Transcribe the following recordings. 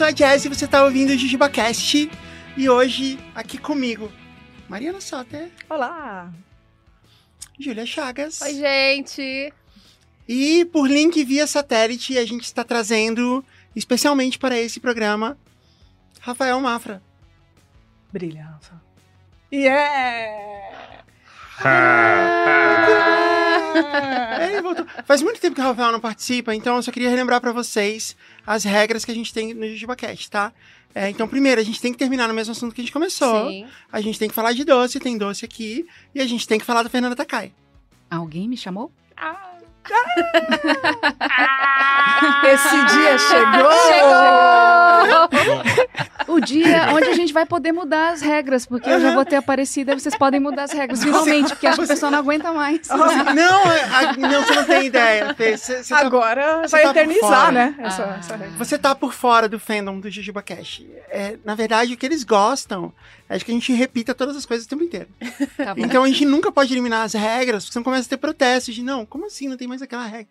sou a Jess e você tá ouvindo o JujubaCast. E hoje, aqui comigo, Mariana Soter, Olá! Júlia Chagas. Oi, gente. E por link via satélite, a gente está trazendo, especialmente para esse programa, Rafael Mafra. Brilha, Rafa. Yeah! Ele voltou. Faz muito tempo que o Rafael não participa, então eu só queria relembrar para vocês as regras que a gente tem no JujubaCast, tá? É, então, primeiro, a gente tem que terminar no mesmo assunto que a gente começou. Sim. A gente tem que falar de doce, tem doce aqui. E a gente tem que falar da Fernanda Takai. Alguém me chamou? Esse dia chegou! O dia onde a gente vai poder mudar as regras, porque eu já vou ter aparecido e vocês podem mudar as regras finalmente, porque acho que o pessoal não aguenta mais. Não, a- não, você não tem ideia. Você, você tá, Agora você vai tá por eternizar, fora. né? Essa, Ah. essa regra. você tá por fora do fandom do JujubaCast. É, na verdade, o que eles gostam é de que a gente repita todas as coisas o tempo inteiro. Tá. Então a gente nunca pode eliminar as regras, porque senão começa a ter protestos de não, como assim? Não tem mais aquela regra.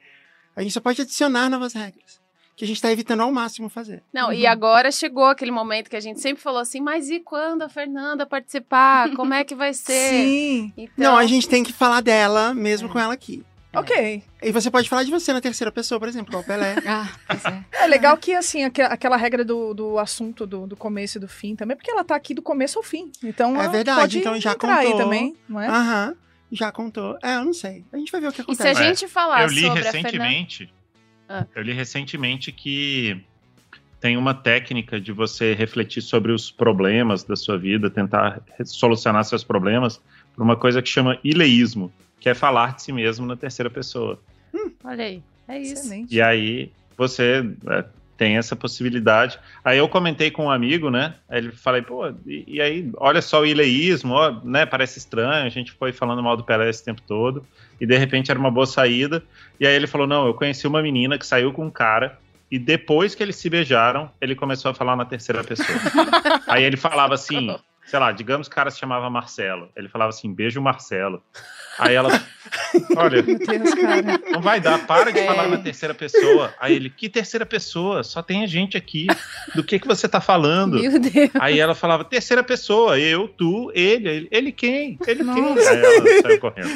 A gente só pode adicionar novas regras. Que a gente tá evitando ao máximo fazer. Não, e agora chegou aquele momento que a gente sempre falou assim, mas e quando a Fernanda participar? Como é que vai ser? Sim. Então, Não, a gente tem que falar dela mesmo com ela aqui. Ok. E você pode falar de você na terceira pessoa, por exemplo, igual o Pelé. Ah, pois é. É legal que, assim, aque- aquela regra do, do assunto do, do começo e do fim também, porque ela tá aqui do começo ao fim. Então, É verdade, pode então já entrar aí contou. também, não é? Aham, já contou. É, eu não sei. A gente vai ver o que E se acontece. a gente falar eu li sobre a Fernanda... recentemente. Ah. Eu li recentemente que tem uma técnica de você refletir sobre os problemas da sua vida, tentar solucionar seus problemas por uma coisa que chama ileísmo, que é falar de si mesmo na terceira pessoa. Olha aí, é isso. Excelente. E aí você é, tem essa possibilidade. Aí eu comentei com um amigo, né? Aí ele falei, pô, e, e aí, olha só o ileísmo, ó, né? Parece estranho, a gente foi falando mal do Pelé esse tempo todo, e de repente era uma boa saída. E aí ele falou: não, eu conheci uma menina que saiu com um cara. E depois que eles se beijaram, ele começou a falar na terceira pessoa. aí ele falava assim, sei lá, digamos que o cara se chamava Marcelo. Ele falava assim, beijo Marcelo. Aí ela, olha, Deus, não vai dar, para de É. falar na terceira pessoa. Aí ele, que terceira pessoa? Só tem a gente aqui. Do que que você tá falando? Meu Deus. Aí ela falava, terceira pessoa, eu, tu, ele. Ele, ele quem? Ele quem? Nossa. Aí ela saiu correndo.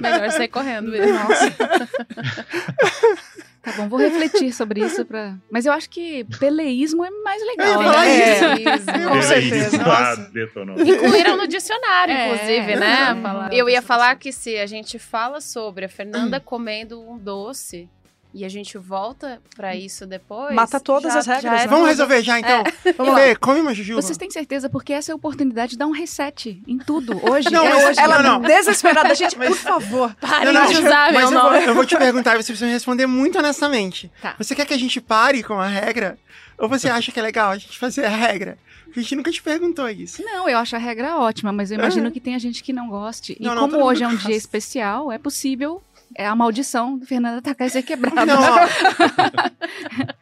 Melhor sair correndo mesmo. Tá bom, vou refletir sobre isso pra. Mas eu acho que peleísmo é mais legal, Eu né? isso. É. Com Ele certeza. ah, Nossa. Incluíram no dicionário, É, inclusive, né? é. palavra. Eu ia falar que se a gente fala sobre a Fernanda comendo um doce e a gente volta pra isso depois. Mata todas já- as regras, é Vamos tudo. resolver já, então. Vamos lá. Fê, come uma jujuba. Vocês têm certeza? Porque essa é a oportunidade de dar um reset em tudo. Hoje Não, é mas hoje. Ela Não, não. desesperada, gente, por favor. Parem Não, não, de usar mas meu eu vou, nome. eu vou te perguntar e você precisa me responder muito honestamente. Tá. Você quer que a gente pare com a regra? Ou você acha que é legal a gente fazer a regra? A gente nunca te perguntou isso. Não, eu acho a regra ótima, mas eu imagino que tenha gente que não goste. Não, e não, como hoje é um gosta. dia especial, é possível é a maldição do Fernanda Takai ser quebrada. Não, ó.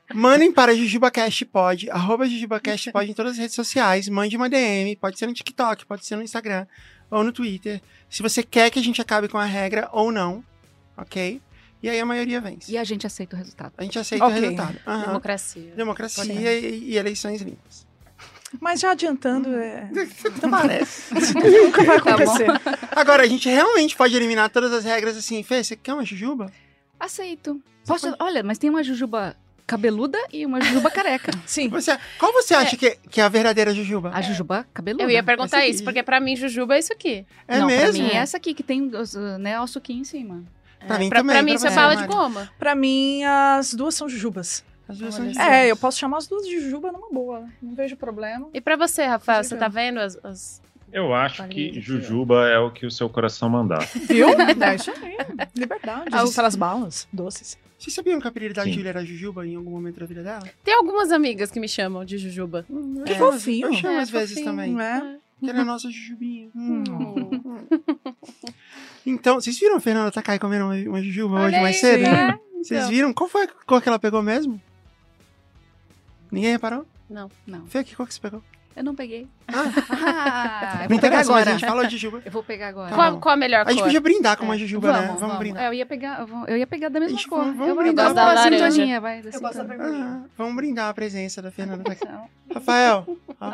Mandem para JujubaCastPod, arroba JujubaCastPod em todas as redes sociais. Mande uma DM, pode ser no TikTok, pode ser no Instagram ou no Twitter. Se você quer que a gente acabe com a regra ou não, ok? E aí a maioria vence. E a gente aceita o resultado. A gente aceita Ok. o resultado. Aham. Democracia. Democracia e, e eleições limpas. Mas já adiantando, é... Não parece. isso nunca vai Tá bom. acontecer. Agora, a gente realmente pode eliminar todas as regras assim. Fê, você quer uma jujuba? Aceito. Posso... Olha, mas tem uma jujuba cabeluda e uma jujuba careca. Sim. Você, qual você acha que, é, que é a verdadeira jujuba? A jujuba cabeluda. Eu ia perguntar isso, aqui. porque pra mim, Jujuba é isso aqui. É não, mesmo? pra mim é essa aqui que tem né, o suquinho em cima. Pra É, mim pra, também, Pra mim, isso é você, bala de goma. Pra mim, as duas são jujubas. É, eu posso chamar as duas de jujuba numa boa. Não vejo problema. E pra você, Rafael, você tá vendo as, as Eu acho que Jujuba é o que o seu coração mandar. Viu? É isso aí. Liberdade. Ah, As balas, doces. Vocês sabiam que a da Sim. Júlia era Jujuba em algum momento da vida dela? Tem algumas amigas que me chamam de Jujuba. Que É, fofinho. Eu chamo É, às vezes fofinho. também. Não é? Que era a nossa Jujubinha. Hum. Hum. Então, vocês viram a Fernanda Takai comendo uma, uma Jujuba hoje Olha mais aí, cedo? né? Vocês Então. viram? Qual foi a cor que ela pegou mesmo? Ninguém reparou? Não. Fê, que cor que você pegou? Eu não peguei. Ah, Ah, não vou pegar interessa, mas agora. a gente falou de Jujuba. Eu vou pegar agora. Tá Qual, qual a melhor A gente cor? podia brindar com uma É, Jujuba, né? vamos, Vamos brindar. Eu ia pegar, eu vou- eu ia pegar da mesma Gente, cor. vamos- vamos eu, brindar. eu gosto da sintonia, vai. Da Eu gosto da vermelha. Ah, vamos brindar a presença da Fernanda. Rafael. ó.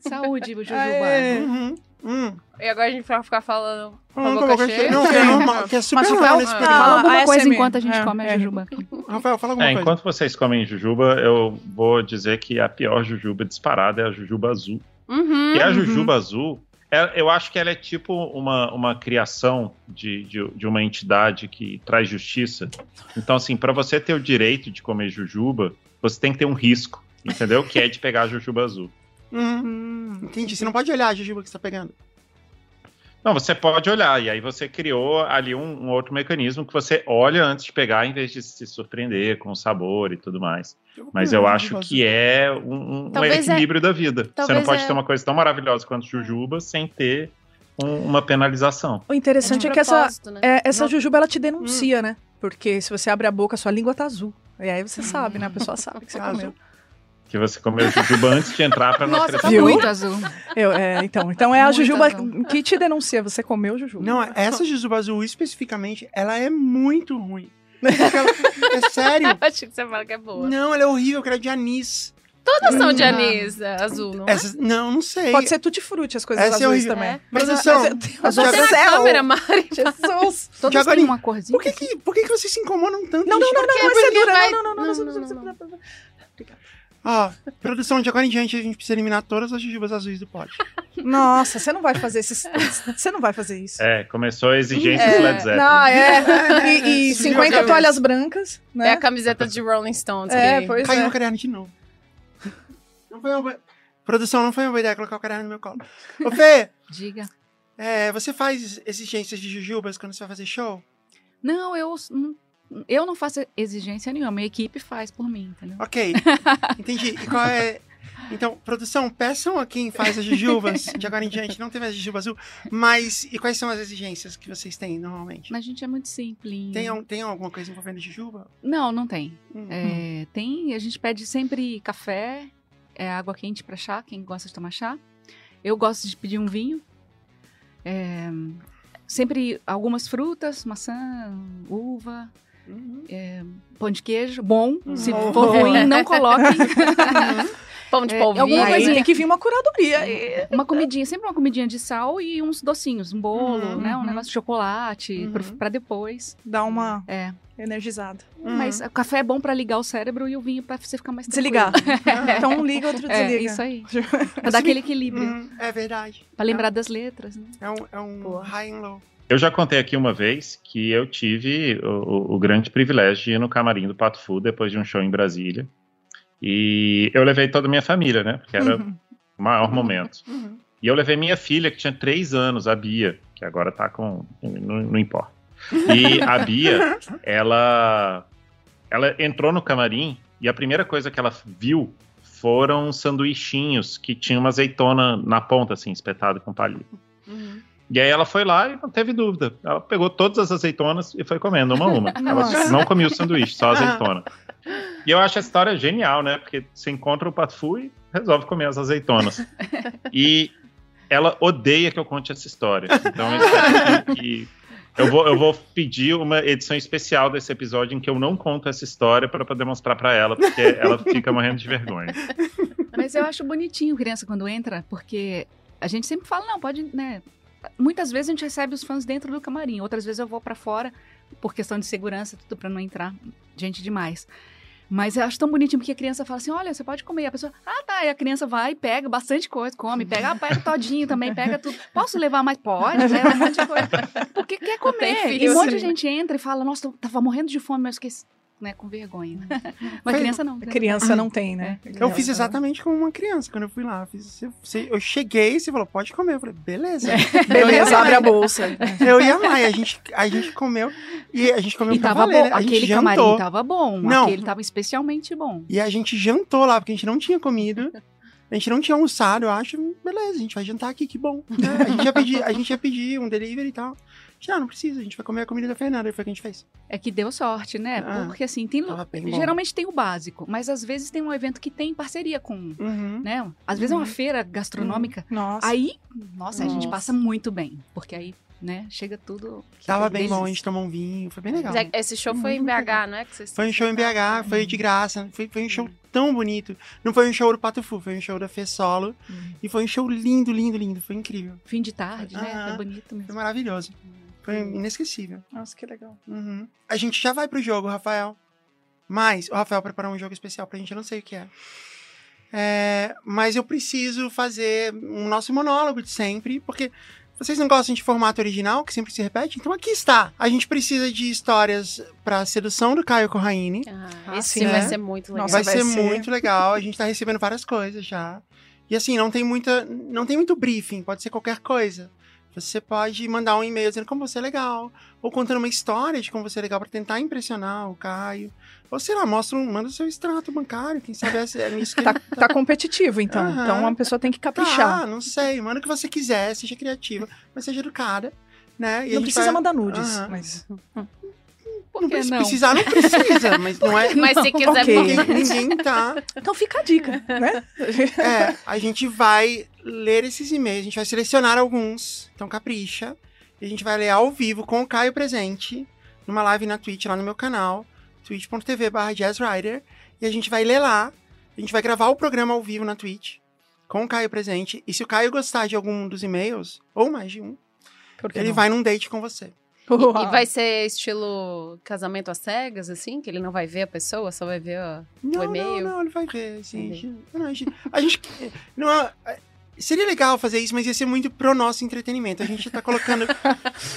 Saúde, Jujuba. Aê. Uhum. Hum. E agora a gente vai ficar falando com a boca cheia? Não, que é normal, que é super Mas Rafael- nesse Ah, programa. Fala alguma coisa ASMR. enquanto a gente É, come é. a Jujuba. Rafael, fala alguma É, coisa. enquanto vocês comem Jujuba, eu vou dizer que a pior Jujuba disparada é a Jujuba azul. Uhum. E a Uhum. Jujuba azul, é- eu acho que ela é tipo uma, uma criação de, de, de uma entidade que traz justiça. Então, assim, para você ter o direito de comer Jujuba, você tem que ter um risco, entendeu? que é de pegar a Jujuba azul. Uhum. Hum. Entendi. Você não pode olhar a Jujuba que você tá pegando. Não, você pode olhar, e aí você criou ali um, um outro mecanismo que você olha antes de pegar, em vez de se surpreender com o sabor e tudo mais. Mas eu acho que é um, um- Talvez é- equilíbrio da vida. Você não talvez pode é- ter uma coisa tão maravilhosa quanto Jujuba sem ter um- uma penalização. O interessante é, de que essa, né? é, essa. Jujuba ela te denuncia, né? Porque se você abre a boca, sua língua tá azul. E aí você sabe, né? A pessoa sabe que você comeu. Que você comeu Jujuba antes de entrar pra não Nossa, tá acrescentar. Muito azul. Eu, é, então, então é a Muito Jujuba azul. que te denuncia. Você comeu Jujuba. Não, essa Jujuba azul especificamente, ela é muito ruim. Ela- é sério. Eu Acho que você fala que é boa. Não, ela é horrível, que era de anis. Todas são de Hum. anis é, azul, não é? Essas, não, não sei. Pode ser tutti-frutti as coisas Essa é azuis horrível. também. É. Mas, do Você na céu! câmera, Mari. Jesus! Todos Agora têm uma corzinha. por que, que, por que, que vocês se incomodam tanto? Não, não, gente? não, não, Porque essa é porque dura. vai- Não, não, não, não, não, não, não, não, não, não. Ó, produção, de agora em diante a gente precisa eliminar todas as jujubas azuis do pote. Nossa, você não vai fazer esses. Você não vai fazer isso. É, começou a exigência É. do Led Zeppelin. Não, é. E, e Subiu 50 a toalhas brancas, É né? a camiseta de Rolling Stones. É, que- pois Caiu é. no caderno de novo. Não foi uma boa... Produção, não foi uma boa ideia colocar o caderno no meu colo. Ô, Fê, Diga. é, você faz exigências de jujubas quando você vai fazer show? Não, eu não, eu não faço exigência nenhuma. Minha equipe faz por mim, entendeu? Ok, entendi. E qual é... Então, produção, peçam a quem faz as jujubas. De agora em diante, não tem mais jujuba azul. Mas, e quais são as exigências que vocês têm normalmente? Mas a gente é muito simples. Tem, tem alguma coisa envolvendo jujuba? Não, não tem. Hum. É, tem, a gente pede sempre café, é, água quente para chá, quem gosta de tomar chá. Eu gosto de pedir um vinho. É, sempre algumas frutas, maçã, uva, Uhum. pão de queijo, bom. Se Uhum. for ruim, não coloque. Pão de É, polvilho. alguma Aí coisinha. tem que vir uma curadoria. E- uma comidinha, sempre uma comidinha de sal e uns docinhos, um bolo, Uhum. né? Um negócio de chocolate Uhum. pra depois. Dá uma É. energizada. Uhum. Mas o café é bom pra ligar o cérebro e o vinho pra você ficar mais Desligar. tranquilo. Então um liga, outro É, desliga. isso aí. Pra dar aquele equilíbrio. Uhum, é verdade. Pra lembrar das letras, né? É um, é um high and low. Eu já contei aqui uma vez que eu tive o, o- grande privilégio de ir no camarim do Pato Fu depois de um show em Brasília. E eu levei toda a minha família, né? Porque era Uhum. o maior momento. Uhum. E eu levei minha filha, que tinha três anos, a Bia, que agora tá com. Não, não importa. E a Bia, ela, ela entrou no camarim e a primeira coisa que ela viu foram sanduichinhos que tinham uma azeitona na ponta, assim, espetada com palito. Uhum. E aí ela foi lá e não teve dúvida. Ela pegou todas as azeitonas e foi comendo uma a uma. Ela Nossa. não comia o sanduíche, só a azeitona. E eu acho a história genial, né? Porque você encontra o Pato Fu e resolve comer as azeitonas. E ela odeia que eu conte essa história. Então que, que- eu, vou, eu vou pedir uma edição especial desse episódio em que eu não conto essa história para poder mostrar para ela, porque ela fica morrendo de vergonha. Mas eu acho bonitinho criança quando entra, porque a gente sempre fala, não, pode, né? Muitas vezes a gente recebe os fãs dentro do camarim, outras vezes eu vou pra fora por questão de segurança, tudo pra não entrar gente demais. Mas eu acho tão bonitinho porque a criança fala assim: olha, você pode comer. E a pessoa, ah, tá. E a criança vai, pega bastante coisa, come, pega, ah, pega todinho também, pega tudo. Posso levar mais? Pode, leva um monte de coisa. Porque quer comer. Tem e filho, um monte de gente entra e fala: nossa, eu tava morrendo de fome, mas esqueci. Né, com vergonha. Uma Foi- criança não. A criança não tem, né? Eu fiz exatamente como uma criança quando eu fui lá. Fiz- eu cheguei e você falou, pode comer. Eu falei, beleza. Beleza, abre a bolsa. Eu e a Mai, a gente, a gente comeu e a gente comeu E tava valer, bom. né? Aquele jantou. camarim tava bom. Não. Aquele tava especialmente bom. E a gente jantou lá, porque a gente não tinha comido. A gente não tinha almoçado, eu acho. Beleza, a gente vai jantar aqui, que bom. né? A, gente ia pedir, a gente ia pedir um delivery e tal. A gente, não, não precisa, a gente vai comer a comida da Fernanda. E foi o que a gente fez. É que deu sorte, né? Ah, Porque assim, tem. Geralmente tem o básico, mas às vezes tem um evento que tem parceria com. Uhum. Né? Às vezes é uma Uhum. feira gastronômica. Nossa. Aí, nossa, a gente Nossa. passa muito bem. Porque aí, né, chega tudo. que Tava coisa bem bom, a gente tomou um vinho, foi bem legal. Mas é- Esse show foi em BH, não é? Que vocês Foi um show em BH, foi de graça, foi, foi um show tão bonito. Não foi um show do Pato Fu, foi um show da Fê Solo. Uhum. E foi um show lindo, lindo, lindo. Foi incrível. Fim de tarde, né? Aham. É bonito Foi mesmo. maravilhoso. Foi inesquecível. Nossa, que legal. Uhum. A gente já vai pro jogo, Rafael. Mas o Rafael preparou um jogo especial pra gente, eu não sei o que é. É, mas eu preciso fazer um nosso monólogo de sempre, porque vocês não gostam de formato original, que sempre se repete? Então aqui está. A gente precisa de histórias pra sedução do Caio Corraine. Ah, Ah, esse sim, vai né? ser muito legal. Nossa, vai, vai ser, ser- muito legal. A gente tá recebendo várias coisas já. E assim, não tem muita. Não tem muito briefing, pode ser qualquer coisa. Você pode mandar um e-mail dizendo como você é legal. Ou contando uma história de como você é legal pra tentar impressionar o Caio. Ou sei lá, mostra um, manda o seu extrato bancário. Quem sabe é nisso que Tá, ele tá competitivo, então. Aham. Então a pessoa tem que caprichar. Tá, não sei. Manda o que você quiser, seja criativa, mas seja educada. Né? E não precisa vai- mandar nudes, Aham. mas... Por Não não? precisar, não precisa, mas não é. Mas se quiser, Ok. Ninguém, ninguém tá. Então fica a dica, né? É, a gente vai ler esses e-mails, a gente vai selecionar alguns, então capricha. E a gente vai ler ao vivo com o Caio presente, numa live na Twitch, lá no meu canal, twitch.tv barra jazzrider. E a gente vai ler lá, a gente vai gravar o programa ao vivo na Twitch, com o Caio presente. E se o Caio gostar de algum dos e-mails, ou mais de um, ele não? vai num date com você. E vai ser estilo casamento às cegas, assim? Que ele não vai ver a pessoa, só vai ver a... Não, e-mail? não, não, ele vai ver. Assim, a, gente, não, a, gente, a gente- não é- seria legal fazer isso, mas ia ser muito pro nosso entretenimento. A gente tá colocando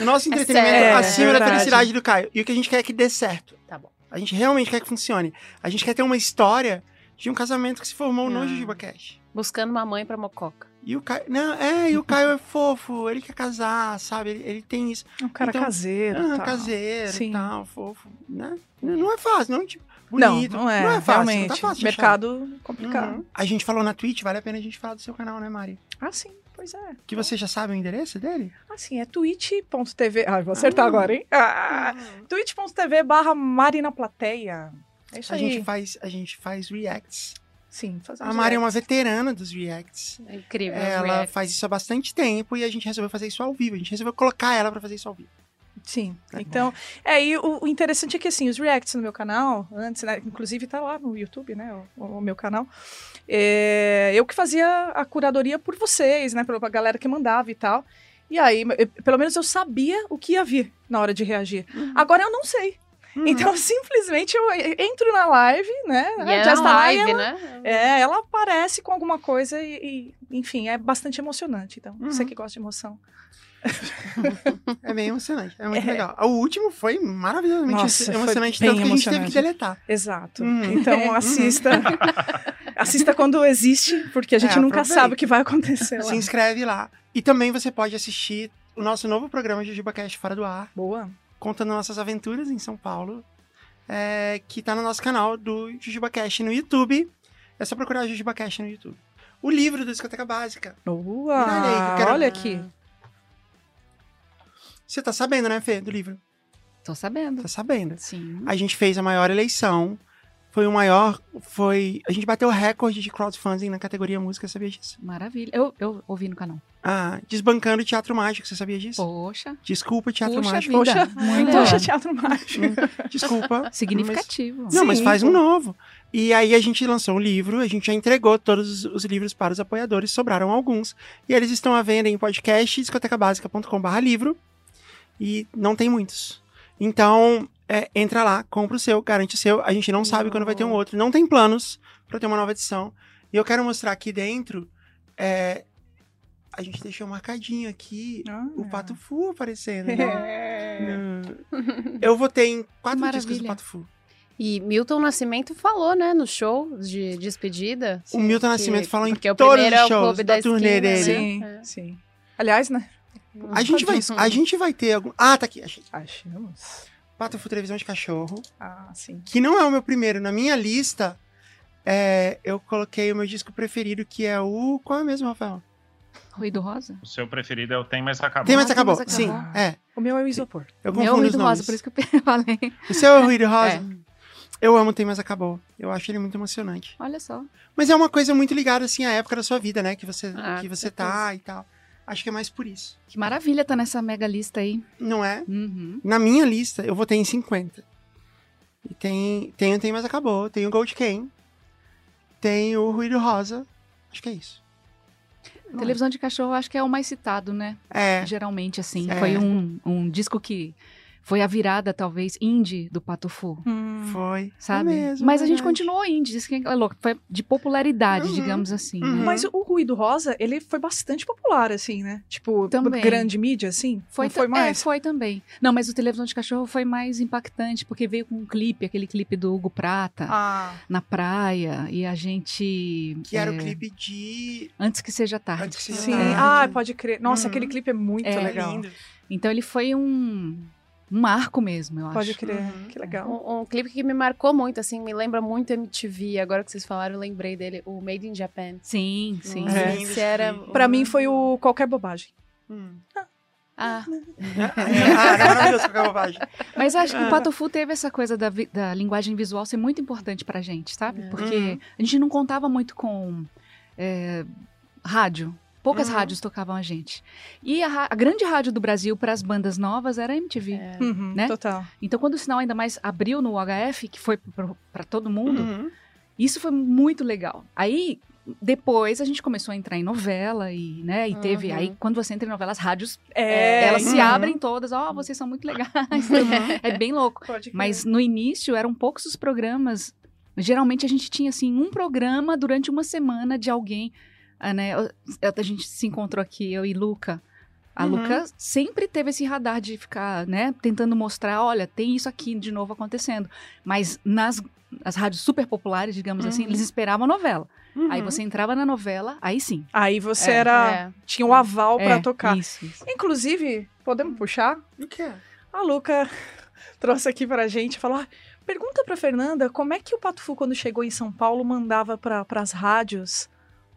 o nosso entretenimento sério, acima é da felicidade do Caio. E o que a gente quer é que dê certo. Tá bom. A gente realmente quer que funcione. A gente quer ter uma história de um casamento que se formou no Ah. Jujuba Cash. Buscando uma mãe pra mococa. E o Caio. Não, é, e o Caio é fofo, ele quer casar, sabe? Ele, ele tem isso. Um cara Então, caseiro. Ah, tal. caseiro Sim. e tal, fofo. Né? Não é fácil, não, tipo, Não, bonito. não é. Não é fácil, realmente. não tá fácil. de achar. Mercado complicado. Uhum. A gente falou na Twitch, vale a pena a gente falar do seu canal, né, Mari? Ah, sim. Pois é. Que você já sabe o endereço dele? Assim, é twitch.tv. Ah, vou acertar Ah. agora, hein? Ah, twitch.tv barra Marina Plateia. É isso a aí. gente faz, a gente faz reacts. Sim, fazer A Mari é uma veterana dos reacts. É incrível. Ela reacts. faz isso há bastante tempo e a gente resolveu fazer isso ao vivo. A gente resolveu colocar ela pra fazer isso ao vivo. Sim. Tá Então, é, e o, o interessante é que, assim, os reacts no meu canal, antes, né, inclusive tá lá no YouTube, né, o, o meu canal, é, eu que fazia a curadoria por vocês, né, pela galera que mandava e tal. E aí, eu- pelo menos eu sabia o que ia vir na hora de reagir. Agora eu não sei. Uhum. Então, simplesmente eu entro na live, né, E é tá lá e live, ela- né? É, ela aparece com alguma coisa e, e, enfim, é bastante emocionante. Então, Uhum. você que gosta de emoção. É bem emocionante. É muito É. legal. O último foi maravilhosamente Nossa, foi emocionante, bem tanto que a gente teve que deletar. Exato. Uhum. Então, assista. assista quando existe, porque a gente É, nunca aproveita. sabe o que vai acontecer lá. Se inscreve lá. E também você pode assistir o nosso novo programa Jujuba Cast Fora do Ar, Boa. Contando nossas aventuras em São Paulo, é, que tá no nosso canal do Jujuba Cast no YouTube. É só procurar Jujuba Cast no YouTube. O livro do Discoteca Básica. Aí, eu quero- Olha aqui. Você tá sabendo, né, Fê, do livro? Tô sabendo. Tá sabendo. Sim. A gente fez a maior eleição. Foi o maior. Foi. A gente bateu o recorde de crowdfunding na categoria música, sabia disso? Maravilha. Eu, eu ouvi no canal. Ah, desbancando o Teatro Mágico, você sabia disso? Poxa. Desculpa, Teatro Puxa Mágico. vida. Poxa, Muito Poxa, teatro mágico. Hum, Desculpa. Significativo. Mas- não, mas Sim, faz um novo. E aí a gente lançou um livro, a gente já entregou todos os- os livros para os apoiadores, sobraram alguns. E eles estão à venda em podcast discotecabásica.com.br livro. E não tem muitos. Então, é, entra lá, compra o seu, garante o seu. A gente não sabe quando vai ter um outro. Não tem planos para ter uma nova edição. E eu quero mostrar aqui dentro. é, a gente deixou marcadinho aqui Ah. o Pato Fu aparecendo. né? É. No- Eu votei em quatro discos do Maravilha. Pato Fu. E Milton Nascimento falou, né, no show de despedida. O Milton que- Nascimento falou em porque o todos primeiro é os o shows clube da da turnê esquina, dele. né? Sim, É. sim. Aliás, né? A gente, vai, a gente vai ter algum. Ah, tá aqui. Achei. Achamos. Patafu Televisão de Cachorro. Ah, sim. Que não é o meu primeiro. Na minha lista, é, eu coloquei o meu disco preferido, que é o. Qual é mesmo, Rafael? Ruído rosa? O seu preferido é o Tem Mais Acabou. Tem mais Ah, Tem acabou. Mais Sim, é. O meu é o isopor. Eu Meu confundo os ruído rosa, por isso que eu falei. O seu é o Ruído Rosa? É. Eu amo Tem Mais Acabou. Eu acho ele muito emocionante. Olha só. Mas é uma coisa muito ligada, assim, à época da sua vida, né? Que você, Ah, que você tá e tal. Acho que é mais por isso. Que maravilha tá nessa mega lista aí. Não é? Uhum. Na minha lista, eu votei em 50. E tem, tem o Tem Mais Acabou, tem o Gold Cane, tem o Ruído Rosa. Acho que é isso. Televisão de cachorro, acho que é o mais citado, né? É. Geralmente, assim. É. Foi um, um disco que foi a virada, talvez, indie do Patufu. Hum. Foi. Sabe? É mesmo, Mas a gente continuou indie, isso que é louco. Foi de popularidade, Uhum. digamos assim. Uhum. né? Mas o Ruído Rosa, ele foi bastante popular, assim, né? Tipo, Também. grande mídia, assim. Foi, foi ta- mais? É, foi também. Não, mas o Televisão de Cachorro foi mais impactante, porque veio com um clipe, aquele clipe do Hugo Prata, Ah, na praia, e a gente... Que era é, o clipe de. Antes que seja tarde. Antes que seja sim. tarde. Ah, pode crer. Nossa, Uhum. aquele clipe é muito É. legal. Lindo. Então ele foi um, um marco mesmo, eu Pode acho. crer. Uhum. Que legal. Um, um clipe que me marcou muito, assim, me lembra muito MTV. Agora que vocês falaram, eu lembrei dele, o Made in Japan. Sim, sim. É. esse era... Pra mim foi o Qualquer Bobagem. Hum. Ah, ah, qualquer bobagem. mas acho que Ah. o Patofu teve essa coisa da, vi- da linguagem visual ser muito importante pra gente, sabe? É. Porque Uhum. a gente não contava muito com é, rádio. Poucas Uhum. rádios tocavam a gente. E a, a grande rádio do Brasil para as bandas novas era a MTV. É. Uhum, Né? Total. Então, quando o sinal ainda mais abriu no HF, que foi para todo mundo, Uhum. isso foi muito legal. Aí, depois, a gente começou a entrar em novela e, né, e teve... Uhum. Aí, quando você entra em novela, as rádios, É, elas se uhum. abrem todas. Ó, vocês são muito legais. é bem louco. Mas no início eram poucos os programas. Geralmente a gente tinha assim um programa durante uma semana de alguém, né? eu- A gente se encontrou aqui eu e Luca. A Uhum. Luca sempre teve esse radar de ficar, né, tentando mostrar, olha, tem isso aqui de novo acontecendo. Mas nas as rádios super populares, digamos assim, Uhum. eles esperavam a novela. Aí Uhum. você entrava na novela, aí sim. Aí você É, era. É. Tinha o aval pra É, tocar. Isso, isso. Inclusive, podemos puxar? O que é? A Luca trouxe aqui pra gente falou: "Ah, pergunta pra Fernanda como é que o Patufu, quando chegou em São Paulo, mandava pra, pras rádios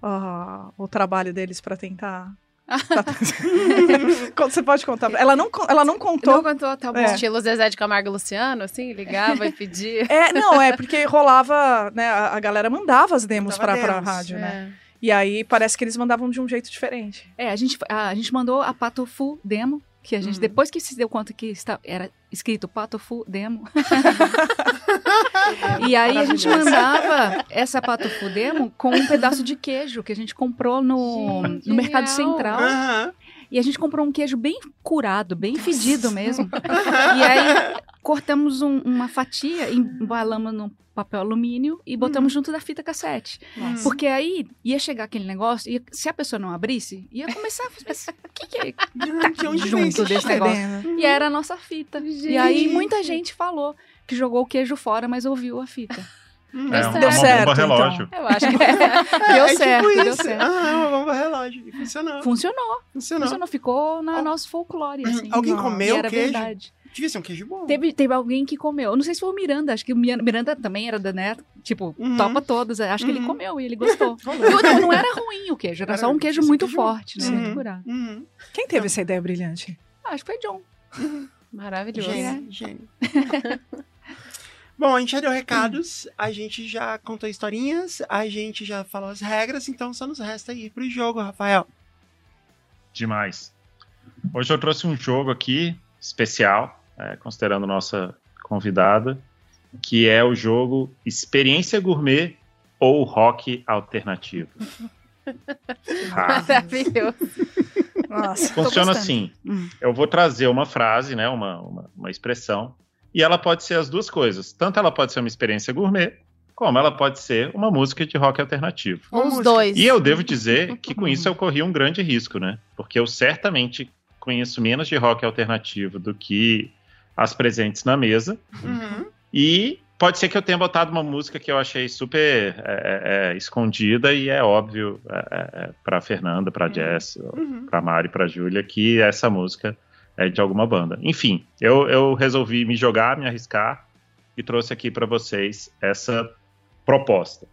ah, o trabalho deles pra tentar. Você pode contar. Ela não, ela não contou. Não contou, tá bom. É. Estilo Zezé de Camargo e Luciano, assim, ligava e pedia. É, não, é porque rolava, né? A, a galera mandava as demos Mandava pra, pra demos, rádio, né? É. E aí parece que eles mandavam de um jeito diferente. É, a gente, a, a gente mandou a Patofu demo, que a gente, Uhum. depois que se deu conta que está, era escrito Patofu demo. e aí a gente mandava essa Patofu demo com um pedaço de queijo que a gente comprou no, Gente, no Mercado. Central. Aham. E a gente comprou um queijo bem curado, bem fedido mesmo. e aí cortamos um- uma fatia, embalamos no papel alumínio e botamos junto da fita cassete. Nossa. Porque aí ia chegar aquele negócio, e se a pessoa não abrisse, ia começar a fazer. O que, que é? Onde vem junto esse desse negócio. E era a nossa fita. E aí muita gente falou que jogou o queijo fora, mas ouviu a fita. Hum. É Deu uma, Deu uma certo, bomba relógio. Eu acho que É, Deu é tipo certo, deu isso. certo. Ah, é uma bomba relógio. E funcionou. Funcionou, Funcionou. funcionou, ficou na Al- nosso folclore. Assim. Alguém Não, comeu era o queijo? verdade. Devia ser um queijo bom. Teve, teve alguém que comeu. Eu Não sei se foi o Miranda, acho que o Miranda também era da net, tipo, Uhum. topa todos. Acho que ele Uhum. comeu e ele gostou. não, não, não era ruim o queijo, era, Era só um queijo muito queijo- forte, né? Uhum. Muito curado. Uhum. Quem teve essa ideia brilhante? Ah, acho que foi John. Maravilhoso. Gênio, gênio. Bom, a gente já deu recados, a gente já contou historinhas, a gente já falou as regras, então só nos resta ir pro jogo, Rafael. Demais. Hoje eu trouxe um jogo aqui especial, é, considerando nossa convidada, que é o jogo Experiência Gourmet ou Rock Alternativo. Ah, Maravilhoso. Nossa. funciona assim: Hum. eu vou trazer uma frase, né, uma, uma, uma expressão, e ela pode ser as duas coisas. Tanto ela pode ser uma experiência gourmet, como ela pode ser uma música de rock alternativo. Ou os dois. E eu devo dizer que com isso eu corri um grande risco, né? Porque eu certamente conheço menos de rock alternativo do que as presentes na mesa. Uhum. E Pode ser que eu tenha botado uma música que eu achei super é, é, é escondida e é óbvio é, para Fernanda, para Jess, Uhum. para Mari, para Júlia que essa música é de alguma banda. Enfim, eu, eu resolvi me jogar, me arriscar e trouxe aqui para vocês essa proposta.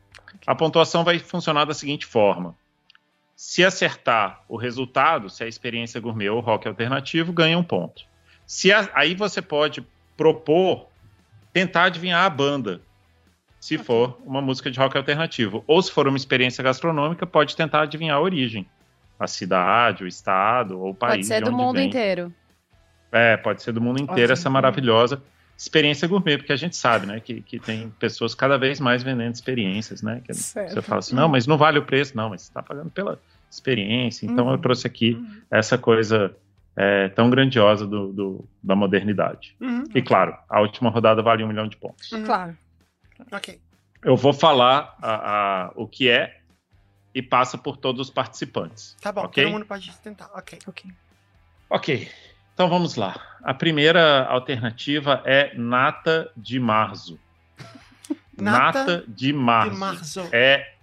A pontuação vai funcionar da seguinte forma: se acertar o resultado, se a experiência gourmet ou rock alternativo, ganha um ponto. Se a- aí você pode propor tentar adivinhar a banda, se for uma música de rock alternativo, ou se for uma experiência gastronômica, pode tentar adivinhar a origem, a cidade, o estado ou o país. Pode ser do mundo vem. inteiro. É, pode ser do mundo inteiro Ok. essa maravilhosa experiência gourmet, porque a gente sabe, né, que, que tem pessoas cada vez mais vendendo experiências, né? Que Certo. você fala assim, não, mas não vale o preço, não, mas você está pagando pela experiência. Então Uhum. eu trouxe aqui Uhum. essa coisa é, tão grandiosa do, do- da modernidade. Uhum. E claro, a última rodada vale um milhão de pontos. Uhum. Claro. Ok. Eu vou falar a- a- o que é e passa por todos os participantes. Tá bom, Ok? todo mundo pode tentar. Ok. Ok. Ok, então vamos lá. A primeira alternativa é nata de marzo. Nata Nata de marzo. De marzo. É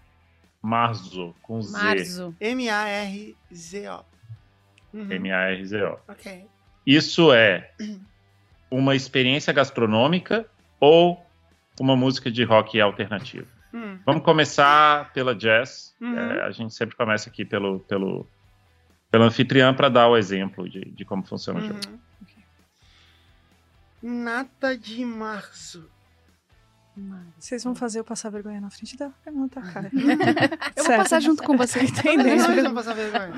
marzo, com Z. Marzo. M-A-R-Z-O. Uhum. M-A-R-Z-O. Ok. Isso é uma experiência gastronômica ou uma música de rock alternativo? Hum. Vamos começar pela jazz. Uhum. É, a gente sempre começa aqui pelo, pelo, pelo anfitrião para dar o exemplo de, de como funciona o jogo. Uhum. Nata de março. Vocês vão fazer eu passar vergonha na frente da Fernanda, cara. Eu vou passar junto com você. Entendeu? Vamos passar vergonha.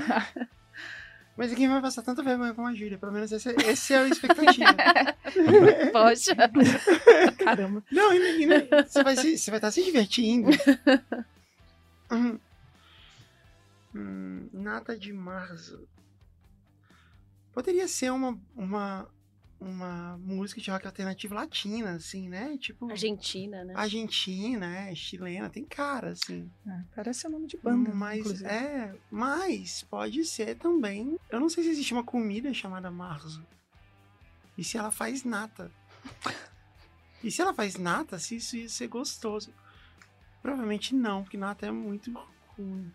Mas ninguém vai passar tanta vergonha como a Júlia. Pelo menos esse, esse é a expectativa. Poxa. Caramba. Não, e- você vai se- você vai estar se divertindo. Hum. Hum, nata de março. Poderia ser uma, uma, uma música de rock alternativo latina, assim, né? Tipo. Argentina, né? Argentina, é, chilena, tem cara, assim. É, parece o nome de banda, mas inclusive. é, mas pode ser também. Eu não sei se existe uma comida chamada marzo. E se ela faz nata? e se ela faz nata, se isso ia ser gostoso? Provavelmente não, porque nata é muito ruim.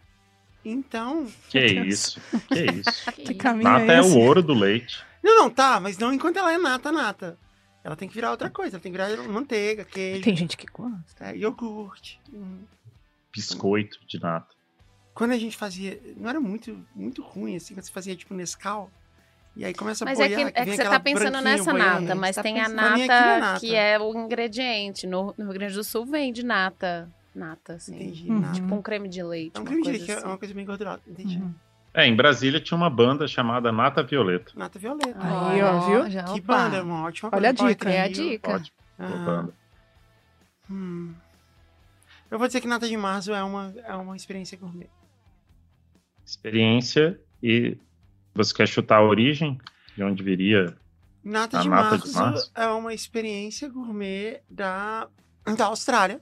Então, Que isso, que isso. Que caminho Nata é é o ouro do leite. não, não, tá, mas não enquanto ela é nata, nata. Ela tem que virar outra coisa, ela tem que virar manteiga, queijo, Tem gente que gosta. é, iogurte. Hum. Biscoito de nata. Quando a gente fazia, não era muito, muito ruim assim, quando você fazia tipo Nescau, e aí começa a Mas é boiar, que, é que você tá pensando nessa boiando. nata, mas Você tá tem a nata, é nata. que é o ingrediente. No, no Rio Grande do Sul vende nata. Nata, assim. Entendi, Uhum. nata. Tipo um creme de leite. É um uma creme de coisa leite, que é assim. uma coisa bem gordurosa, entendi. Uhum. É, em Brasília tinha uma banda chamada Nata Violeta. Nata violeta. Aí, ó, viu? Já, que opa. banda, é uma ótima Olha a banda, dica. É a dica. Ótimo, Ah, hum. Eu vou dizer que Nata de Março é uma, é uma experiência gourmet. Experiência e você quer chutar a origem de onde viria? Nata, A de, nata março de março. é uma experiência gourmet da, da Austrália.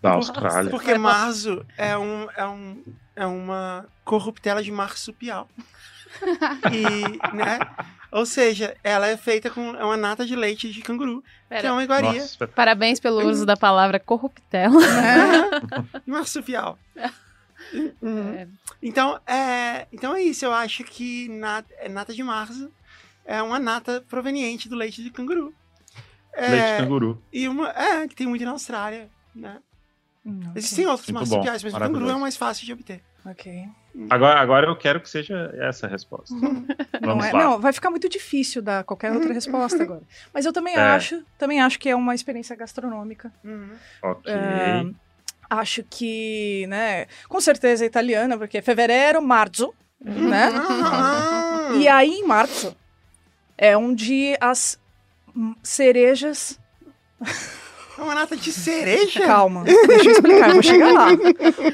Da Austrália. Porque marzo é, um, é, um, é uma corruptela de marsupial. e, né? Ou seja, ela é feita com é uma nata de leite de canguru, que é Pera, uma iguaria Nossa, Parabéns pelo uso da palavra corruptela. de marsupial. Uhum. É. Então, é, então é isso. Eu acho que nata, é nata de março é uma nata proveniente do leite de canguru. É, leite de canguru. E uma, é, que tem muito na Austrália, né? Hum, ok. Existem outros Muito marsupiais, bom, mas o canguru é o mais fácil de obter. Ok. Agora, agora eu quero que seja essa a resposta. Uhum. Não, Vamos é, lá. não, vai ficar muito difícil dar qualquer outra resposta agora. Mas eu também É. acho, também acho que é uma experiência gastronômica. Uhum. Ok. É, acho que, né, com certeza é italiana, porque é fevereiro, março, né? Ah, E aí, em março, é onde as cerejas. É uma nata de cereja? Calma, deixa eu explicar, eu vou chegar lá.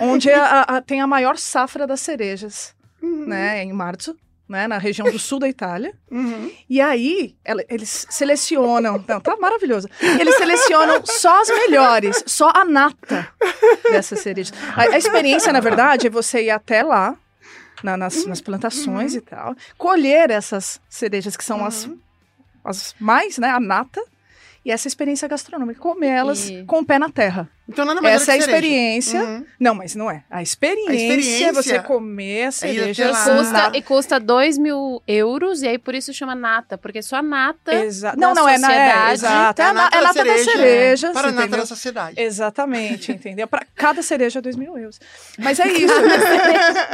Onde a- a- tem a maior safra das cerejas, né? Em março, né? Na região do sul da Itália. Uhum. E aí, ela- eles selecionam. Não, tá maravilhoso. Eles selecionam só as melhores, só a nata dessas cerejas. A, a experiência, na verdade, é você ir até lá, na- nas, nas plantações e tal, colher essas cerejas que são as, as mais, né? A nata. E essa experiência gastronômica, comer elas E- com o pé na terra. Então nada mais Essa é a cereja. experiência. Uhum. Não, mas não é. A experiência, A experiência é você comer a é cereja. sem Custa, e custa 2 mil euros, e aí por isso chama nata, porque só a nata. Exa não, não, é na é, exato. É a, na- nata é a da nata da cereja. Para a nata entendeu? da sociedade. Exatamente, entendeu? Para cada cereja, dois mil euros. Mas é isso.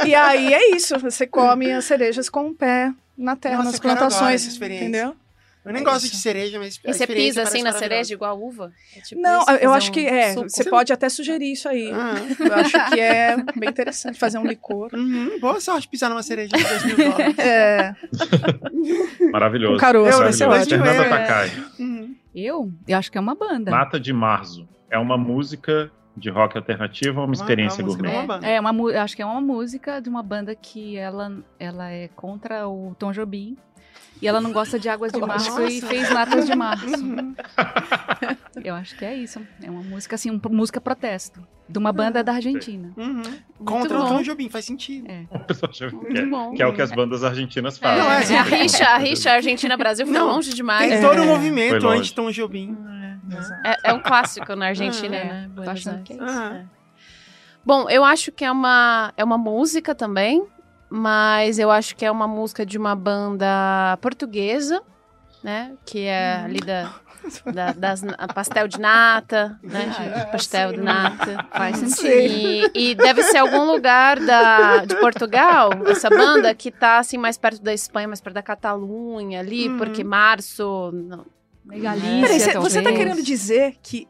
e aí é isso. Você come as cerejas com o pé na terra, Nossa, nas agora plantações. essa experiência. Entendeu? Eu nem É gosto isso. de cereja, mas a E você pisa assim na cereja igual uva? É tipo Não, isso, eu acho um que é. suco? Você pode até sugerir isso aí. Ah. Eu acho que é bem interessante fazer um licor. Uhum, boa sorte pisar numa cereja de 2 mil dólares. É, Maravilhoso. Com caroço, vai Maravilhoso. ser ótimo. Fernanda É. Takai. Uhum. Eu? Eu acho que é uma banda. Nata de Marzo. É uma música de rock alternativo ou uma experiência uma gourmet? uma banda. É uma, acho que é uma música de uma banda que ela, ela é contra o Tom Jobim. E ela não gosta de águas de março Nossa. e fez natas de março. Uhum. Eu acho que é isso. É uma música assim, uma música protesto. De uma banda da Argentina. Uhum. Contra o bom. Tom Jobim, faz sentido. É. que, Muito é, bom. que é o que as bandas argentinas É, fazem. Não, é, a rixa, a rixa Argentina-Brasil foi Não, longe demais. Tem É. todo um Foi movimento anti-Tom Jobim. É, é um clássico na Argentina, É, né? tô achando que é isso. Ah. É. Bom, eu acho que é uma, é uma música também, mas eu acho que é uma música de uma banda portuguesa, né? Que é ali da, da- das, pastel de nata, né? Ah, pastel de sim. nata. Faz sentido. E, e deve ser algum lugar da, de Portugal, essa banda, que tá assim mais perto da Espanha, mais perto da Catalunha ali, Uhum. porque março. não- Galícia, Peraí, cê- você tá talvez. querendo dizer que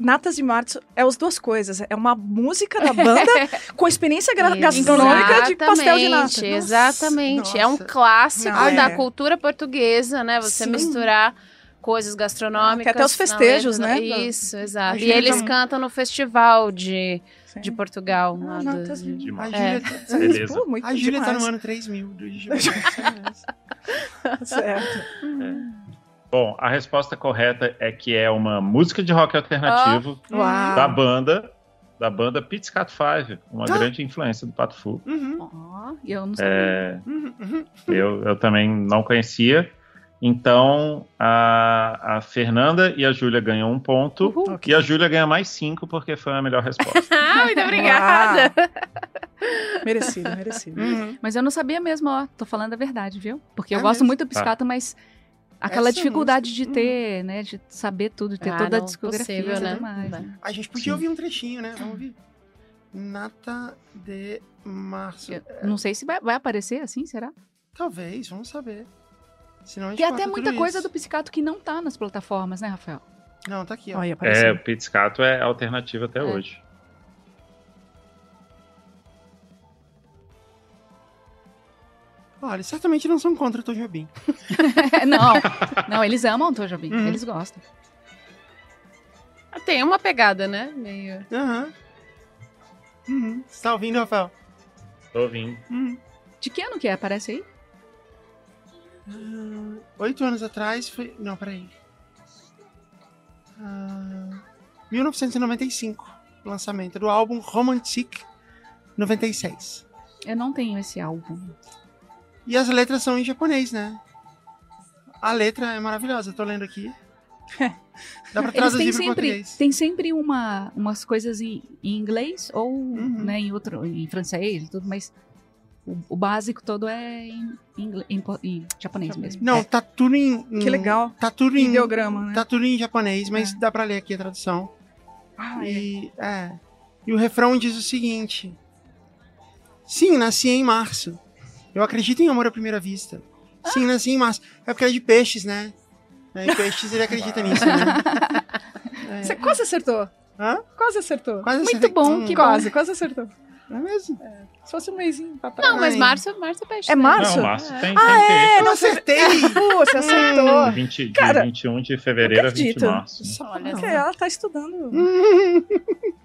Natas de Março é as duas coisas. É uma música da banda com experiência gastronômica de pastel de nata. Exatamente, Exatamente. É um nossa. clássico Não, da é. cultura portuguesa, né? Você Sim. misturar coisas gastronômicas. Tem até os festejos, letra, né? Isso, exato. A E eles tá- cantam no festival de, Sim. de Portugal. Ah, do- A Março. Júlia, É. Beleza. Pô, muito a Júlia tá demais. no ano 3000 do. Certo. Bom, a resposta correta é que é uma música de rock alternativo Uau. da banda da banda Pizzicato Five, uma Ah. grande influência do Pato Fu. Uhum, Ó, e eu não sabia. É, uhum, uhum. eu, eu também não conhecia. Então, a, a Fernanda e a Júlia ganham um ponto. Uhul. E a Júlia ganha mais cinco, porque foi a melhor resposta. Ah, muito obrigada. Merecido, merecido. Uhum. Mas eu não sabia mesmo, ó. Tô falando a verdade, viu? Porque eu É gosto mesmo? muito do Piscato, mas aquela Essa dificuldade de música, ter, né? De saber tudo, ter Ah, toda a não, discografia possível, e tudo né? mais. Não né? A gente podia Sim. ouvir um trechinho, né? Vamos ouvir. Nata de março. Eu não sei se vai, vai aparecer assim, será? Talvez, vamos saber. Senão a gente Tem até tudo muita coisa isso. do Piscato que não tá nas plataformas, né, Rafael? Não, tá aqui, ó. Olha, é, o Pizzicato é alternativo até É. hoje. Olha, certamente não são contra o Tom Jobim. não, não, eles amam o Tom Jobim, Uhum. eles gostam. Tem uma pegada, né? Meio. Aham. Uhum. Você tá ouvindo, Rafael? Tô ouvindo. Uhum. De que ano que é? Aparece aí? Ah, Oito anos atrás foi. Não, peraí. Ah, 1995. Lançamento do álbum Romantic 96. Eu não tenho esse álbum. E as letras são em japonês, né? A letra é maravilhosa, tô lendo aqui. Dá pra Eles traduzir têm pro sempre, português. tem sempre uma, umas coisas em, em inglês ou Uhum. né, em outro, em francês e tudo, mas o, o básico todo é em, ingle- em em japonês mesmo. Não, É. tá tudo em. em- Que legal. Tá tudo em. Ideograma, né? Tá tudo em japonês, mas É. dá pra ler aqui a tradução. Ah, é. E, é. e o refrão diz o seguinte: Sim, nasci em março. Eu acredito em amor à primeira vista. Sim, nasci em março. É porque é de peixes, né? É, e peixes ele acredita nisso, né? É. Você quase acertou. Hã? Quase acertou. Quase Muito acertei. bom, Hum, que Quase, quase acertou. É mesmo? Se fosse um mêsinho pra trás. Não, mas março, março é peixe. É né? março? Não, Março tem, tem Ah, peixe. é, Eu não acertei! Puxa, acertou. 20, de Cara, 21 de fevereiro a 20 de março. Olha Porque ela tá estudando.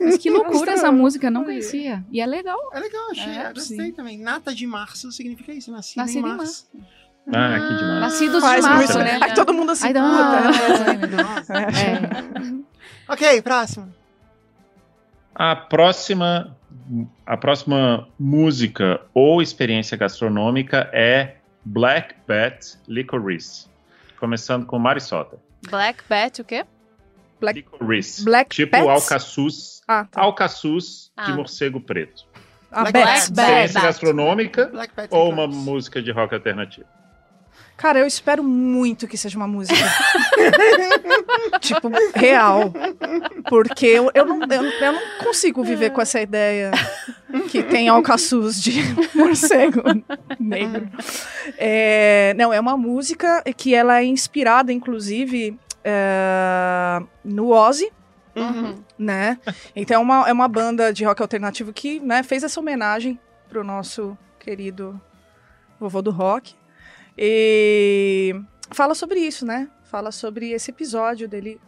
Mas que loucura essa música, eu não conhecia. E é legal. É legal, achei. É, gostei também. Nata de março significa isso, nascido, Nascido em em março. Ah, que demais. Nascidos de Faz março, muito, né? Aí todo mundo assim, Ai, não. puta. Deus. Nossa. É. Ok, próximo. A próxima, a próxima música ou experiência gastronômica é Black Bat Licorice. Começando com Marisota. Black Bat, o quê? Black- Licorice. Black tipo Bats? alcaçuz. Ah, tá. Alcaçuz de Ah. morcego preto. Ah, Black Bats, Bats. Bats. Experiência Bat. gastronômica Black ou uma música de rock alternativo? Cara, eu espero muito que seja uma música. tipo, real. Porque eu, eu, não, eu, eu não consigo viver com essa ideia que tem alcaçuz de morcego negro. É, não, é uma música que ela é inspirada, inclusive, é, no Ozzy, Uhum. né? Então é uma, é uma banda de rock alternativo que né, fez essa homenagem pro nosso querido vovô do rock. E fala sobre isso, né? Fala sobre esse episódio dele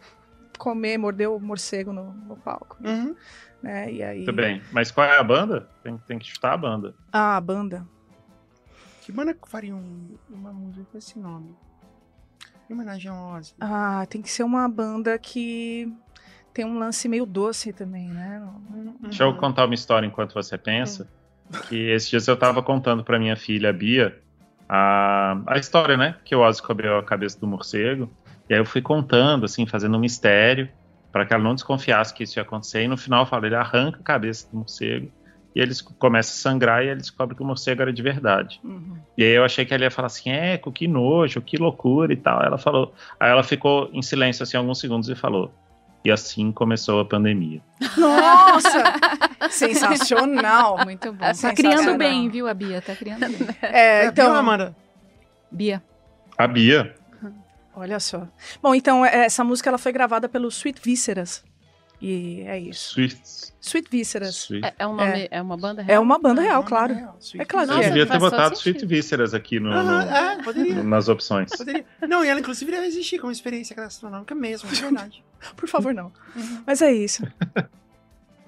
comer, morder o morcego no, no palco. Uhum. Né? E aí. Muito bem. Mas qual é a banda? Tem, tem que chutar a banda. Ah, a banda. Que banda faria um- uma música com esse nome? Em homenagem ao Ozzy. Ah, tem que ser uma banda que tem um lance meio doce também, né? Deixa eu contar uma história enquanto você pensa. Que esses dias eu tava contando pra minha filha, a Bia, a, a história, né? Que o Ozzy comeu a cabeça do morcego. E aí eu fui contando, assim, fazendo um mistério, pra que ela não desconfiasse que isso ia acontecer. E no final eu falo, ele arranca a cabeça do morcego. E eles começam a sangrar e ele descobre que o morcego era de verdade. Uhum. E aí eu achei que ela ia falar assim, eco, que nojo, que loucura e tal. Ela falou. Aí ela ficou em silêncio assim alguns segundos e falou. E assim começou a pandemia. Nossa! Sensacional! Muito bom. Tá criando bem, viu, a Bia? Tá criando bem. É, É, então, viu, Amanda? Bia. A Bia, Olha só. Bom, então, é, essa música ela foi gravada pelo Sweet Vísceras. E é isso. Sweet. Sweet Vísceras. Sweet. É, é um nome, é. uma banda real? É uma banda real, Não, claro. é real. É claro Eu Nossa, que devia é. ter botado. Sweet Vísceras aqui no, no- é, poderia. nas opções. poderia. Não, e ela inclusive deve existir como experiência gastronômica mesmo, de verdade. Por favor, não. Mas é isso.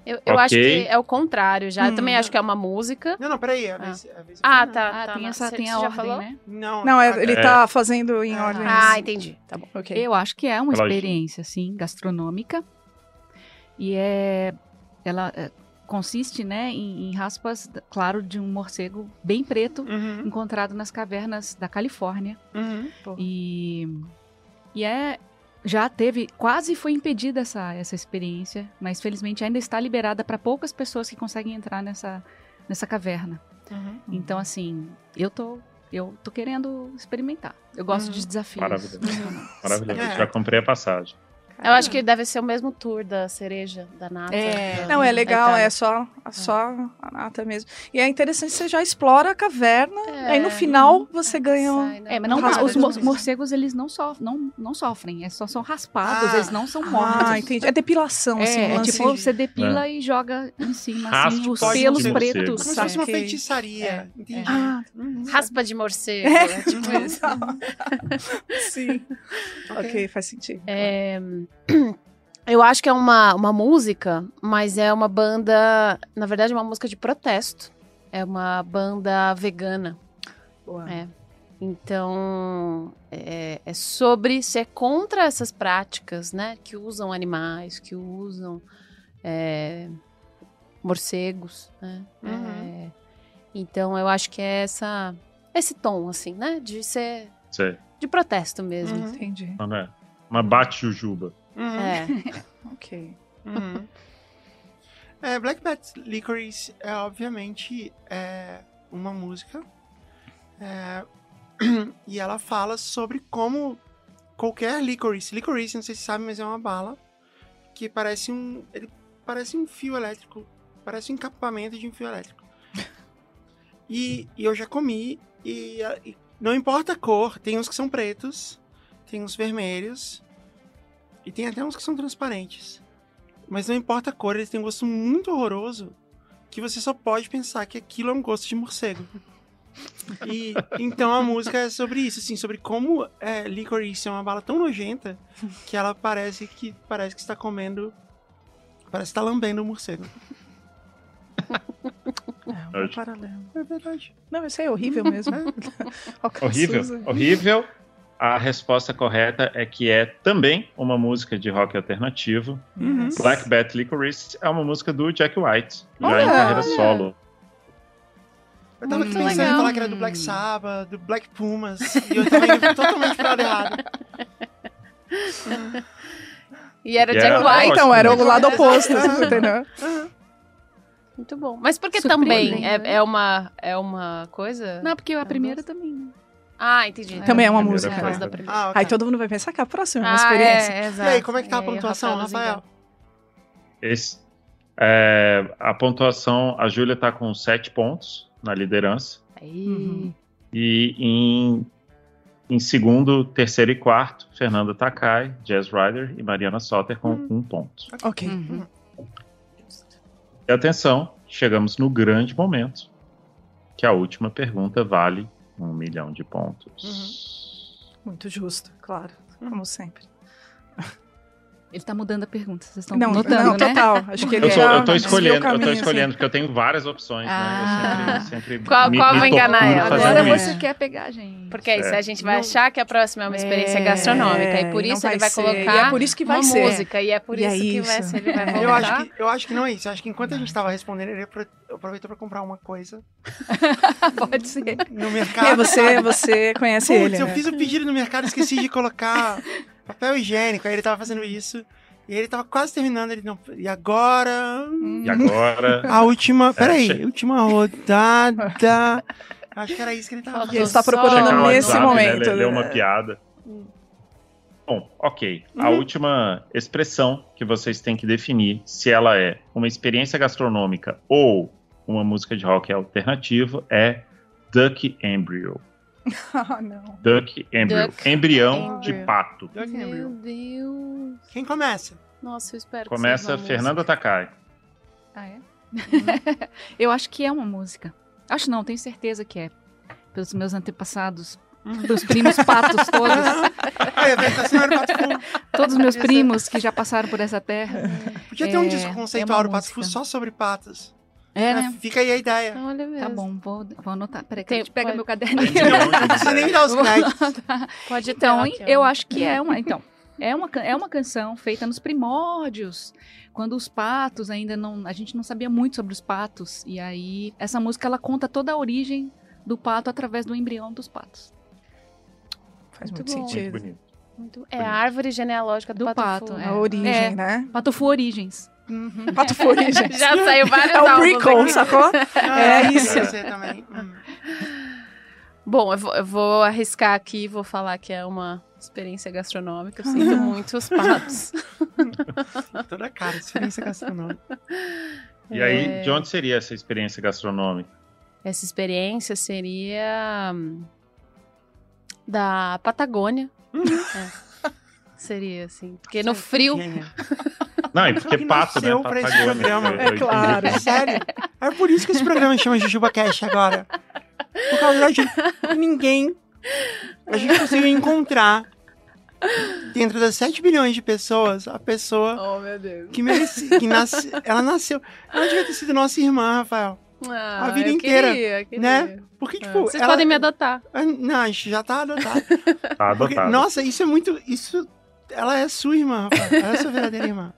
Eu, eu acho Ok. que é o contrário já. Eu Hum. também acho que é uma música. Não, não, peraí. A vez, a vez Ah, não. tá. Ah, tá, tem, essa, tem a ordem, falou? né? Não, Não, é- a- ele É. tá fazendo em Ah. ordem. Ah, entendi. Tá bom. Ok. Eu acho que é uma experiência, assim, gastronômica. E é. Ela é, consiste, né, em, em raspas, claro, de um morcego bem preto Uhum, encontrado nas cavernas da Califórnia. uhum. E, e é. Já teve, quase foi impedida essa, essa experiência, mas felizmente ainda está liberada para poucas pessoas que conseguem entrar nessa, nessa caverna. Uhum. Então, assim, eu tô, eu tô querendo experimentar. Eu gosto Uhum. de desafios. Maravilhoso. Maravilhoso. É. Já comprei a passagem. Eu acho que deve ser o mesmo tour da cereja, da nata. É. da- Não, é legal, é só, é só a nata mesmo. E é interessante, você já explora a caverna, É. aí no final você ganha. Sai, né? É, mas não, Raspa os mor- morcegos, eles não, sof não, não sofrem, é só são raspados, Ah. eles não são mortos. Ah, entendi. É depilação, assim, É, é tipo, você depila e joga em cima, assim, Raspa os de pelos morcego. pretos. Como se fosse uma Saquei. feitiçaria. É, Entendi. Ah, Uhum. Raspa de morcego. É, tipo isso. sim. ok, faz sentido. É, eu acho que é uma, uma música, mas é uma banda. Na verdade, é uma música de protesto. É uma banda vegana. Boa. É. Então, é, é sobre ser contra essas práticas, né? Que usam animais, que usam é, morcegos, né? Uhum. É, então, eu acho que é essa, esse tom, assim, né? De ser Sei. de protesto mesmo. Uhum. Entendi. Não é? Uma bate-jujuba. Uhum. É. Ok. Uhum. É, Black Bat Licorice é obviamente é, uma música é, e ela fala sobre como qualquer licorice, licorice, não sei se sabe, mas é uma bala que parece um, ele parece um fio elétrico, parece um encapamento de um fio elétrico. E, e eu já comi e, e não importa a cor, tem uns que são pretos, tem uns vermelhos e tem até uns que são transparentes. Mas não importa a cor, eles têm um gosto muito horroroso que você só pode pensar que aquilo é um gosto de morcego. E então a música é sobre isso, assim, sobre como é, licorice é uma bala tão nojenta que ela parece que parece que está comendo, parece que está lambendo um morcego. É um paralelo. É verdade. Não, isso aí é horrível mesmo. Horrível. É. Horrível. A resposta correta é que é também uma música de rock alternativo. Uhum. Black Bat Licorice é uma música do Jack White, já Olha, em carreira olha. solo. Eu tava Muito pensando em falar que era do Black Sabbath, do Black Pumas, e eu tava indo totalmente pro lado errado. E era E Jack era Ah, White. então, era o lado oposto, entendeu? Muito bom. Mas por que também? É, né? é uma, é uma coisa? Não, porque a primeira também, né? Ah, entendi. Também é uma Primeira música. Primeira. Ah, ok. Aí todo mundo vai pensar que a próxima é uma Ah, experiência. é, E exato. aí, como é que tá a E pontuação, Rafael? engana. Esse, é, a pontuação, a Júlia tá com 7 pontos na liderança. Aí. Uhum. E em, em segundo, terceiro e quarto, Fernanda Takai, Jazz Rider e Mariana Soter com um ponto. Ok. Uhum. E atenção, chegamos no grande momento, que a última pergunta vale um milhão de pontos. Muito justo, claro. Como sempre. Ele tá mudando a pergunta, vocês estão Não, notando, não, né? total. Acho que ele Eu tô, já eu tô escolhendo, eu caminho, tô assim. escolhendo, porque eu tenho várias opções, Ah. né? Eu sempre, sempre Qual- qual vai enganar torturo ela? Agora É. isso. você quer pegar, gente. Porque aí, se a gente vai Não- achar que a próxima é uma experiência É, gastronômica, e por isso ele vai ser. colocar E é por isso que vai uma ser. música, e é por E é isso que vai isso. ser, ele vai É. Eu acho, que, eu acho que não é isso. Eu acho que enquanto a gente tava respondendo, ele apro- aproveitou pra comprar uma coisa Pode ser. no mercado. É, você, você conhece Putz, ele, eu né? fiz o pedido no mercado, esqueci de colocar papel higiênico. Aí ele tava fazendo isso. E ele tava quase terminando. Ele não. E agora. E agora, A última. Peraí, che- última rodada. Acho que era isso que ele tava E ele está procurando nesse WhatsApp, momento. Né, né? uma piada. Bom, ok. A Uhum. última expressão que vocês têm que definir se ela é uma experiência gastronômica ou uma música de rock alternativa é Duck Embryo. Ah, não. Duck Embryo. Duck Embrião de embryo. pato. Duck Meu Embryo. Deus. Quem começa? Nossa, eu espero que Começa seja uma Fernanda Takai. Ah, é? eu acho que é uma música. Acho não, tenho certeza que é. Pelos meus antepassados, pelos primos patos todos. É. Todos os meus primos que já passaram por essa terra. Podia ter um É, disco é conceitual Pato Fu música. só sobre patas. É, É, né? Fica aí a ideia. Olha mesmo. Tá bom, vou, vou anotar. Peraí, que Tem- a gente pega pode- meu caderninho. Não precisa nem dar os créditos. anotar. Pode Então, ó. eu acho que é uma. Então, é uma, é uma canção feita nos primórdios, quando os patos ainda não. A gente não sabia muito sobre os patos. E aí, essa música ela conta toda a origem do pato através do embrião dos patos. Faz Muito muito, bom. Muito sentido. bonito. Muito- É a árvore genealógica do, Do pato. pato, é. A origem, É. né? Pato Fu Origens. Pato foi, gente. Já saiu vários É o prequel, sacou? Ah, É isso. ser também. Hum. Bom, eu vou, eu vou arriscar aqui e vou falar que é uma experiência gastronômica. Eu sinto muito os patos. Toda a cara, experiência gastronômica. E aí, É. de onde seria essa experiência gastronômica? Essa experiência seria hum, da Patagônia. É. Seria, assim. Porque no frio. É? Não, e porque Que pato, né? nasceu pra esse Patagônia. programa. É entendi. claro. É sério. É por isso que esse programa chama Jujuba Cash agora. Por causa da gente. Ninguém. A gente conseguiu encontrar dentro das 7 bilhões de pessoas a pessoa Oh, meu Deus. que merecia. Que nasce, ela nasceu. Ela devia ter sido nossa irmã, Rafael. Ah, A vida eu inteira, queria, queria. né? Porque, tipo. Vocês ela- podem me adotar. Ah, Não, a gente já tá adotado. Tá Porque, adotado. nossa, isso é muito. Isso. Ela é sua irmã, Rafael. Ela é sua verdadeira irmã.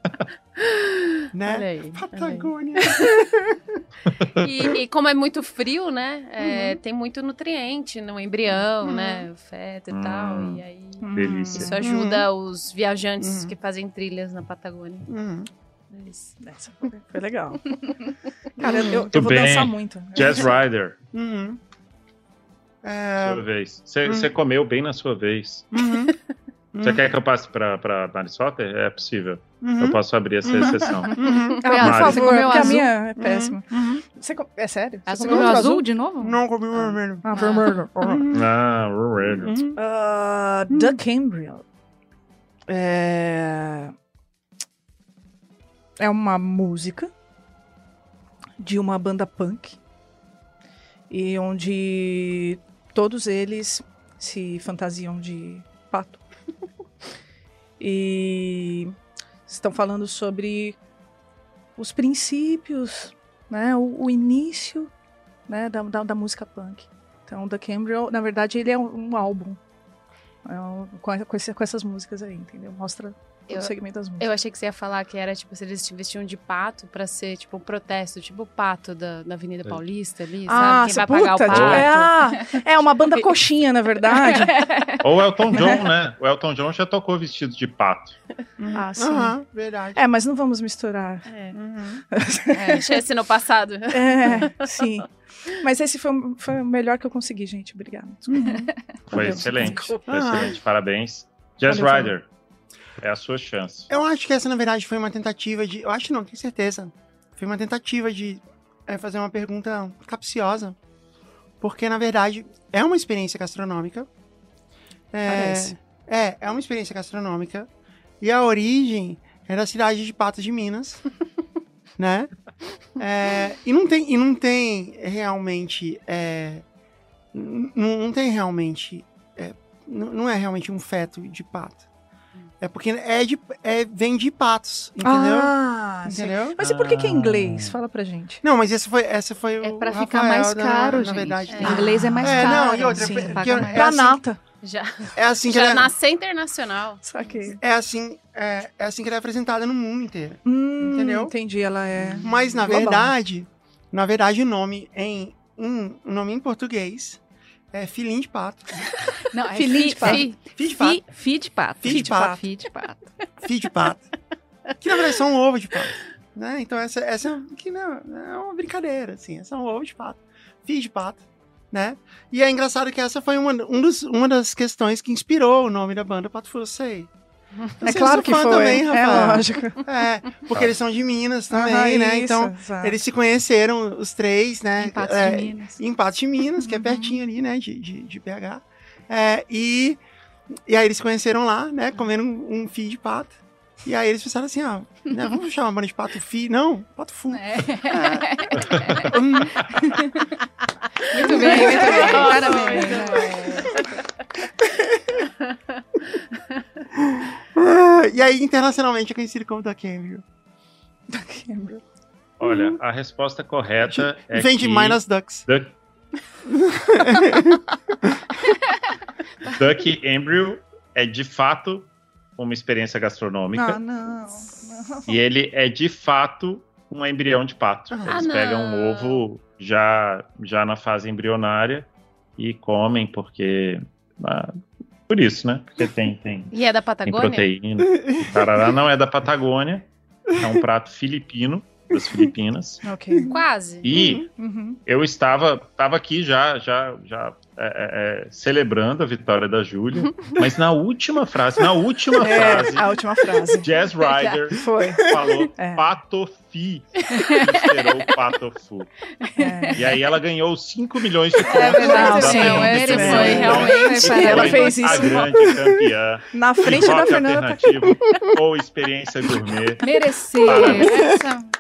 né? Olha aí. olha aí. Patagônia. E, e como é muito frio, né? é, Tem muito nutriente no embrião, Uhum. né? O feto e Hum. tal. E aí Delícia. isso ajuda os viajantes Uhum. que fazem trilhas na Patagônia. Essa foi foi legal. Cara, eu, eu, eu Muito vou bem. dançar muito. Jazz Rider, Uhum. É, sua vez. Você hum. você comeu bem na sua vez. uhum. Você quer que eu passe pra, pra Marisotter? É possível. Uhum. Eu posso abrir essa exceção. Uhum. Ah, por Mari. favor, Você comeu porque a azul? minha é péssima. Uhum. Você com- É sério? Ah, você comeu comeu outro azul de novo? Não comi o vermelho. Ah, vermelho. Uhum. Ah, Rural. Uhum. Ah, The Cambriel. É... é uma música de uma banda punk e onde todos eles se fantasiam de pato. E estão falando sobre os princípios, né, o, o início né, da, da, da música punk. Então, The Cambriel, na verdade, ele é um, um álbum é um- com, com esse- com essas músicas aí, entendeu? Mostra Eu- segmento das músicas. Eu achei que você ia falar que era, tipo, se eles se vestiam de pato pra ser, tipo, um protesto, tipo o pato da, da Avenida Paulista ali, Ah, sabe? Quem vai pagar o puta, pato. tipo, é, é uma banda coxinha, na verdade. Ou Elton John, né? O Elton John já tocou vestido de pato. ah, sim. Aham, verdade. É, mas não vamos misturar. É. Uhum. Deixa esse no passado. É, sim. Mas esse foi, o- foi o melhor que eu consegui, gente. Obrigada. Desculpa. Foi excelente. Foi Ah. excelente. Parabéns. Jazz Valeu, Rider. É a sua chance. Eu acho que essa, na verdade, foi uma tentativa de. Eu acho não, tenho certeza. Foi uma tentativa de é, fazer uma pergunta capciosa. Porque, na verdade, é uma experiência gastronômica. É, Parece. É, é uma experiência gastronômica. E a origem é da cidade de Patos de Minas. né? É, e, não tem, e não tem realmente. é, não, não tem realmente. é, não é realmente um feto de pato. É porque é de, é, vem de patos, entendeu? Ah, sim. entendeu? Mas e por que, que é Ah. inglês? Fala pra gente. Não, mas essa foi, essa foi o É pra o ficar Rafael mais da- caro, na gente. verdade. Em inglês é mais É, caro. não, e outra, sim, é assim- nata. Já, É assim que já ela, nascer internacional. Saquei. é assim, é, é assim que ela é apresentada no mundo inteiro. Hum, Entendeu? Entendi, ela é. Mas na Global. verdade, na verdade o nome em um, o nome em português é filhinho de pato. Não, é Filhinho fi- de pato. fi- Filho de pato. fi- fi de pato. Fi de pato. Fi de pato. Filho de pato. que na verdade são um ovo de pato. Né? Então essa, essa que não, é uma brincadeira, assim. Essa é um ovo de pato. Filho de pato. Né? E é engraçado que essa foi uma, um dos, uma das questões que inspirou o nome da banda Pato Fussei. É claro que foi. Também, é lógico. É, porque eles são de Minas também, né? isso, Então, exato. eles se conheceram, os três, né? Em Patos é, de Minas. Em Patos de Minas, que é Uhum. pertinho ali, né? De, de, de BH. É, e, e aí eles se conheceram lá, né? Comendo um, um fio de pato. E aí eles pensaram assim, ah, né, vamos chamar a banda de pato fi? Não, pato fu. É. Hum, Muito bem, muito bem. Parabéns. ah, e aí, internacionalmente, é conhecido como Duck Andrew. Olha, a resposta correta é Vem de que Minas Ducks. Duck... Duck Embryo é de fato uma experiência gastronômica Ah, não. não. e ele é de fato um embrião de pato. Ah, Eles não. pegam um ovo já, já na fase embrionária e comem porque ah, por isso, né? Porque tem tem, E é da tem Patagônia? proteína. O tarará não é da Patagônia, é um prato filipino das Filipinas. Ok. Quase. E Uhum. eu estava, estava aqui já, já, já é, é, é, celebrando a vitória da Júlia, mas na última frase, na última frase, É, a última frase. Jazz Rider Foi. falou É. patofi e esperou patofu. É. E aí ela ganhou 5 milhões de pontos. É verdade, da sim, do foi realmente- ela fez isso. A grande campeã Na frente da Fernanda. alternativo ou experiência gourmet. Essa,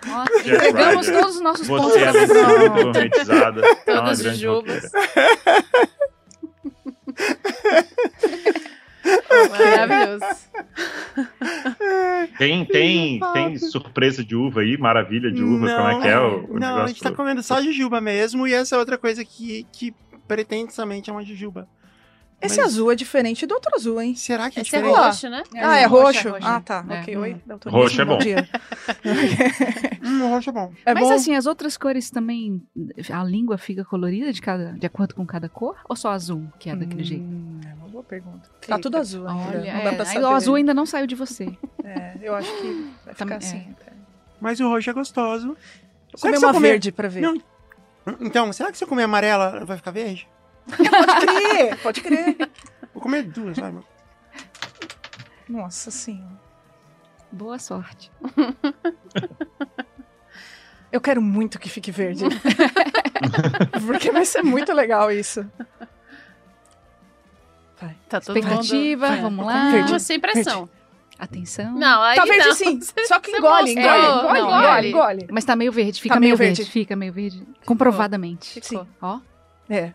ó, Jazz entregamos Rider. todos os nossos pontos Você é pra você. vencedora e gourmetizada. É uma grande. Maravilhoso. Tem, tem, tem surpresa de uva aí, maravilha de uva, como é que é o, o Não, a negócio? gente tá comendo só jujuba mesmo, e essa é outra coisa que, que pretensamente é uma jujuba. Esse Mas azul é diferente do outro azul, hein? Será que é Esse é diferente? roxo, né? ah, é roxo, roxo? é roxo. Ah, tá. É. Ok, oi. Roxo é bom. dia. Hum, roxo é bom. É Mas bom? assim, as outras cores também, a língua fica colorida de, cada, de acordo com cada cor? Ou só azul, que é daquele jeito? Hum, É uma boa pergunta. Fica. Tá tudo azul ainda. Olha, não dá é, pra saber. o azul ainda não saiu de você. É, eu acho que vai ficar Também- assim. até. Mas o roxo é gostoso. Vou comer uma comer- verde pra ver. Não. Então, será que se eu comer amarela vai ficar verde? Pode crer, pode crer. Vou comer duas, vai, mano. Nossa senhora. Boa sorte. Eu quero muito que fique verde. Porque vai ser muito legal isso. Vai. Tá todo mundo... Expectativa, Vai. vamos lá. Verde. Vamos sem pressão. Atenção. Não, aí Tá verde não. sim. Só que engole, mostrou. engole, Não, engole, engole, engole. engole. Mas tá meio verde, fica Tá meio meio verde. verde. Fica meio verde. Comprovadamente. Ficou. Ó. É.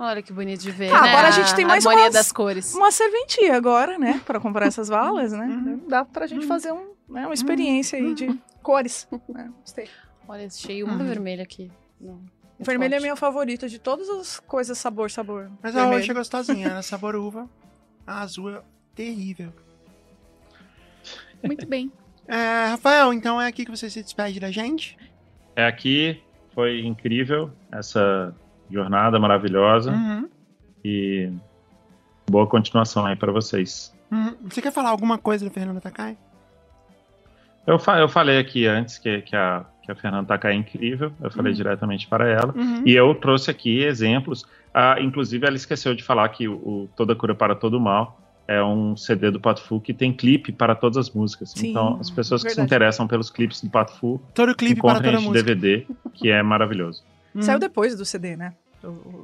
Olha que bonito de ver, Ah, né? agora a gente tem mais harmonia umas- das cores. Uma serventia agora, né? Pra comprar essas balas, né? Uhum. Dá pra gente fazer um, né, uma experiência aí de cores. né? Gostei. Olha, cheio uma Uhum. vermelha aqui. Não, O vermelho é meu favorito de todas as coisas sabor, sabor. Mas a roxa é gostosinha, né? Sabor uva. A azul é terrível. Muito bem. É, Rafael, então é aqui que você se despede da gente? É aqui, foi incrível essa jornada maravilhosa Uhum. e boa continuação aí para vocês. Uhum. Você quer falar alguma coisa do Fernando Takai? Eu, fa- eu falei aqui antes que, que a, que a Fernanda Takai é incrível, eu falei Uhum. diretamente para ela. Uhum. E eu trouxe aqui exemplos. Ah, inclusive, ela esqueceu de falar que o, o Toda Cura para Todo Mal é um CD do Pato Fu que tem clipe para todas as músicas. Sim, então, as pessoas que se verdade. interessam pelos clipes do Pato Fu Todo clipe para encontrem música. DVD, que é maravilhoso. Uhum. Saiu depois do CD, né?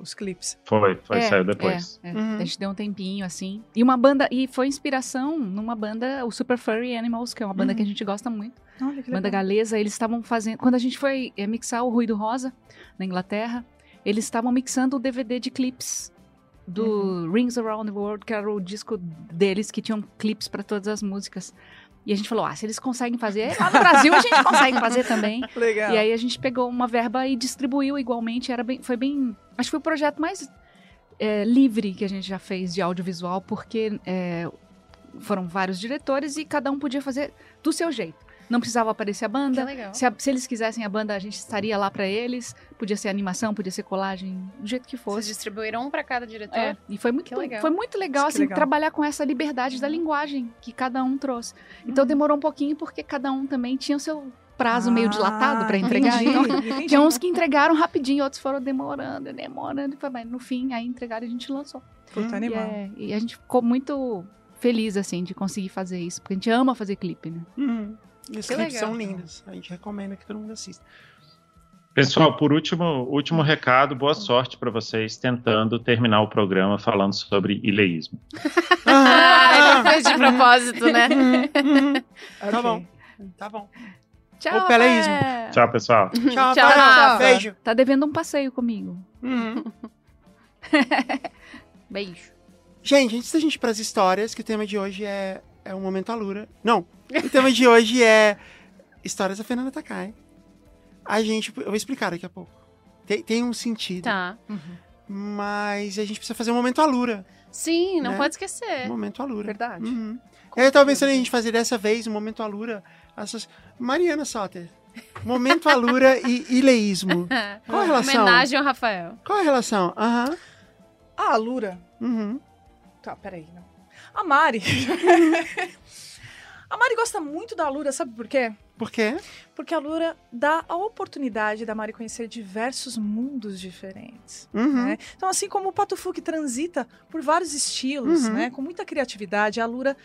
Os clipes. Foi, foi, É, saiu depois. É, é. Uhum. A gente deu um tempinho, assim. E uma banda, e foi inspiração numa banda, o Super Furry Animals, que é uma banda Uhum. que a gente gosta muito. Olha que Banda legal. galesa, eles estavam fazendo. Quando a gente foi é, mixar o Ruído Rosa na Inglaterra, eles estavam mixando o DVD de clipes do Rings Around the World, que era o disco deles que tinham clipes para todas as músicas. E a gente falou: ah, se eles conseguem fazer, lá no Brasil a gente consegue fazer também. Legal. E aí a gente pegou uma verba e distribuiu igualmente. Era bem, foi bem. Acho que foi o projeto mais é, livre que a gente já fez de audiovisual, porque é, foram vários diretores e cada um podia fazer do seu jeito. Não precisava aparecer a Que banda. legal. Se, a- se eles quisessem a banda, a gente estaria lá pra eles. Podia ser animação, podia ser colagem, do jeito que Vocês fosse. distribuíram um pra cada diretor? É, e foi muito, foi muito legal, assim, legal. trabalhar com essa liberdade da linguagem que cada um trouxe. Então demorou um pouquinho porque cada um também tinha o seu prazo meio dilatado pra Ah, entregar. entendi, Então, entendi. tinha uns que entregaram rapidinho, outros foram demorando, demorando. foi, Mas no fim, aí entregaram e a gente lançou. Puta E, animal. é- e a gente ficou muito feliz, assim, de conseguir fazer isso. Porque a gente ama fazer clipe, né? Uhum. E os Que clipes legal. são lindos. A gente recomenda que todo mundo assista. Pessoal, por último, último recado, boa sorte para vocês tentando terminar o programa falando sobre ileísmo. Ah, ele fez de propósito, né? Uhum, uhum. Tá Ok. bom. Tá bom. Tchau, O peleísmo. Tchau, pessoal. Tchau, Tchau. Rafa. Beijo. Tá devendo um passeio comigo. Uhum. Beijo. Gente, antes da gente ir pras histórias, que o tema de hoje é, é o Momento Alura. Não, o tema de hoje é Histórias da Fernanda Takai. A gente, eu vou explicar daqui a pouco. Tem, tem um sentido, Tá. mas a gente precisa fazer um Momento Alura. Sim, não Né? pode esquecer. Um Momento Alura. Verdade. Uhum. Eu tava pensando em a gente fazer dessa vez um Momento Alura. Essas... Mariana Soter. Momento Alura e ileísmo. Qual a relação? Homenagem ao Rafael. Qual a relação? Aham. Ah, a Lura. Uhum. Tá, peraí. Não. A Mari. a Mari gosta muito da Lura, sabe por quê? Por quê? Porque a Lura dá a oportunidade da Mari conhecer diversos mundos diferentes. Uhum. né? Então, assim como o Patufu que transita por vários estilos, Uhum. né, com muita criatividade, a Lura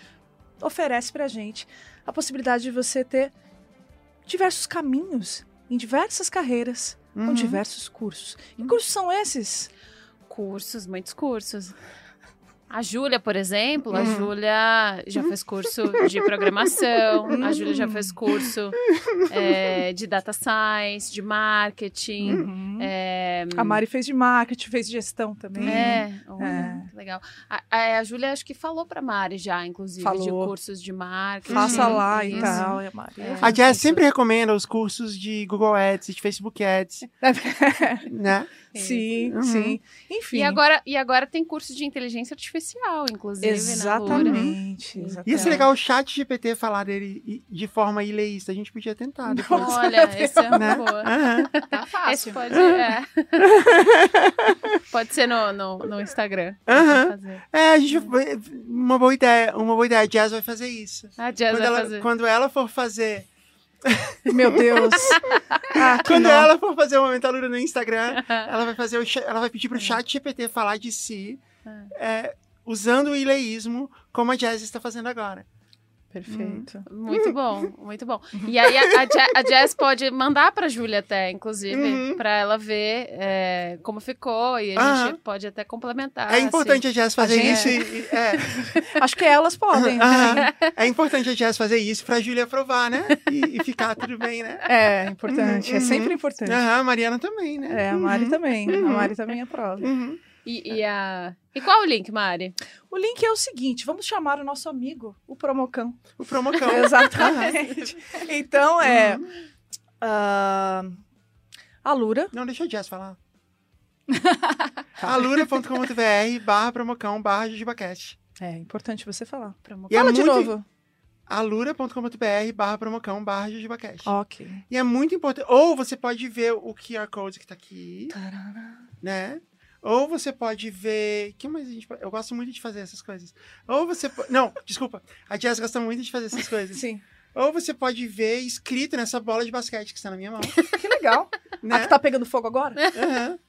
oferece pra gente a possibilidade de você ter diversos caminhos em diversas carreiras, com Uhum. diversos cursos. Que cursos são esses? Cursos, muitos cursos. A Júlia, por exemplo, a Uhum. Júlia já fez curso de programação, a Júlia já fez curso é, de data science, de marketing. Uhum. É, A Mari fez de marketing, fez de gestão também. é, olha, É. que legal. A, a, Júlia acho que falou pra Mari já, inclusive, de Falou. cursos de marketing. Faça lá e tal. E a Mari. É. A Jess sempre recomenda os cursos de Google Ads, de Facebook Ads, né? Sim, Uhum. sim. Enfim. E agora, e agora tem curso de inteligência artificial, inclusive, na Lura. Exatamente. exatamente. Ia ser legal o chat GPT falar dele de forma ileísta. A gente podia tentar depois. Olha, essa é uma Né? boa. Aham. Tá Esse fácil. pode, é. pode ser no, no, no Instagram. Fazer. É, a gente uma boa ideia, uma boa ideia. A Jazz vai fazer isso. A Jazz Quando vai ela, fazer. quando ela for fazer, Meu Deus. Ah, quando não. ela for fazer o momento alura no Instagram, ela vai fazer o ela vai pedir pro chat GPT falar de si, é, usando o ileísmo, como a Jazz está fazendo agora. Perfeito. Muito bom, muito bom. E aí a, a, Jazz pode mandar pra Júlia até, inclusive, Uhum. pra ela ver é, como ficou e a gente pode até complementar. é importante a Jazz fazer A gente- isso. e- é, Acho que elas podem. aham. é importante a Jazz fazer isso pra Júlia aprovar, né? E, e ficar tudo bem, né? É importante. É Uhum. sempre importante. Aham, a Mariana também, né? É, a Mari Uhum. também. A Uhum. Mari também aprova. Uhum. E, e a... e qual o link, Mari? O link é o seguinte: vamos chamar o nosso amigo, o Promocão. O promocão. Exatamente. Então é. Uhum. ah, a Lura. Não, deixa a Jazz falar. alura.com.br barra promocão barra jujubacast. É importante você falar. Promo- E é Fala de muito- novo. alura.com.br barra promocão barra jujubacast. Ok. E é muito importante. Ou você pode ver o QR Code que tá aqui, né? Ou você pode ver. que mais a gente pode... Eu gosto muito de fazer essas coisas. Ou você. po- Não, desculpa. A Jess gosta muito de fazer essas coisas. Sim. Ou você pode ver escrito nessa bola de basquete que está na minha mão. Que legal. Né? A que tá pegando fogo agora? Aham.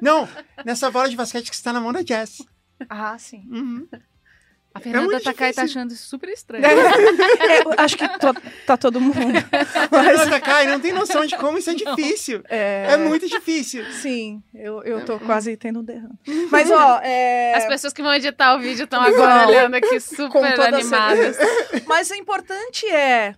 Não, nessa bola de basquete que está na mão da Jess. Ah, sim. Uhum. A Fernanda muito Takai tá difícil. achando isso super estranho. É, eu acho que to- tá todo mundo. Mas, Mas... Takai não tem noção de como isso é difícil. é, É muito difícil. Sim, eu, eu tô quase tendo um derrame. Mas, ó, é... As pessoas que vão editar o vídeo estão agora olhando aqui super animadas. Mas o importante é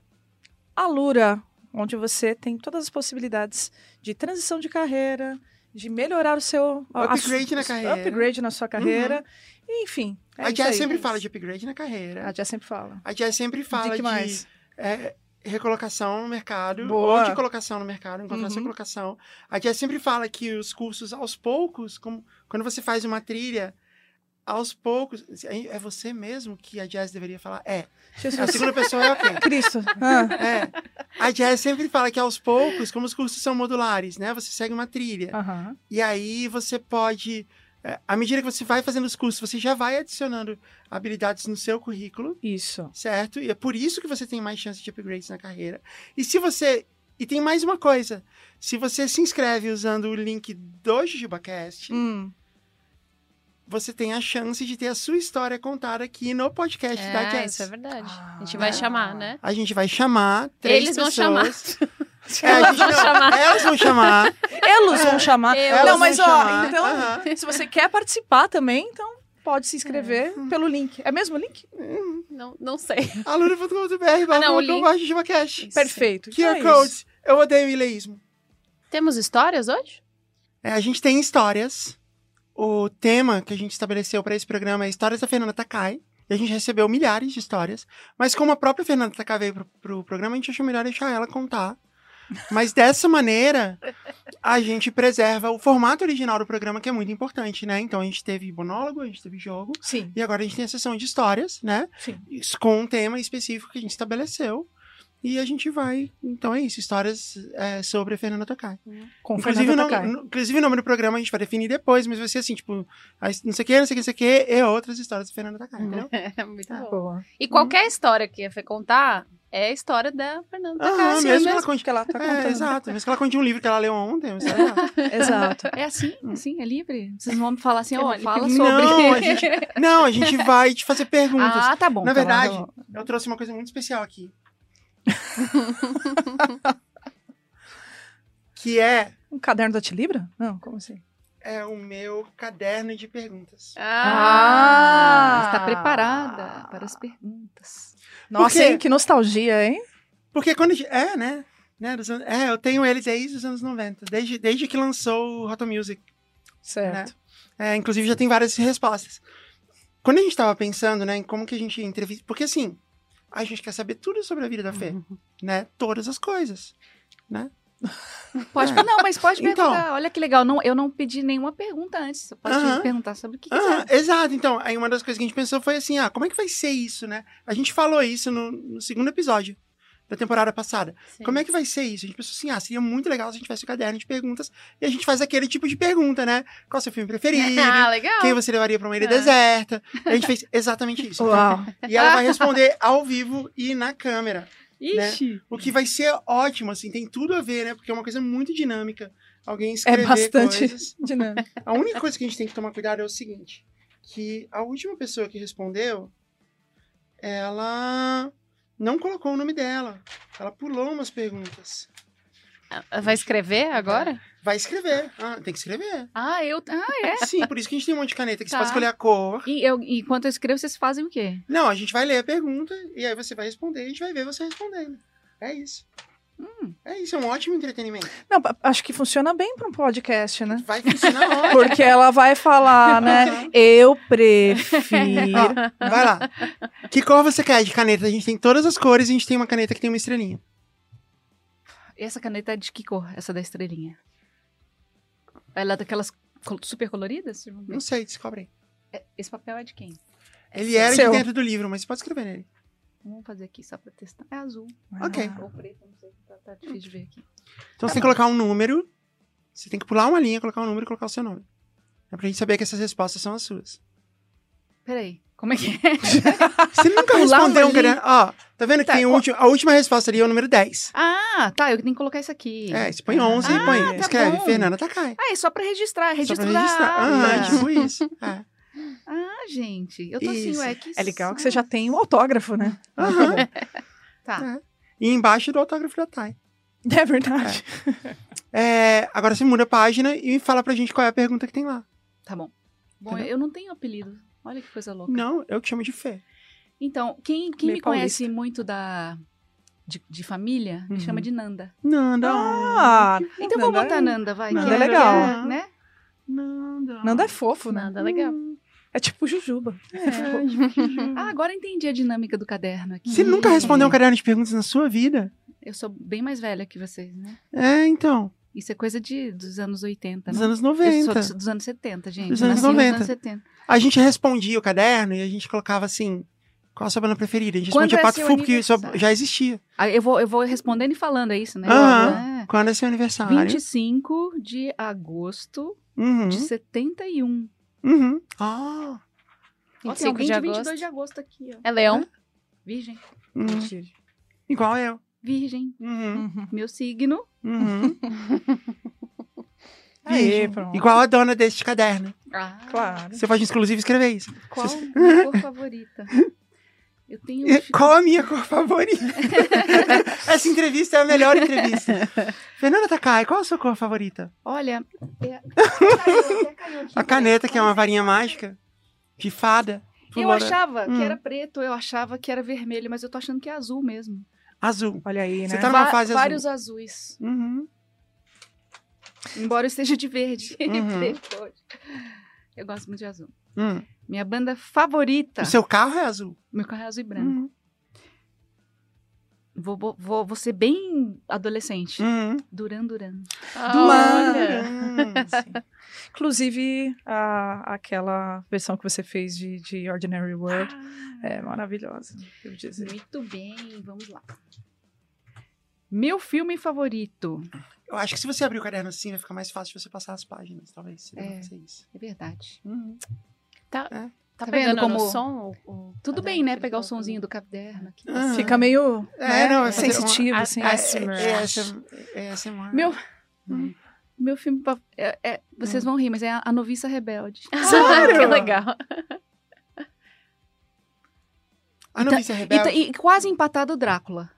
a Lura, onde você tem todas as possibilidades de transição de carreira, de melhorar o seu Upgrade a- na carreira. upgrade na sua carreira, e, enfim. é a aí. sempre fala de upgrade na carreira. A Jess sempre fala. A Jess sempre fala de que de, mais? é, recolocação no mercado, Boa. ou de colocação no mercado, encontrar Uhum. sua colocação. A Jess sempre fala que os cursos, aos poucos, como, quando você faz uma trilha, aos poucos. É você mesmo que a Jess deveria falar? É. A segunda pessoa é ok. Cristo. Ah, É. A Jess sempre fala que aos poucos, como os cursos são modulares, né? Você segue uma trilha. E aí você pode. é, À medida que você vai fazendo os cursos, você já vai adicionando habilidades no seu currículo Isso. certo? E é por isso que você tem mais chance de upgrades na carreira. E se você. E tem mais uma coisa. Se você se inscreve usando o link do JujubaCast, Hum. Você tem a chance de ter a sua história contada aqui no podcast da É, Jess. isso é verdade. A gente Ah. vai chamar, né? A gente vai chamar três Eles vão pessoas. chamar. É, a gente vão não, chamar. Elas vão chamar. Eles vão chamar. Elas não, vão mas ó, chamar. então, Aham. se você quer participar também, então pode se inscrever pelo link. É mesmo o link? Não, não sei. aluna.com.br, Ah, não, o link. barra JujubaCast. Isso. Perfeito. QR Então é Codes. isso. Eu odeio ileísmo. Temos histórias hoje? É, a gente tem histórias. O tema que a gente estabeleceu para esse programa é Histórias da Fernanda Takai. E a gente recebeu milhares de histórias. Mas como a própria Fernanda Takai veio pro, pro programa, a gente achou melhor deixar ela contar. Mas dessa maneira, a gente preserva o formato original do programa, que é muito importante, né? Então a gente teve monólogo, a gente teve jogo. Sim, E agora a gente tem a sessão de histórias, né? sim. Com um tema específico que a gente estabeleceu. E a gente vai. Então é isso, histórias é, sobre a Fernanda Takai. Com Inclusive o, Fernanda nome, Takai. no- inclusive, o nome do programa a gente vai definir depois, mas vai ser assim, tipo, não sei o que, não sei o que, não sei o que, e outras histórias da Fernanda Takai, entendeu? É muito bom. Boa. E qualquer história que a Fê contar é a história da Fernanda Takai. mesmo que ela mesmo conte. que ela tá É, contando. exato. Mesmo que ela conte um livro que ela leu ontem, mas sei lá. Exato. É assim, assim, é livre. Vocês vão me falar assim, ó, fala não, sobre. a gente- Não, a gente vai te fazer perguntas. Ah, tá bom. Na tá verdade, tá bom. eu trouxe uma coisa muito especial aqui. que é, Um caderno da Tilibra? Não, como assim? é o meu caderno de perguntas. Ah! Está preparada para as perguntas. Nossa, quê? hein? Que nostalgia, hein? Porque quando. a gente- É, né? né dos anos- é, eu tenho eles aí dos anos 90, desde, desde que lançou o Hot Music. Certo. É, inclusive já tem várias respostas. Quando a gente tava pensando, né, em como que a gente entrevista. Porque assim, a gente quer saber tudo sobre a vida da Fê, né? Todas as coisas, né? Pode, É. não, mas pode Então. perguntar. Olha que legal. Não, eu não pedi nenhuma pergunta antes. Você pode Aham. perguntar sobre o que Ah, quiser. exato. Então, aí uma das coisas que a gente pensou foi assim: ah, como é que vai ser isso, né? A gente falou isso no, no segundo episódio da temporada passada. Sim. Como é que vai ser isso? A gente pensou assim: ah, seria muito legal se a gente tivesse um caderno de perguntas e a gente faz aquele tipo de pergunta, né? Qual é o seu filme preferido? Ah, legal. Quem você levaria pra uma ilha É. deserta? A gente fez exatamente isso. Uau. E ela vai responder ao vivo e na câmera. Ixi. O que vai ser ótimo, assim, tem tudo a ver, né? Porque é uma coisa muito dinâmica. Alguém É escrever bastante coisas. dinâmico. A única coisa que a gente tem que tomar cuidado é o seguinte: que a última pessoa que respondeu, ela não colocou o nome dela. Ela pulou umas perguntas. Vai escrever agora? Vai escrever. Ah, tem que escrever. Ah, eu. Ah, é? Sim, por isso que a gente tem um monte de caneta, que você Tá. pode escolher a cor. E eu, enquanto eu escrevo, vocês fazem o quê? Não, a gente vai ler a pergunta e aí você vai responder e a gente vai ver você respondendo. É isso. É isso, é um ótimo entretenimento. Não, acho que funciona bem para um podcast, né? Vai funcionar ótimo. Porque ela vai falar, né? Eu prefiro. Ó, vai lá. Que cor você quer de caneta? A gente tem todas as cores e a gente tem uma caneta que tem uma estrelinha. E essa caneta é de que cor? Essa da estrelinha? Ela é daquelas super coloridas? Não sei, descobre aí. É- Esse papel é de quem? Ele era Seu. de dentro do livro, mas você pode escrever nele. Vamos fazer aqui só pra testar. É azul. Ok. Ah, Ou preto, não sei. Tá, tá difícil de ver aqui. Então você tem que colocar um número. Você tem que pular uma linha, colocar um número e colocar o seu nome. É pra gente saber que essas respostas são as suas. Peraí, como é que é? Você nunca Pular respondeu um caderno. Ó, tá vendo que Tá, tem o último, a última resposta ali é o número 10. Ah, tá, eu tenho que colocar isso aqui. É, você põe 11 e Ah, põe. tá Escreve bom. Fernanda Takai. Ah, é só pra registrar, Só pra da registrar. ata. Ah, tipo isso. É. Ah, gente, eu tô assim, Isso. ué, que É legal que saco. você já tem um autógrafo, né? Aham. Tá. E embaixo do autógrafo da Thay. É verdade. É, agora você muda a página e fala pra gente qual é a pergunta que tem lá. Tá bom. Bom, Entendeu? eu não tenho apelido. Olha que coisa louca. Não, eu que chamo de Fê. Então, quem, quem Meio me conhece muito da de, de família, me Uhum. chama de Nanda. Nanda. Ah, Então vamos Nanda botar é- Nanda, vai. Nanda que é legal. que é, né? Nanda. Nanda é fofo, né? Nada legal. É tipo Jujuba. Ah, agora entendi a dinâmica do caderno aqui. Você nunca respondeu um caderno de perguntas na sua vida? Eu sou bem mais velha que vocês, né? É, então. Isso é coisa de, dos anos 80, Dos né? anos Eu 90. sou dos, dos anos 70, gente. Dos anos Nasci nos 90. anos 70. A gente respondia o caderno e a gente colocava assim: qual a sua banda preferida? A gente Quando respondia é Pato seu Fu, porque isso aniversário? já existia. Ah, eu, vou, eu vou respondendo e falando, é isso, né? Aham. É. Quando é seu aniversário? 25 de agosto Uhum. de 71. Uhum. Ah. Ó, tem 25 alguém de de agosto. 22 de agosto aqui, ó. É leão. Virgem. Uhum. Igual eu. Virgem. Uhum. Uhum. Meu signo. Uhum. Pronto. Igual a dona deste caderno. Ah, Claro. Você pode, inclusive, escrever isso. Qual a minha cor favorita? Eu tenho. um Qual a minha cor favorita? Essa entrevista é a melhor entrevista. Fernanda Takai, qual a sua cor favorita? Olha. É... Caiu, até caiu aqui, A caneta, que é uma varinha mágica. De fada. Eu achava que Hum. era preto, eu achava que era vermelho, mas eu tô achando que é azul mesmo. Azul. Olha aí, né? Você tá numa Va- fase azul. vários azuis. Uhum. Embora eu esteja de verde e Uhum. preto hoje. Eu gosto muito de azul. Hum. Minha banda favorita. O seu carro é azul. Meu carro é azul e branco. Uhum. Vou, vou, vou, vou ser bem adolescente. Uhum. Duran Duran. Hum, sim. Inclusive, a, aquela versão que você fez de, de Ordinary World é maravilhosa, devo dizer. Muito bem, vamos lá. Meu filme favorito. Eu acho que se você abrir o caderno assim, vai ficar mais fácil de você passar as páginas. Talvez seja É. É verdade. Uhum. Tá, É. tá, Tá pegando vendo como- no som? o- o Tudo caderno bem, né? Pegar o sonzinho do caderno aqui. Ah. Fica meio É, né, não, vai fazer sensitivo, uma- assim. a- É, ASMR. é, essa, é ASMR. Meu, Hum. meu filme. é- é- vocês vão rir, mas é a, a Noviça Rebelde. Ah, Sério? que legal. A E tá- noviça E, rebelde. tá- e quase empatado o Drácula.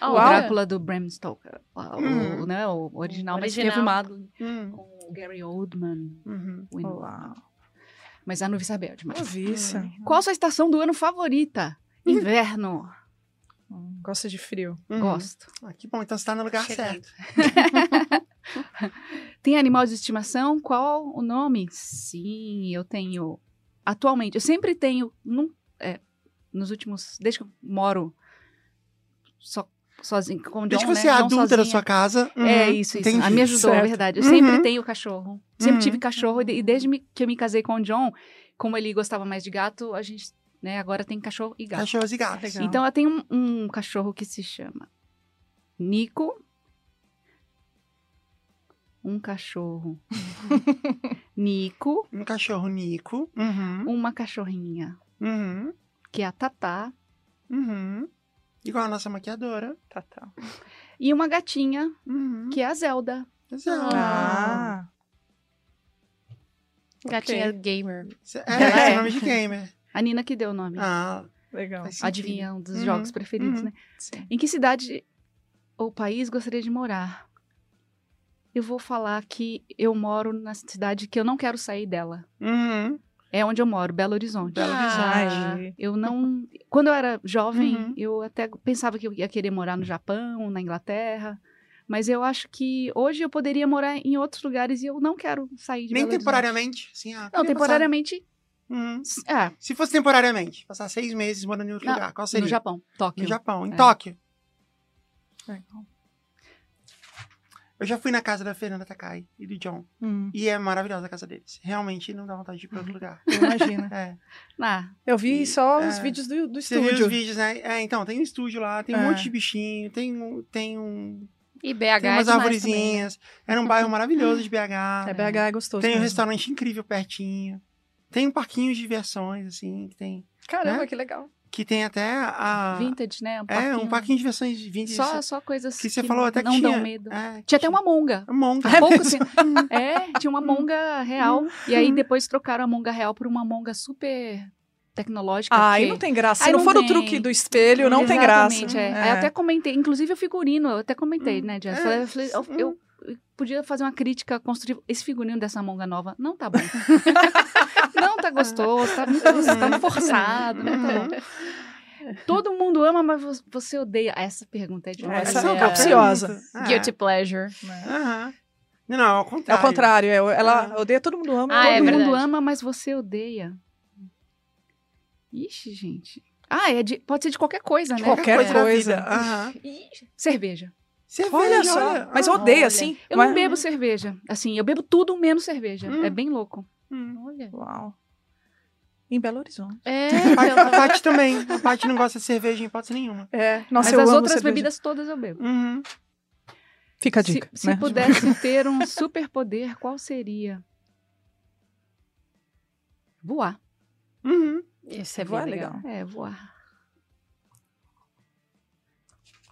O Olha. Drácula do Bram Stoker. O, Hum. né, o original, O mas original. refilmado Hum, com o Gary Oldman. uhum. o. Mas a Noviça Rebelde. Mas... Noviça. Qual a sua estação do ano favorita? Inverno. Hum, Gosta de frio. Uhum. Gosto. Ah, que bom, então você tá no lugar Chegando. certo. Tem animal de estimação? Qual o nome? Sim, eu tenho. Atualmente, eu sempre tenho. num- é, nos últimos. Desde que eu moro so, sozinho. Com o Desde John, que você né? é adulta da sua casa. uhum, É isso, isso. entendi. A me ajudou, é Certo. verdade. Eu Uhum. sempre tenho cachorro. Sempre Uhum. tive cachorro. E de- desde que eu me casei com o John, como ele gostava mais de gato, a gente, né, agora tem cachorro e gato. Cachorros e gatos. Legal. Então eu tenho um, um cachorro que se chama Nico. Um cachorro. Nico. Um cachorro Nico. Uhum. Uma cachorrinha, Uhum. que é a Tatá. Uhum. Igual a nossa maquiadora. Tá, tá. E uma gatinha, Uhum. que é a Zelda. Exato. Ah, Gatinha Ok. gamer. É, esse é o nome de gamer. A Nina que deu o nome. Ah, legal. Adivinha um dos Uhum, jogos preferidos, uhum. né? Sim. Em que cidade ou país gostaria de morar? Eu vou falar que eu moro na cidade que eu não quero sair dela. Uhum. É onde eu moro, Belo Horizonte. Belo Ah. Horizonte. Eu não. Quando eu era jovem, Uhum. eu até pensava que eu ia querer morar no Japão, na Inglaterra. Mas eu acho que hoje eu poderia morar em outros lugares e eu não quero sair de Nem Belo Horizonte. temporariamente. Sim, ah, Não, temporariamente. passar- Uhum. É, Se fosse temporariamente, passar seis meses morando em outro Não, lugar, qual seria? no Japão, Tóquio. No Japão, em É. Tóquio. Legal. Eu já fui na casa da Fernanda Takai e do John. Hum, E é maravilhosa a casa deles. Realmente não dá vontade de ir pra outro lugar. eu imagino. É. Ah, Eu vi E- só os é. vídeos do, do Você viu estúdio. os vídeos, né? É, então, tem um estúdio lá, tem um É. monte de bichinho, tem, um- tem, um, E BH tem é umas demais também, né? arvorezinhas. Era um bairro maravilhoso de BH. É, BH é gostoso. Tem um mesmo. restaurante incrível pertinho. Tem um parquinho de diversões, assim, que tem, Caramba, né? que legal. Que tem até a... vintage, né? Um é, um parquinho. parquinho de diversões vintage. Só, só coisas que você falou até que não tinha. dão medo. É, Tinha até uma monga. monga. Há pouco, assim, é, tinha uma monga real. E Hum. aí depois trocaram a monga real por uma monga super tecnológica. Ah, aí não tem graça. Se Aí não não for o tem. truque do espelho, não tem graça. Exatamente, é. Aí eu até comentei, inclusive o figurino, eu até comentei, né, Jess? É, eu, falei, eu- hum. eu- eu podia fazer uma crítica construtiva. Esse figurino dessa monga nova não tá bom. tá gostoso, tá muito, tá muito forçado, não tá bom. Todo mundo ama, mas vo- você odeia. Essa pergunta é demais. Essa Essa é uma boa capciosa. É. Guilty pleasure. Aham. Não, não, ao É contrário. o contrário. é, ela odeia todo mundo ama. Ah, todo é mundo- ama, mas você odeia. Ixi, gente. Ah, é de- pode ser de qualquer coisa, né? Qualquer Coisa da coisa. Cerveja. Cerveja, Olha só. Mas eu Ah, odeio olha. assim. Eu mas- não bebo cerveja. Assim, eu bebo tudo menos cerveja. Hum. É bem louco. hum. Olha. Uau. Em Belo Horizonte. É, A Paty- A Paty também. A Paty não gosta de cerveja em hipótese nenhuma. É. Nossa, mas eu as amo outras cerveja. bebidas todas eu bebo. Uhum. Fica a Se, dica. se né? pudesse ter um superpoder, qual seria? Voar. Uhum. Esse é Voar legal. legal. É, voar.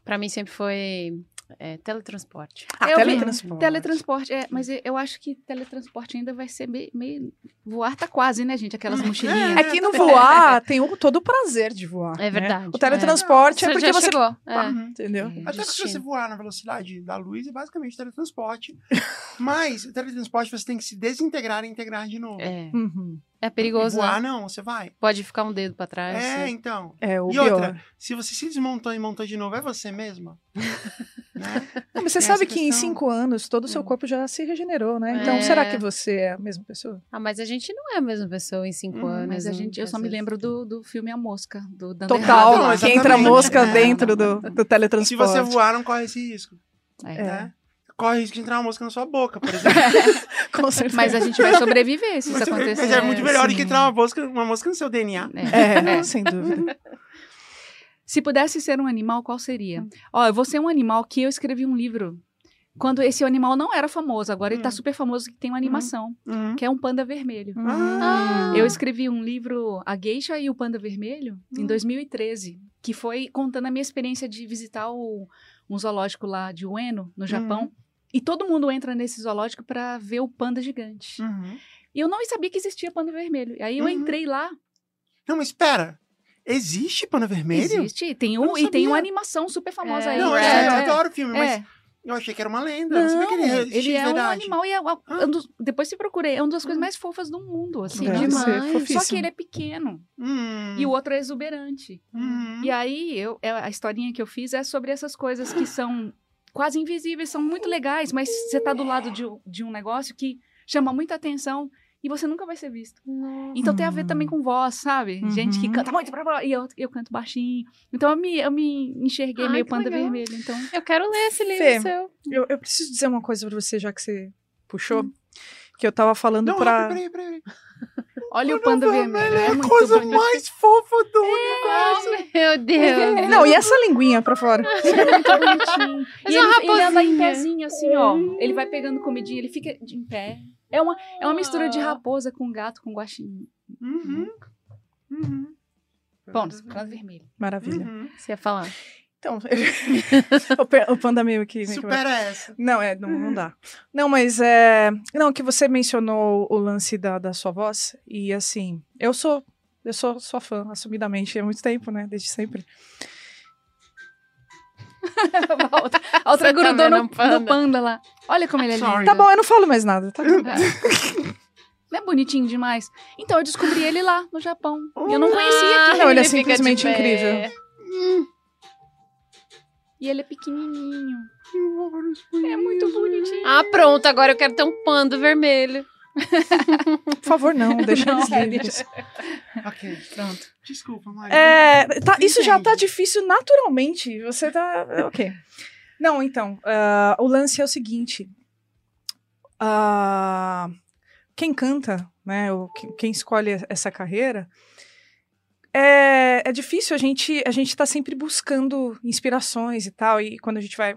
Pra mim sempre foi é, teletransporte. Ah, Eu vi- teletransporte. Teletransporte, é, mas eu acho que teletransporte ainda vai ser meio, meio- Voar tá quase, né, gente? Aquelas mochilinhas. É que no voar tem o- todo o prazer de voar. É né? verdade. O teletransporte é, Você porque já você. chegou. É. Uhum. Entendeu? É. Até porque se você voar na velocidade da luz, é basicamente teletransporte. Mas o teletransporte você tem que se desintegrar e integrar de novo. É. Uhum. É perigoso, Voar né? não, você vai. Pode ficar um dedo pra trás. É, e- então. É o E pior. outra, se você se desmontou e montou de novo, é você mesma? né? Não, mas você Tem sabe que em questão. cinco anos todo o seu Hum. corpo já se regenerou, né? Então É. será que você é a mesma pessoa? Ah, mas a gente não é a mesma pessoa em cinco Hum, anos. Mas a né? gente, eu só me lembro do, do filme A Mosca, do dando Total. Não, que entra a mosca É. dentro do, do Se teletransporte. você voar, não corre esse risco. É. É. Né? Corre o risco de entrar uma mosca na sua boca, por exemplo. Com certeza. Mas a gente vai sobreviver se isso acontecer. mas é muito melhor do que entrar uma mosca, uma mosca no seu DNA. É. É, sem dúvida. Se pudesse ser um animal, qual seria? Hum. Ó, eu vou ser um animal que eu escrevi um livro. Quando esse animal não era famoso, agora ele tá Hum. super famoso, que tem uma animação, Uhum. que é um panda vermelho. Ah. Eu escrevi um livro, A Geisha e o Panda Vermelho, em Hum. 2013, que foi contando a minha experiência de visitar o- um zoológico lá de Ueno, no Japão. E todo mundo entra nesse zoológico para ver o panda gigante. Uhum. E eu não sabia que existia panda vermelho. E aí eu Uhum. entrei lá, Não, mas espera. Existe pano vermelho? existe, tem um, e tem uma animação super famosa É, aí. Não, é, é, eu é. adoro o filme, mas É. eu achei que era uma lenda. eu não sabia que ele Não, ele é um verdade. animal e é, Ah. um dos- depois se procurei, é uma das coisas mais fofas do mundo, assim. Deve demais. ser Só que ele é pequeno Hum. e o outro é exuberante. Uhum. E aí, eu, é- a historinha que eu fiz é sobre essas coisas que são quase invisíveis, são muito legais, mas você tá do lado de, um- de um negócio que chama muita atenção e você nunca vai ser visto. Nossa. Então tem a ver também com voz, sabe? Gente que Uhum. canta muito pra e eu, eu canto baixinho. Então eu me, eu me enxerguei Ai, meio panda legal. vermelho. Então, Eu quero ler esse livro Fê, seu. Eu, eu preciso dizer uma coisa pra você, já que você puxou. Que eu tava falando Não, pra. peraí, peraí. Olha o panda vermelho. É É a coisa bonito. mais fofa do universo. Meu Deus. Não, e essa linguinha pra fora? Ele é muito bonitinho. Mas e uma ele, ele anda em raposinha. pezinho, assim, ó. Ele vai pegando comidinha, ele fica de- em pé. É uma, é uma mistura de raposa com gato, com guaxinim. Uhum. Uhum. Bom, panda vermelho. Maravilha. Uhum. Você ia falar. Então, o, panda meio que. Supera essa. Não, é, não, não dá. Não, mas é. Não, que você mencionou o lance da, da sua voz. E assim, eu sou. Eu sou sua fã, assumidamente, há muito tempo, né? Desde sempre. a outra, a outra Você grudou vendo no, um panda? no panda lá. Olha como ele é lindo. Tá bom, eu não falo mais nada. Tá tudo. Não é bonitinho demais? Então, eu descobri ele lá, no Japão. E eu não conhecia aqui. Não, ele é fica de simplesmente incrível. E ele é pequenininho. É muito bonitinho. Ah, pronto. Agora eu quero ter um panda vermelho. Por favor, não, deixa eles Não, é, livres. Ok, Pronto. desculpa, Mari. É, tá- isso já tá difícil naturalmente. Você tá. Ok. Não, então, ah, o lance é o seguinte. ah, quem canta, né, o, que- quem escolhe essa carreira, é, é difícil, a gente, a gente tá sempre buscando inspirações e tal, e quando a gente vai,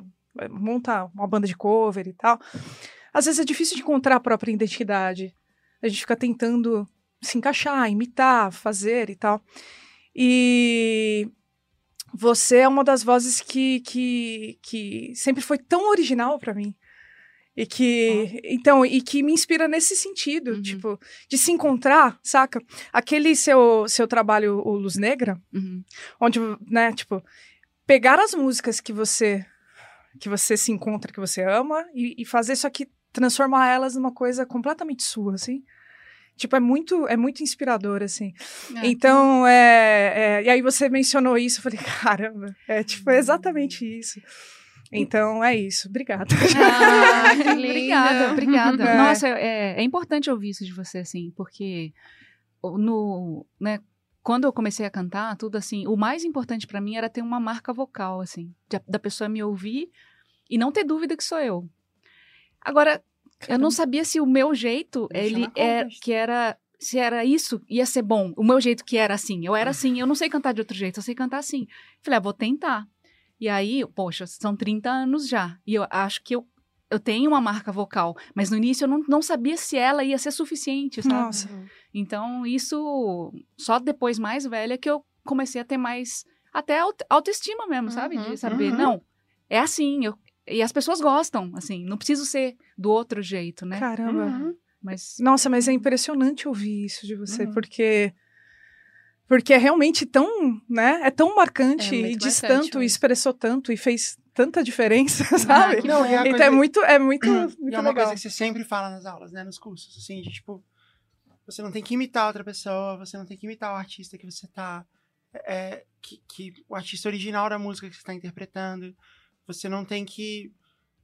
montar uma banda de cover e tal, às vezes é difícil de encontrar a própria identidade. A gente fica tentando se encaixar, imitar, fazer e tal. E você é uma das vozes que, que, que sempre foi tão original pra mim. E que, então, e que me inspira nesse sentido, Uhum. tipo, de se encontrar, saca? Aquele seu, seu trabalho, o Luz Negra, Uhum. onde, né, tipo, pegar as músicas que você que você se encontra, que você ama e, e fazer isso aqui, transformar elas numa coisa completamente sua, assim. Tipo, é muito, é muito inspirador, assim. É, Então, é, é, E aí você mencionou isso, eu falei, caramba, é tipo, é exatamente isso. Então, é isso. Obrigada. Ah, que lindo. obrigada, obrigada. É. Nossa, é, é importante ouvir isso de você, assim, porque no, né, quando eu comecei a cantar, tudo assim, o mais importante pra mim era ter uma marca vocal, assim, de- da pessoa me ouvir e não ter dúvida que sou eu. Agora, eu não sabia se o meu jeito, Deixa ele é, que era, se era isso, ia ser bom. O meu jeito que era assim, eu era assim, eu não sei cantar de outro jeito, eu sei cantar assim. Falei, ah, vou tentar. E aí, poxa, são 30 anos já. E eu acho que eu, eu tenho uma marca vocal. Mas no início eu não, não sabia se ela ia ser suficiente, sabe? Nossa. Então, isso só depois mais velha que eu comecei a ter mais. Até aut- autoestima mesmo, sabe? Uhum, De saber, uhum. não, é assim. Eu, e as pessoas gostam, assim. Não preciso ser do outro jeito, né? Caramba. Uhum. Mas. Nossa, mas é impressionante ouvir isso de você, Uhum. porque porque é realmente tão, né? É tão marcante É e diz marcante tanto, e expressou tanto e fez tanta diferença, sabe? que Não, a então coisa- é muito, é muito, muito E é uma legal. coisa que você sempre fala nas aulas, né? Nos cursos, assim, de tipo, você não tem que imitar outra pessoa, você não tem que imitar o artista que você tá. É, que, que o artista original da música que você tá interpretando. Você não tem que.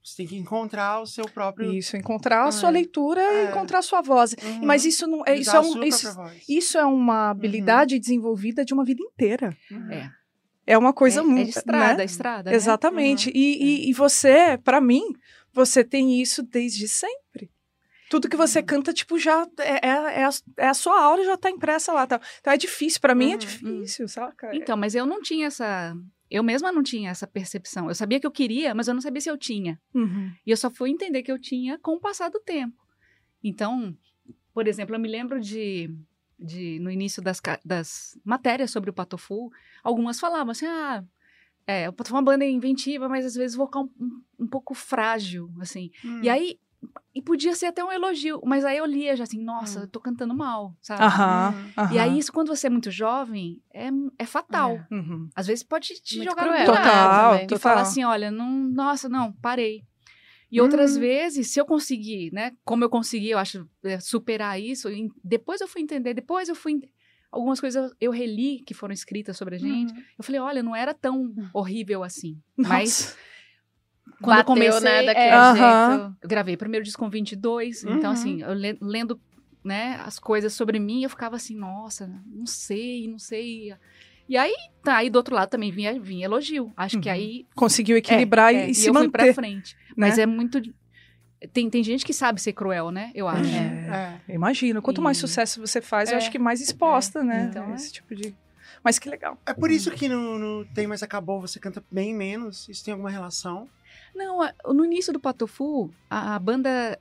Você tem que encontrar o seu próprio. Isso, encontrar a sua É. leitura e É. encontrar a sua voz. Uhum. Mas isso não é isso é um, isso, própria voz. isso é uma habilidade desenvolvida de uma vida inteira. Uhum. É. É uma coisa é, muito. é de estrada, né? estrada. né? Exatamente. E, e, e você, pra mim, você tem isso desde sempre. Tudo que Uhum. você canta, tipo, já é, é, é a, é a sua aura já tá impressa lá. Tá? Então é difícil, pra mim é Uhum. difícil, saca? Então, mas eu não tinha essa. Eu mesma não tinha essa percepção. Eu sabia que eu queria, mas eu não sabia se eu tinha. Uhum. E eu só fui entender que eu tinha com o passar do tempo. Então, por exemplo, eu me lembro de, de no início das, das matérias sobre o Patofu, algumas falavam assim, ah, é, o Patofu é uma banda inventiva, mas às vezes vocal um, um, um pouco frágil, assim. Hum. E aí, e podia ser até um elogio, mas aí eu lia já assim, nossa, Hum. eu tô cantando mal, sabe? Uhum. E aí, isso quando você é muito jovem, é, é fatal. Uhum. Às vezes pode te Muito jogar cruel, no né, Total, e total. falar assim, olha, não, nossa, não, parei. E outras Uhum. vezes, se eu conseguir, né, como eu consegui, eu acho, é, superar isso, em- depois eu fui entender, depois eu fui, algumas coisas eu reli que foram escritas sobre a gente, Uhum. eu falei, olha, não era tão horrível assim. Mas Nossa. Quando eu Bateu, comecei, né, daquele é, jeito. eu gravei primeiro disco com 22, então Uhum. assim, eu le- lendo, né, as coisas sobre mim, eu ficava assim, nossa, não sei, não sei. E aí, tá, aí do outro lado também vinha, vinha elogio. Acho que Uhum. aí Conseguiu equilibrar é, e, e se eu fui pra manter. frente. né? Mas é muito. Tem, tem gente que sabe ser cruel, né? Eu acho. É. É. Imagino. Quanto mais E- sucesso você faz, eu É. acho que mais exposta, né? Então, é. Esse tipo de. Mas que legal. É por isso que no, no Tem Mais Acabou você canta bem menos. Isso tem alguma relação? Não, no início do Patofu, a, a banda.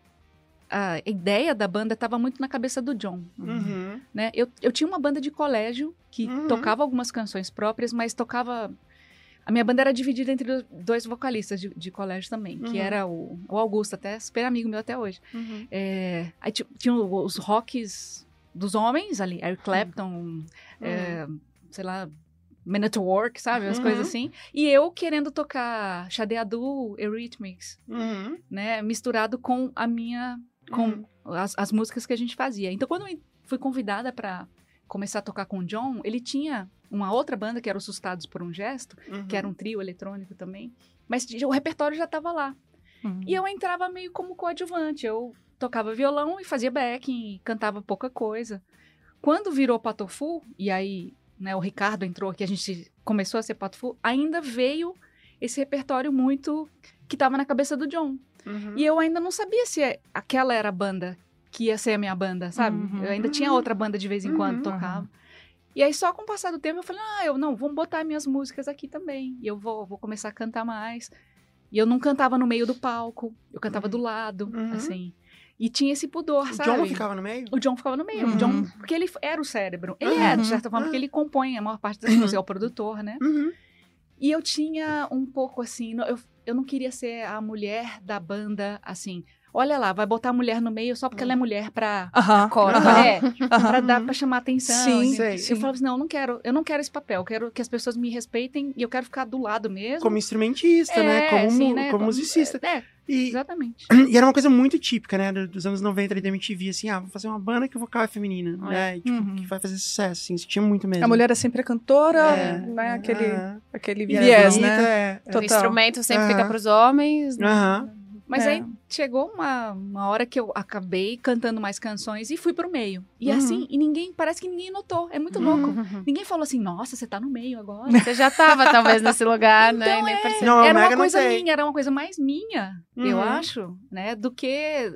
A ideia da banda estava muito na cabeça do John. Uhum. Né? Eu, eu tinha uma banda de colégio que Uhum. tocava algumas canções próprias, mas tocava. A minha banda era dividida entre dois vocalistas de, de colégio também, que Uhum. era o, o Augusto, até super amigo meu até hoje. Uhum. É, aí ti- tinha os rocks dos homens ali, Eric Clapton, Uhum. é, sei lá, Men at Work, sabe? As Uhum. coisas assim. E eu querendo tocar Xadeadu, Eurythmics, Uhum. né? Misturado com a minha... Com Uhum. as, as músicas que a gente fazia. Então, quando eu fui convidada para começar a tocar com o John, ele tinha uma outra banda, que era o Sustados por um Gesto, Uhum. que era um trio eletrônico também. Mas o repertório já estava lá. E eu entrava meio como coadjuvante. Eu tocava violão e fazia backing, e cantava pouca coisa. Quando virou Patofu, e aí né, o Ricardo entrou, que a gente começou a ser Patofu, ainda veio esse repertório muito que tava na cabeça do John. Uhum. E eu ainda não sabia se é- aquela era a banda que ia ser a minha banda, sabe? Uhum. Eu ainda tinha outra banda de vez em quando Uhum. tocava. E aí, só com o passar do tempo, eu falei, ah, eu não, vamos botar minhas músicas aqui também. E eu vou, vou começar a cantar mais. E eu não cantava no meio do palco, eu cantava do lado, Uhum. assim. E tinha esse pudor, O sabe? John ficava no meio? O John ficava no meio. Uhum. O John, porque ele era o cérebro. Ele Uhum. é, de certa forma, porque ele compõe a maior parte das coisas, é o produtor, né? Uhum. E eu tinha um pouco assim, eu, eu não queria ser a mulher da banda, assim. Olha lá, vai botar a mulher no meio só porque ela é mulher pra. Aham. Cora, aham, é, pra aham. dar pra chamar atenção. Sim, e- sei. sim. Eu falava assim, não, eu não quero, eu não quero esse papel, eu quero que as pessoas me respeitem e eu quero ficar do lado mesmo. Como instrumentista, né? É, Como, assim, mu- né? como musicista. É, E, exatamente. e era uma coisa muito típica, né? do- Dos anos 90 ali da MTV, assim, ah, vou fazer uma banda que o vocal é feminina, né? E, tipo, Uhum. que vai fazer sucesso, assim, isso tinha muito mesmo. A mulher é sempre a cantora, É, né? Aquele, é. aquele viés, bonita, né? é, é. O instrumento sempre Aham. fica pros homens. né? Mas É. aí chegou uma, uma hora que eu acabei cantando mais canções e fui pro meio. E Uhum. assim, e ninguém, parece que ninguém notou. É muito louco. Uhum. Ninguém falou assim, nossa, você tá no meio agora. Você já tava, talvez, nesse lugar, né? Então, nem é. Não, eu era uma coisa minha, era uma coisa mais minha, eu Uhum. acho, né? Do que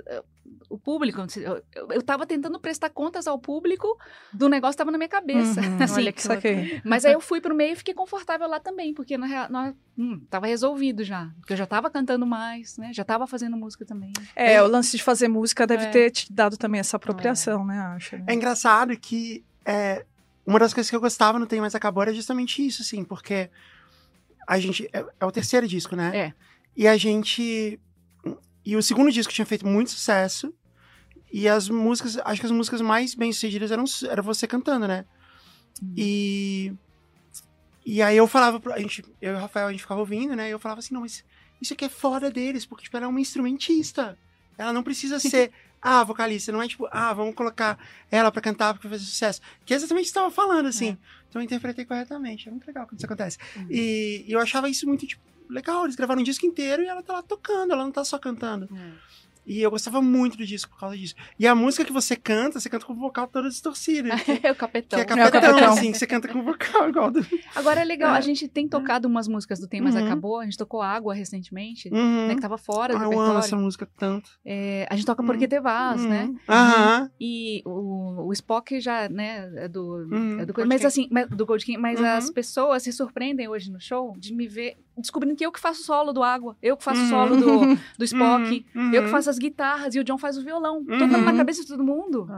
o público. Eu, eu, eu tava tentando prestar contas ao público do negócio que tava na minha cabeça. Uhum, assim. olha que saquei. Mas aí eu fui pro meio e fiquei confortável lá também, porque na real, na- hum, tava resolvido já. Porque eu já tava cantando mais, né? Já tava fazendo música também. É, o lance de fazer música deve É. ter te dado também essa apropriação, né? Acho. né? É engraçado que é, uma das coisas que eu gostava no Tem Mais Acabou era justamente isso, assim, porque a gente. É, é o terceiro disco, né? É. E a gente. E o segundo disco tinha feito muito sucesso. E as músicas, acho que as músicas mais bem sucedidas eram era você cantando, né? Hum. E. E aí eu falava, pro- a gente, eu e o Rafael, a gente ficava ouvindo, né? E eu falava assim, não, mas isso aqui é fora deles, porque tipo, ela é uma instrumentista. Ela não precisa ser ah, vocalista, não é tipo, ah, vamos colocar ela pra cantar porque fazer sucesso. Que é exatamente o que você tava falando, assim. Então eu interpretei corretamente. É muito legal quando isso acontece. E, e eu achava isso muito, tipo, legal. Eles gravaram um disco inteiro e ela tá lá tocando, ela não tá só cantando. E eu gostava muito do disco por causa disso. E a música que você canta, você canta com o vocal todo distorcido. Que, É o capetão. que é É capetão, capetão. assim, que você canta com o vocal igual do. Agora é legal, É. a gente tem tocado umas músicas do Tem Mas Uhum. Acabou. A gente tocou Água recentemente, Uhum. né? Que tava fora do Ah, eu amo repertório. essa música tanto. É, a gente toca Uhum. Porque Te Vas, né? Uhum. Aham. E o, o Spock já, né, é do, Uhum. é do Gold mas King. assim, mas- do Gold King, mas Uhum. as pessoas se surpreendem hoje no show de me ver descobrindo que eu que faço solo do Água, eu que faço Uhum. solo do, do Spock, Uhum. eu que faço as guitarras e o John faz o violão. Tocando Uhum. na cabeça de todo mundo.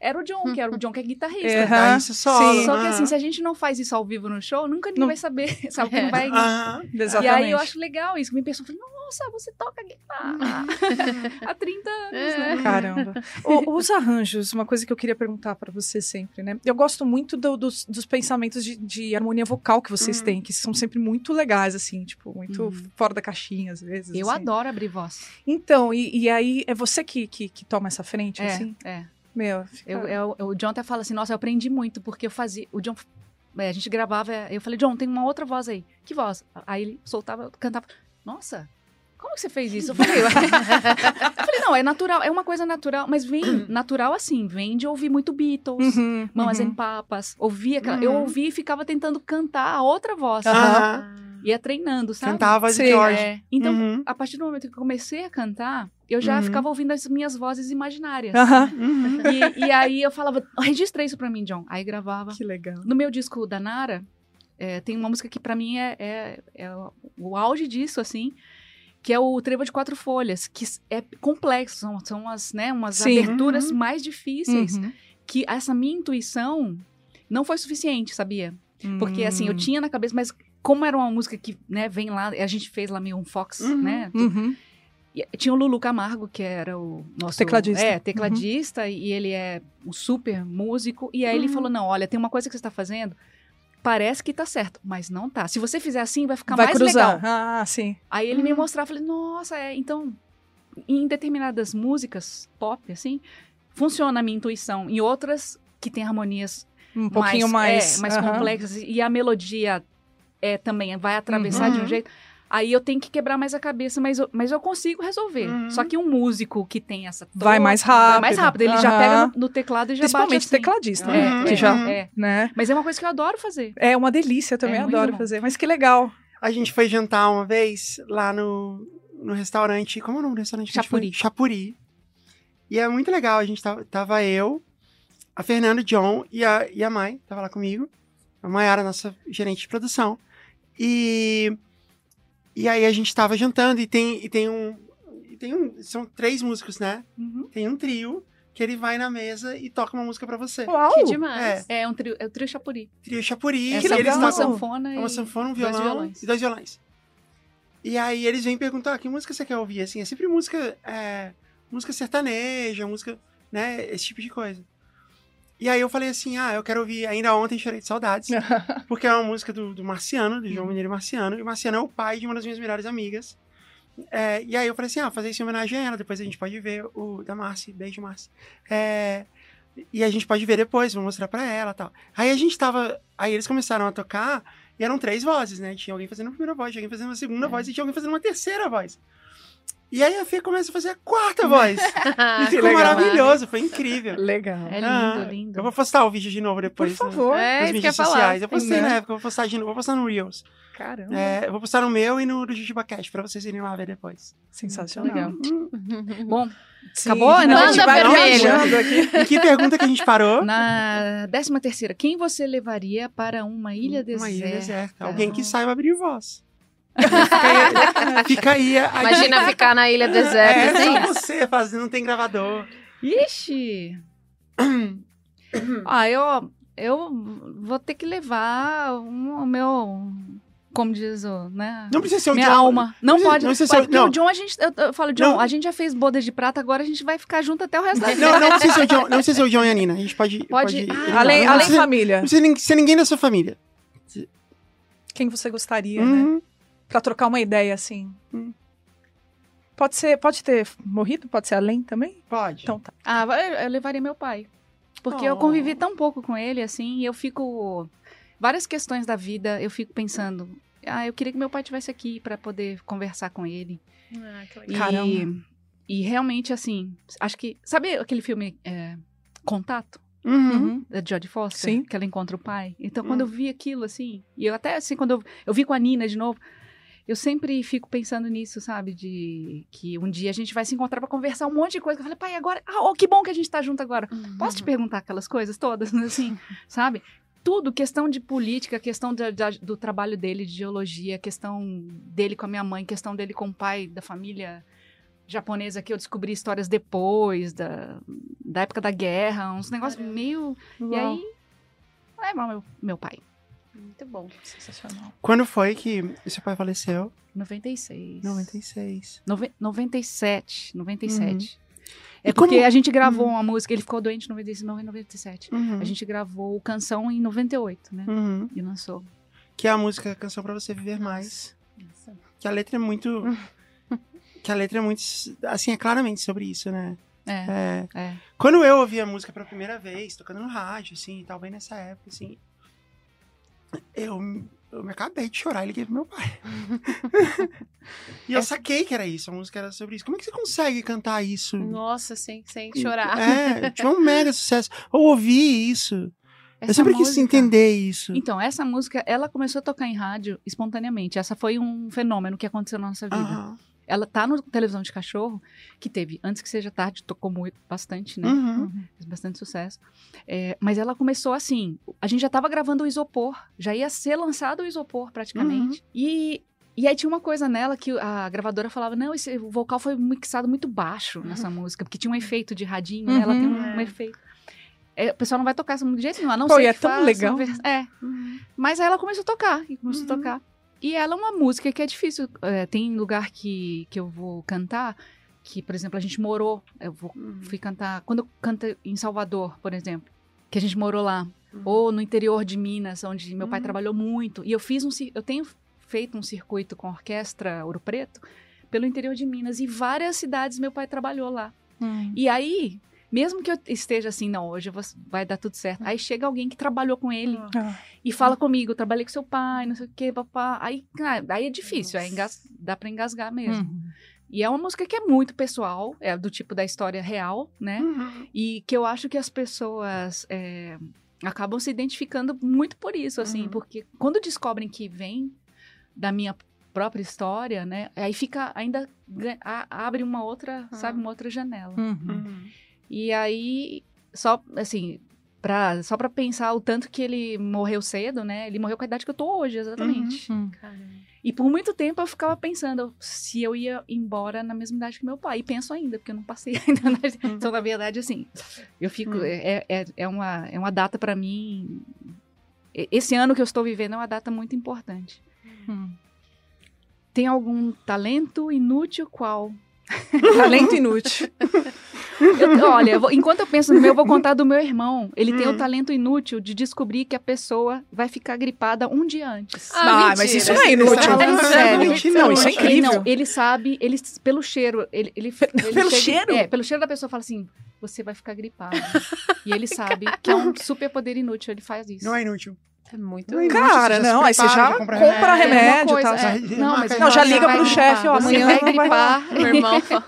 Era o John, que era o John que é guitarrista. É. Aí Aham. isso solo. Sim. Só que assim, se a gente não faz isso ao vivo no show, nunca ninguém Não- vai saber, sabe? Que não vai... Aham. E Exatamente. aí eu acho legal isso, que me pessoa fala, nossa, você toca guitarra há 30 anos, né? Caramba. O- os arranjos, uma coisa que eu queria perguntar pra você sempre, né? Eu gosto muito do- dos, dos pensamentos de, de harmonia vocal que vocês Uhum. têm, que são sempre muito legais, assim, tipo, muito Uhum. fora da caixinha, às vezes. Eu assim. adoro abrir voz. Então, e, e aí é você que, que, que toma essa frente, É, assim? é. Meu, fica- Eu, eu- o John até fala assim, nossa, eu aprendi muito, porque eu fazia. O John. é, a gente gravava, eu falei, John, tem uma outra voz aí. Que voz? Aí ele soltava, eu cantava. Nossa, como que você fez isso? Eu falei, eu falei, não, é natural, é uma coisa natural, mas vem natural assim, vem de ouvir muito Beatles. Uhum, Mamas uhum. em Papas, ouvia aquela, eu Uhum. ouvia e ficava tentando cantar a outra voz. Aham. Ia treinando, sabe? Cantava de George. É, então, Uhum. a partir do momento que eu comecei a cantar, eu já Uhum. ficava ouvindo as minhas vozes imaginárias. Aham. Uhum. E, e aí eu falava, registra isso pra mim, John. Aí gravava. Que legal. No meu disco da Nara, é, tem uma música que pra mim é, é, é o- auge disso, assim, que é o Trevo de Quatro Folhas, que é complexo, são, são as, né, umas Sim. aberturas Uhum. mais difíceis, Uhum. que essa minha intuição não foi suficiente, sabia? Porque, assim, eu Hum. tinha na cabeça, mas como era uma música que, né, vem lá, a gente fez lá meio um Fox, Uhum. né, Uhum. e Tinha o Lulu Camargo, que era o nosso Tecladista. É, tecladista, e ele é um super músico. E aí ele Uhum. falou: não, olha, tem uma coisa que você está fazendo. Parece que tá certo, mas não tá. Se você fizer assim, vai ficar Vai mais cruzar. legal. Ah, sim. Aí ele me Uhum. mostrava, falei, nossa, é, então, em determinadas músicas pop, assim, funciona a minha intuição. Em outras que tem harmonias Um pouquinho mais. é, mais complexas e a melodia é também vai atravessar de um Uhum. jeito. Aí eu tenho que quebrar mais a cabeça, mas eu, mas eu consigo resolver. Uhum. Só que um músico que tem essa Vai mais rápido. vai mais rápido, ele já Aham. pega no, no teclado e já Principalmente bate assim. tecladista, É, né? Uhum. Que já, Uhum. é. né? Mas é uma coisa que eu adoro fazer. É uma delícia, eu também É adoro bom. fazer. Mas que legal. A gente foi jantar uma vez lá no, no restaurante. Como é o nome do restaurante? Chapuri. Chapuri. E é muito legal. A gente tava, tava eu, a Fernanda, o John e a, e a mãe. Tava lá comigo. A Mayara, nossa gerente de produção. E. E aí a gente tava jantando e tem, e tem um. E tem um. São três músicos, né? Uhum. Tem um trio que ele vai na mesa e toca uma música pra você. Uau! Que demais. É um trio, é o trio Chapuri. Trio Chapuri. É que eles legal. uma tocam sanfona é uma e sanfona, um dois violão violões. e dois violões. E aí eles vêm perguntar, "Ah, que música você quer ouvir? Assim, é sempre música, é, música sertaneja, música, né, esse tipo de coisa. E aí eu falei assim, ah, eu quero ouvir Ainda Ontem Chorei de Saudades, porque é uma música do, do Marciano, do João Mineiro e Marciano, e o Marciano é o pai de uma das minhas melhores amigas. É, e aí eu falei assim, ah, fazer isso em homenagem a ela, depois a gente pode ver o da Marci, beijo Marci. É, e a gente pode ver depois, vou mostrar pra ela e tal. Aí a gente tava, aí eles começaram a tocar, e eram três vozes, né? Tinha alguém fazendo a primeira voz, tinha alguém fazendo a segunda É. voz e tinha alguém fazendo uma terceira voz. E aí a Fê começa a fazer a quarta voz. e ficou legal. maravilhoso, foi incrível. Legal. É lindo, Ah, lindo. Eu vou postar o vídeo de novo Por depois. né, favor. É, Nas mídias falar. sociais. Eu postei Né? na época, eu vou postar de novo, vou postar no Reels. Caramba. É, eu vou postar no meu e no do JujubaCast pra vocês irem lá ver depois. Sensacional. Legal. Hum, Bom, Sim. Acabou? Não, a gente Manda vai vermelho. viajando aqui. em que pergunta que a gente parou? na décima terceira, quem você levaria para uma ilha deserta? Uma ilha deserta. Alguém que saiba abrir voz. Fica aí, fica aí a Imagina ficar na ilha É, deserta, só assim. você fazendo, não tem gravador. Ixi! ah, eu, eu vou ter que levar o meu. Como diz o, né? Não precisa ser o Minha John. alma. Não, precisa- pode. não precisa pode ser- porque não. o John, a gente. Eu, eu falo, John, Não. a gente já fez bodas de prata, agora a gente vai ficar junto até o resto da vida. Não, não precisa ser o John, não precisa ser o John e a Nina. A gente pode. Pode- pode ah, Além, não além precisa, família. não precisa ser ninguém da sua família. Quem você gostaria, né? Uhum. Pra trocar uma ideia, assim. Hum. Pode ser, pode ter morrido? Pode ser além também? Pode. Então tá. Ah, eu levaria meu pai. Porque Oh. eu convivi tão pouco com ele, assim, e eu fico. Várias questões da vida, eu fico pensando. Ah, eu queria que meu pai estivesse aqui para poder conversar com ele. E, Caramba. e realmente, assim, acho que. Sabe aquele filme é, Contato? Uhum. Uhum. Da Jodie Foster? Sim. Que ela encontra o pai. Então, Hum. quando eu vi aquilo, assim, e eu até, assim, quando eu, eu vi com a Nina de novo, eu sempre fico pensando nisso, sabe? De que um dia a gente vai se encontrar pra conversar um monte de coisa. Eu falei, pai, agora. Ah, oh, que bom que a gente tá junto agora. Posso te perguntar aquelas coisas todas, assim, sabe? Tudo, questão de política, questão da- da- do trabalho dele, de geologia, questão dele com a minha mãe, questão dele com o pai da família japonesa que eu descobri histórias depois, da, da época da guerra, uns negócios meio. E aí. É meu, meu pai. Muito bom. Sensacional. Quando foi que seu pai faleceu? 96. 96. Nove- 97. 97. É E como- porque a gente gravou uma música, ele ficou doente em 96, 97. Uhum. A gente gravou o Canção em 98, né? Uhum. E lançou. Que é a música Canção pra Você Viver Mais. Que a letra é muito. que a letra é muito. Assim, é claramente sobre isso, né? É, É. é. Quando eu ouvi a música pela primeira vez, tocando no rádio, assim, e tal, bem nessa época, assim. Eu, eu me acabei de chorar e liguei pro meu pai. e eu saquei que era isso, a música era sobre isso. Como é que você consegue cantar isso? Nossa, sem, sem chorar. É, tinha um mega sucesso. Eu ouvi isso. eu Essa sempre quis música- entender isso. Então, essa música, ela começou a tocar em rádio espontaneamente. Essa foi um fenômeno que aconteceu na nossa vida. Aham. Ela tá no Televisão de Cachorro, que teve, antes que seja tarde, tocou muito, bastante, né? Uhum. Fez bastante sucesso. É, mas ela começou assim. A gente já tava gravando o Isopor. Já ia ser lançado o Isopor, praticamente. E, e aí tinha uma coisa nela que a gravadora falava: não, esse vocal foi mixado muito baixo nessa música, porque tinha um efeito de radinho, né? Ela tem um, Uhum. um efeito. É, o pessoal não vai tocar essa música de jeito nenhum, a não Pô, ser é tão faça legal. É. Mas aí ela começou a tocar, e começou a Uhum. tocar. E ela é uma música que é difícil. é, tem lugar que, que eu vou cantar, que, por exemplo, a gente morou. Eu vou, fui cantar. Quando eu canto em Salvador, por exemplo, que a gente morou lá. Uhum. Ou no interior de Minas, onde meu pai Uhum. trabalhou muito. E eu fiz um. Eu tenho feito um circuito com a orquestra Ouro Preto pelo interior de Minas. E várias cidades meu pai trabalhou lá. E aí. Mesmo que eu esteja assim, não, hoje vou- vai dar tudo certo. Aí chega alguém que trabalhou com ele Ah. e fala comigo, trabalhei com seu pai, não sei o quê, papá. Aí, aí é difícil, aí engas- dá pra engasgar mesmo. Uhum. E é uma música que é muito pessoal, é do tipo da história real, né? Uhum. E que eu acho que as pessoas é, acabam se identificando muito por isso, assim, Uhum. porque quando descobrem que vem da minha própria história, né? Aí fica ainda a- abre uma outra, Ah. sabe, uma outra janela. Uhum. Uhum. E aí só assim, pra, só para pensar o tanto que ele morreu cedo, né? Ele morreu com a idade que eu tô hoje, exatamente. Uhum. E por muito tempo eu ficava pensando se eu ia embora na mesma idade que meu pai. E penso ainda, porque eu não passei ainda. Na... Então, na verdade, assim, eu fico. Hum. É, é, é, uma, é uma data para mim. Esse ano que eu estou vivendo é uma data muito importante. Hum. Tem algum talento inútil qual? Talento inútil. Eu- olha, eu vou- enquanto eu penso no meu, eu vou contar do meu irmão. Ele tem Hum. o talento inútil de descobrir que a pessoa vai ficar gripada um dia antes. Ah, mas isso não é inútil. falando sério. Não, isso é Ele incrível. não, ele sabe, ele pelo cheiro, ele, ele, ele Pelo chega- cheiro? É, pelo cheiro da pessoa fala assim, você vai ficar gripado. e ele sabe que é um super poder inútil, ele faz isso. Não é inútil. É muito. Não Cara, você já não, aí você já compra compra remédio. coisa, tal. é. Já- Não, mas Não, já liga pro gripar, chefe, ó, amanhã vai não vai- gripar. Meu irmão fala.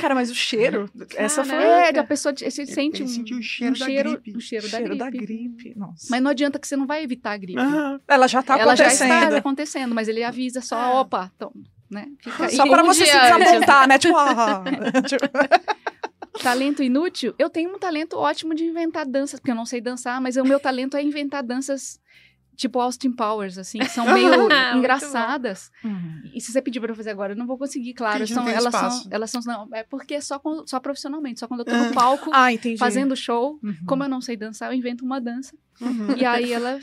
Cara, mas o cheiro, essa foi... É, a pessoa você sente ele um, o cheiro um da cheiro, gripe. um cheiro, cheiro da, da gripe. gripe. Nossa. Mas não adianta que você não vai evitar a gripe. Aham. Ela já tá Ela já acontecendo. está acontecendo, mas ele avisa só, É. opa, então, né? Fica aí. Só para um você se desapontar, né? Tipo, ah, tipo, Talento inútil? Eu tenho um talento ótimo de inventar danças, porque eu não sei dançar, mas o meu talento é inventar danças tipo Austin Powers, assim, que são meio Muito engraçadas. Uhum. E se você pedir pra eu fazer agora, eu não vou conseguir, claro. São, elas, espaço. são, elas são. Não, é porque é só, com- só profissionalmente, só quando eu tô no palco Ah, fazendo show. Uhum. Como eu não sei dançar, eu invento uma dança. Uhum. E aí ela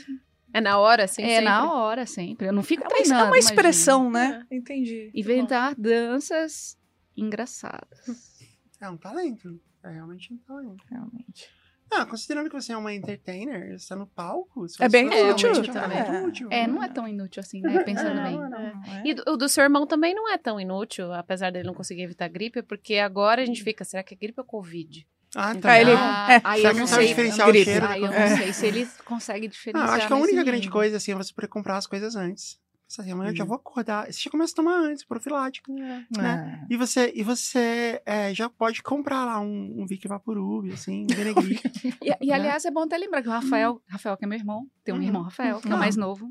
É na hora, assim, é sempre? na hora sempre. Eu não fico É treinando. é uma imagina. expressão, né? Entendi. Inventar danças engraçadas. É um talento. É realmente um talento. Realmente. Ah, considerando que você é uma entertainer, você tá no palco. se É você bem útil um também. talento útil. É, não é tão inútil assim, né? Pensando É, bem. não é, não. Não é? E do- o do seu irmão também não é tão inútil, apesar dele não conseguir evitar gripe, porque agora a gente fica, será que é gripe ou Covid? Ah, Ah, tá. ele- Ah, é. aí Será eu não não sei. diferenciar o gripe. cheiro? Aí eu não É. sei se ele consegue Ah, diferenciar. eu acho que a única grande nível. coisa, assim, é você poder comprar as coisas antes. Você assim, amanhã eu já Uhum. vou acordar. Você já começa a tomar antes, profilático. né? É. E você, e você é, já pode comprar lá um, um Vic Vaporub, assim, um. E, e, aliás, é bom até lembrar que o Rafael, Rafael que é meu irmão, tem um Uhum. irmão Rafael, que é o Ah. mais novo.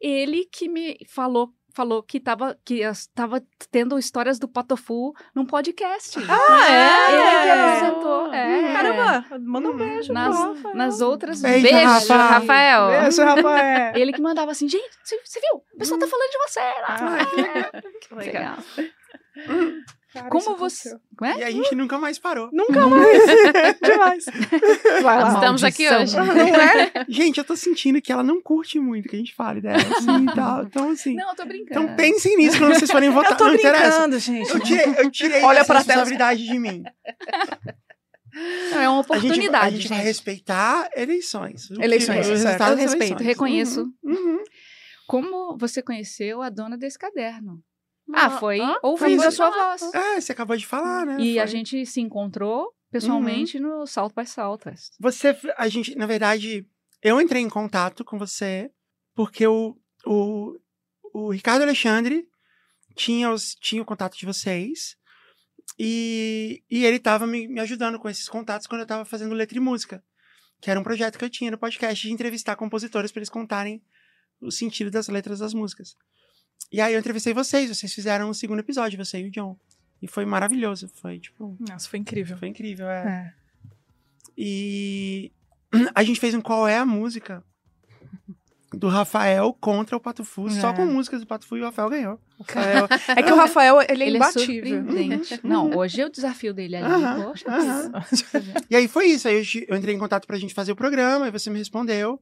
Ele que me falou falou que tava, que estava tendo histórias do Patofu num podcast. Ah, é? Ele que apresentou. É. Caramba, manda um beijo Nas, nas outras Beijo, Beijo, Rafa. Rafael. Beijo, Rafael. Ele que mandava assim, gente, você, viu? O pessoal tá falando de você. Ah, que legal. Que legal. Cara, Como você... é? E a gente nunca mais parou. Nunca mais. Demais. Vai lá. Estamos aqui hoje. Não é? Gente, eu tô sentindo que ela não curte muito que a gente fale dela, assim, e tal. Então, assim... Não, eu tô brincando. Então pensem nisso quando vocês forem votar. Eu tô não interessa. brincando, gente. Eu tirei, eu tirei Olha essa responsabilidade de mim. Não, é uma A gente, oportunidade, a gente vai gente. respeitar eleições. Eleições, resultado Eu respeito, eleições. reconheço. Uhum, uhum. Como você conheceu a dona desse caderno? Ah, foi Ah, ouvindo foi a sua falar. voz. É, você acabou de falar, né? E a Foi. gente se encontrou pessoalmente no South by Southwest. Você, a gente, na verdade, eu entrei em contato com você porque o, o, o Ricardo Alexandre tinha, os, tinha o contato de vocês e, e ele estava me, me ajudando com esses contatos quando eu estava fazendo letra e música, que era um projeto que eu tinha no podcast de entrevistar compositores para eles contarem o sentido das letras das músicas. E aí eu entrevistei vocês, vocês fizeram o segundo episódio, você e o John. E foi maravilhoso, foi tipo, Nossa, foi incrível. foi incrível, é. É. E a gente fez um Qual é a Música do Rafael contra o Patufu, só É. com músicas do Patufu e o Rafael ganhou. Rafael- É que o Rafael, ele é Ele é imbatível. surpreendente. Não, hoje é o desafio dele ali. Aham, Poxa, aham. tá vendo? E aí foi isso, aí eu, eu entrei em contato pra gente fazer o programa, e você me respondeu.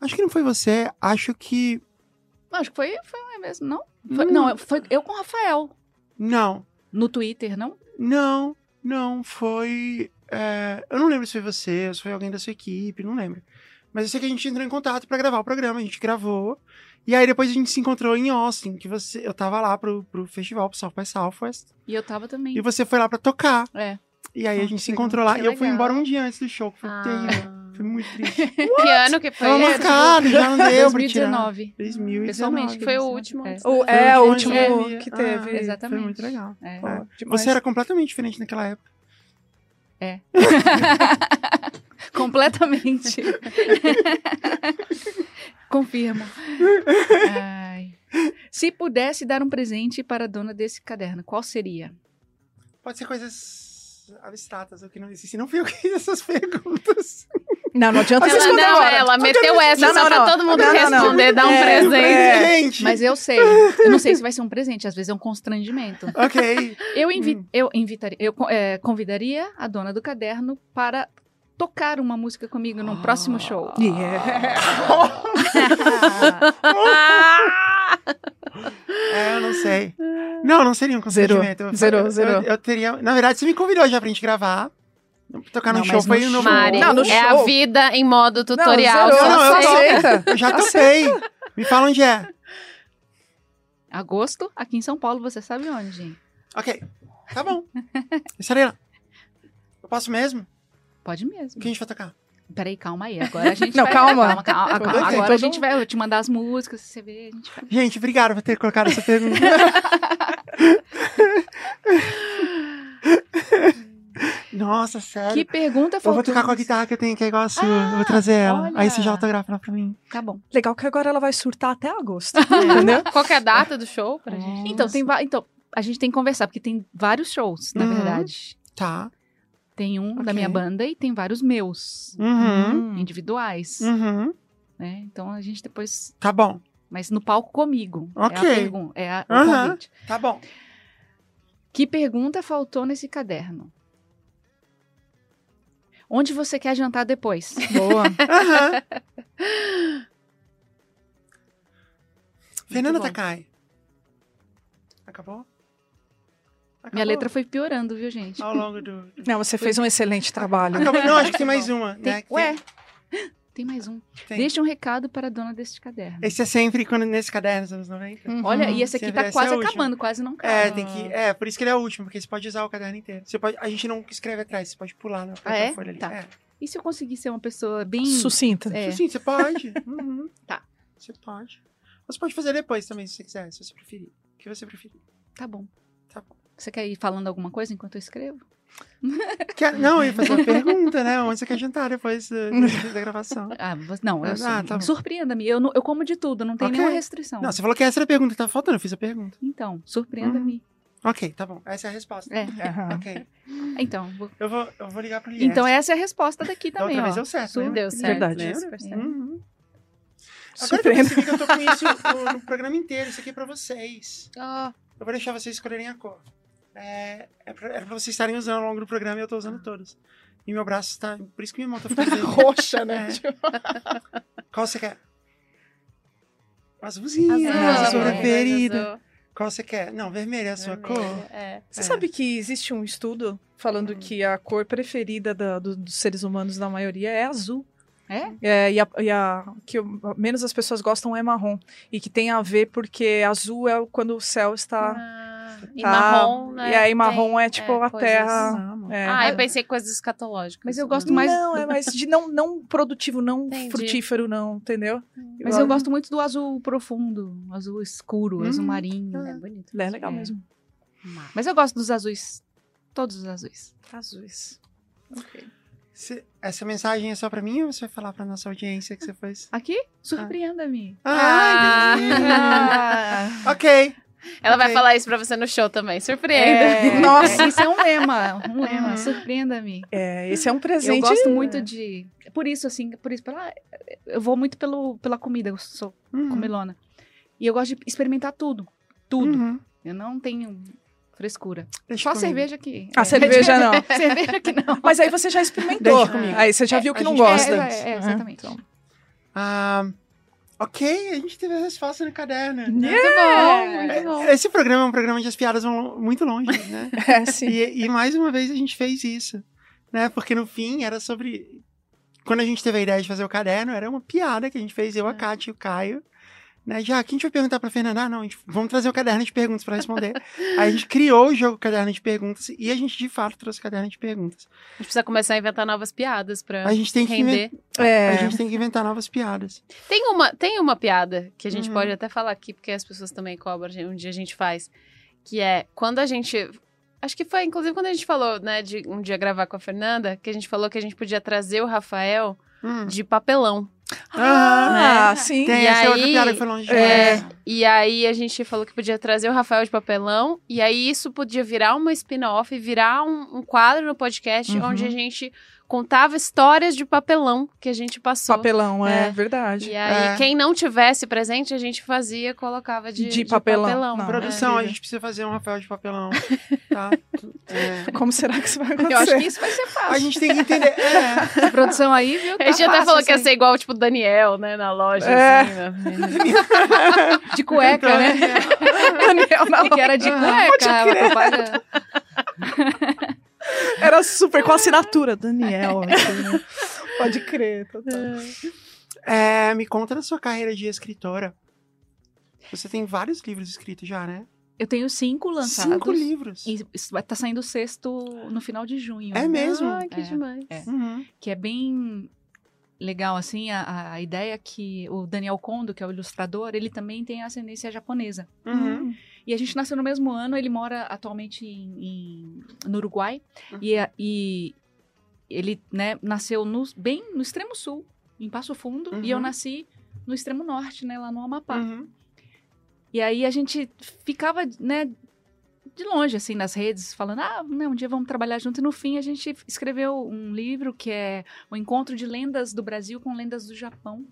Acho que não foi você, acho que. Não, acho que foi, foi eu mesmo, não? Foi- Hum. Não, foi eu com o Rafael. Não, No Twitter, não? não, não, foi. é, eu não lembro se foi você, se foi alguém da sua equipe, não lembro. Mas eu sei que a gente entrou em contato pra gravar o programa, a gente gravou. E aí depois a gente se encontrou em Austin, que você, eu tava lá pro, pro festival, pro South by Southwest. E eu tava também. E você foi lá pra tocar. É. E aí a Ah, gente se legal. encontrou lá. Que e eu fui embora um dia antes do show, que foi Ah. terrível. Foi muito triste. Que ano que foi? Esse? marcado, já não tirar. 2019. 2019. Pessoalmente. que Foi o último É. antes. O, é, o último pandemia. que Ah, teve. exatamente. Foi muito legal. É. É. Você era completamente diferente naquela época. Completamente. Confirmo. É, pudesse dar um presente para a dona desse caderno, qual seria? Pode ser coisas abstratas, ou que não existem. Não fui eu que fiz essas perguntas. Não, não adianta Ela, não, agora. ela meteu essa Não, só não, pra não. todo mundo Não, não, não. responder, dar um É, presente. é. Mas eu sei. Eu não sei se vai ser um presente, às vezes é um constrangimento. Ok. Eu, invi Hum. eu invitaria, eu é, convidaria a dona do caderno para tocar uma música comigo num próximo show. Yeah. É, eu não sei. Não, não seria um constrangimento. Eu- Zerou, eu, zerou. Eu, eu teria... Na verdade, você me convidou já pra gente gravar. Tocar num Não, show foi no novo... Mari, Não, no é a show. vida em modo tutorial. Não, zerou, não, eu aceita. Eu já topei. Me fala onde é. Agosto, aqui em São Paulo, você sabe onde? Ok. Tá bom. Estarei lá. Eu posso mesmo? Pode mesmo. O que a gente vai tocar? Peraí, calma aí. Agora a gente Não, vai... calma. calma, calma, calma. Agora a gente vai eu te mandar as músicas, você vê, a gente vai... Gente, obrigado por ter colocado essa pergunta. Nossa, sério. Que pergunta Eu vou tocar com a guitarra que eu tenho, que é igual a sua. eu vou trazer ela. olha. Aí você já autografa ela pra mim. Tá bom. Legal que agora ela vai surtar até agosto. Entendeu? Qual que é a data do show pra gente? Então, tem então, a gente tem que conversar, porque tem vários shows, na Uhum. verdade. Tá. Tem um da Ok. minha banda e tem vários meus, Uhum. Hum. individuais, Uhum. né? Então a gente depois... Tá bom. Mas no palco comigo. É a Ok. pergunta, é a, Aham. convite. Tá bom. Que pergunta faltou nesse caderno? Onde você quer jantar depois? Boa. Aham. Fernanda. Takai. Acabou? Acabou? Minha letra foi piorando, viu, gente? Ao longo do... Não, você fez um excelente trabalho. Acabou. Não, acho que tem mais uma. Tem- né? Ué, tem mais um. tem. Deixa um recado para a dona deste caderno. Esse é sempre quando, nesse caderno dos anos 90. Uhum. Olha, e esse aqui Sempre tá essa quase é acabando, quase não cabe. É, tem que. É, por isso que ele é o último, porque você pode usar o caderno inteiro. Você pode, a gente não escreve atrás, você pode pular na Ah, é? folha ali. Tá. É. E se eu conseguir ser uma pessoa bem... Sucinta. É. Sim, você pode. Uhum. Tá. Você pode. Você pode fazer depois também, se você quiser, se você preferir. O que você preferir. Tá bom. Tá bom. Você quer ir falando alguma coisa enquanto eu escrevo? Quer- não, eu ia fazer uma pergunta, né? Onde você quer jantar depois da, da- da gravação? Ah, não, eu, Ah, tá surpreenda-me. Eu, eu como de tudo, não tem Ok. nenhuma restrição. Não, você falou que essa era a pergunta que tava faltando, eu fiz a pergunta. Então, surpreenda-me. Ok, tá bom. Essa é a resposta. É. Aham. Ok. Então, vou- Eu vou, eu vou ligar pro Lies. então essa é a resposta daqui Da também, outra ó. vez deu certo, né? Deu certo. Verdade. né? Super certo. Uhum. Agora que eu Surpreenda. percebi que eu tô com isso no, no programa inteiro, isso aqui é pra vocês. Ó, Eu vou deixar vocês escolherem a cor. É, é, pra, é pra vocês estarem usando ao longo do programa e eu tô usando todos. E meu braço tá. Por isso que minha mão tá ficando. Roxa, né? É. Qual você quer? Azulzinha, azul, a sua azul. preferida. Qual você quer? Não, vermelha é a sua vermelho, cor. É. Você É. sabe que existe um estudo falando que a cor preferida da- do- dos seres humanos, da maioria, é azul. É? É, e a, e a- que menos as pessoas gostam é marrom. E que tem a ver porque azul é quando o céu está. Ah, e tá- marrom, né? E aí marrom tem, é tipo a coisas- terra. Não, é. Ah, eu pensei coisas escatológicas. Mas eu gosto mais- Não, é mais de não, não produtivo, não Entendi. frutífero, não, entendeu? Mas eu gosto muito do azul profundo, azul escuro, azul Hum, marinho. É bonito. É legal É. mesmo. Mas eu gosto dos azuis, todos os azuis. Azuis. Você- essa mensagem é só pra mim ou você vai falar pra nossa audiência que você fez? Aqui, surpreenda-me. Ah, entendi. Ah, ok. Ela vai Ok. falar isso pra você no show também. Surpreenda. É, Nossa. Isso é um lema, um lema, Uhum. surpreenda-me. é, esse é um Eu presente. gosto muito de. Por isso, assim, por isso, pela, eu vou muito pelo, pela comida, eu sou Uhum. comilona. E eu gosto de experimentar tudo. Tudo. Uhum. Eu não tenho frescura. Deixa Só comigo. cerveja que. A cerveja não. cerveja que não. Mas aí você já experimentou. Deixa comigo. Aí você já É, viu que a não gente- gosta. É, é, exatamente. Então, Ah, ok, a gente teve a resposta no caderno. né? Muito bom, muito bom. Esse programa é um programa de as piadas vão muito longe, né? é, sim. E, e mais uma vez a gente fez isso, né? Porque no fim era sobre. Quando a gente teve a ideia de fazer o caderno, era uma piada que a gente fez, eu, a Kátia e o Caio. Né? Já, quem a gente vai perguntar pra Fernanda? Ah, não, a gente, vamos trazer o caderno de perguntas pra responder. Aí a gente criou o jogo Caderno de Perguntas e a gente de fato trouxe o caderno de perguntas. A gente precisa começar a inventar novas piadas pra A gente tem que, render. É. a gente tem que inventar novas piadas. Tem uma, tem uma piada que a gente Uhum. pode até falar aqui, porque as pessoas também cobram, um dia a gente faz, que é quando a gente. Acho que foi, inclusive, quando a gente falou, né, de um dia gravar com a Fernanda, que a gente falou que a gente podia trazer o Rafael Hum. de papelão. Ah, Né? sim. Tem E essa aí, que foi longe É. E aí a gente falou que podia trazer o Rafael de papelão. E aí isso podia virar uma spin-off, virar um, um quadro no podcast Uhum. onde a gente contava histórias de papelão que a gente passou. Papelão, é, É. verdade. E aí, É. quem não tivesse presente, a gente fazia, colocava de, De papelão. Não, Produção, é. a gente precisa fazer um Rafael de papelão. Tá? É. Como será que isso vai acontecer? Eu acho que isso vai ser fácil. A gente tem que entender. É. A produção aí, viu? A gente tá até fácil falou que ia isso ser igual, tipo, o Daniel, né, na loja. É. assim, né? de cueca, né? Daniel, não. E que era de cueca. a propaganda. Era super com assinatura. Daniel. assim. Pode crer. total. É, me conta da sua carreira de escritora. Você tem vários livros escritos já, né? Eu tenho cinco lançados. Cinco livros. E estar saindo o sexto no final de junho. É mesmo? Ai, que É, demais. é. Uhum. que é bem legal, assim, a, a ideia que o Daniel Kondo, que é o ilustrador, ele também tem ascendência japonesa. Uhum. E a gente nasceu no mesmo ano, ele mora atualmente em, em- no Uruguai, Uhum. e, e ele né, nasceu no- bem no extremo sul, em Passo Fundo, e eu Uhum. nasci no extremo norte, né, lá no Amapá. Uhum. E aí a gente ficava, né, de longe, assim, nas redes, falando, ah, não, um dia vamos trabalhar junto. E no fim a gente escreveu um livro que é o Encontro de Lendas do Brasil com Lendas do Japão,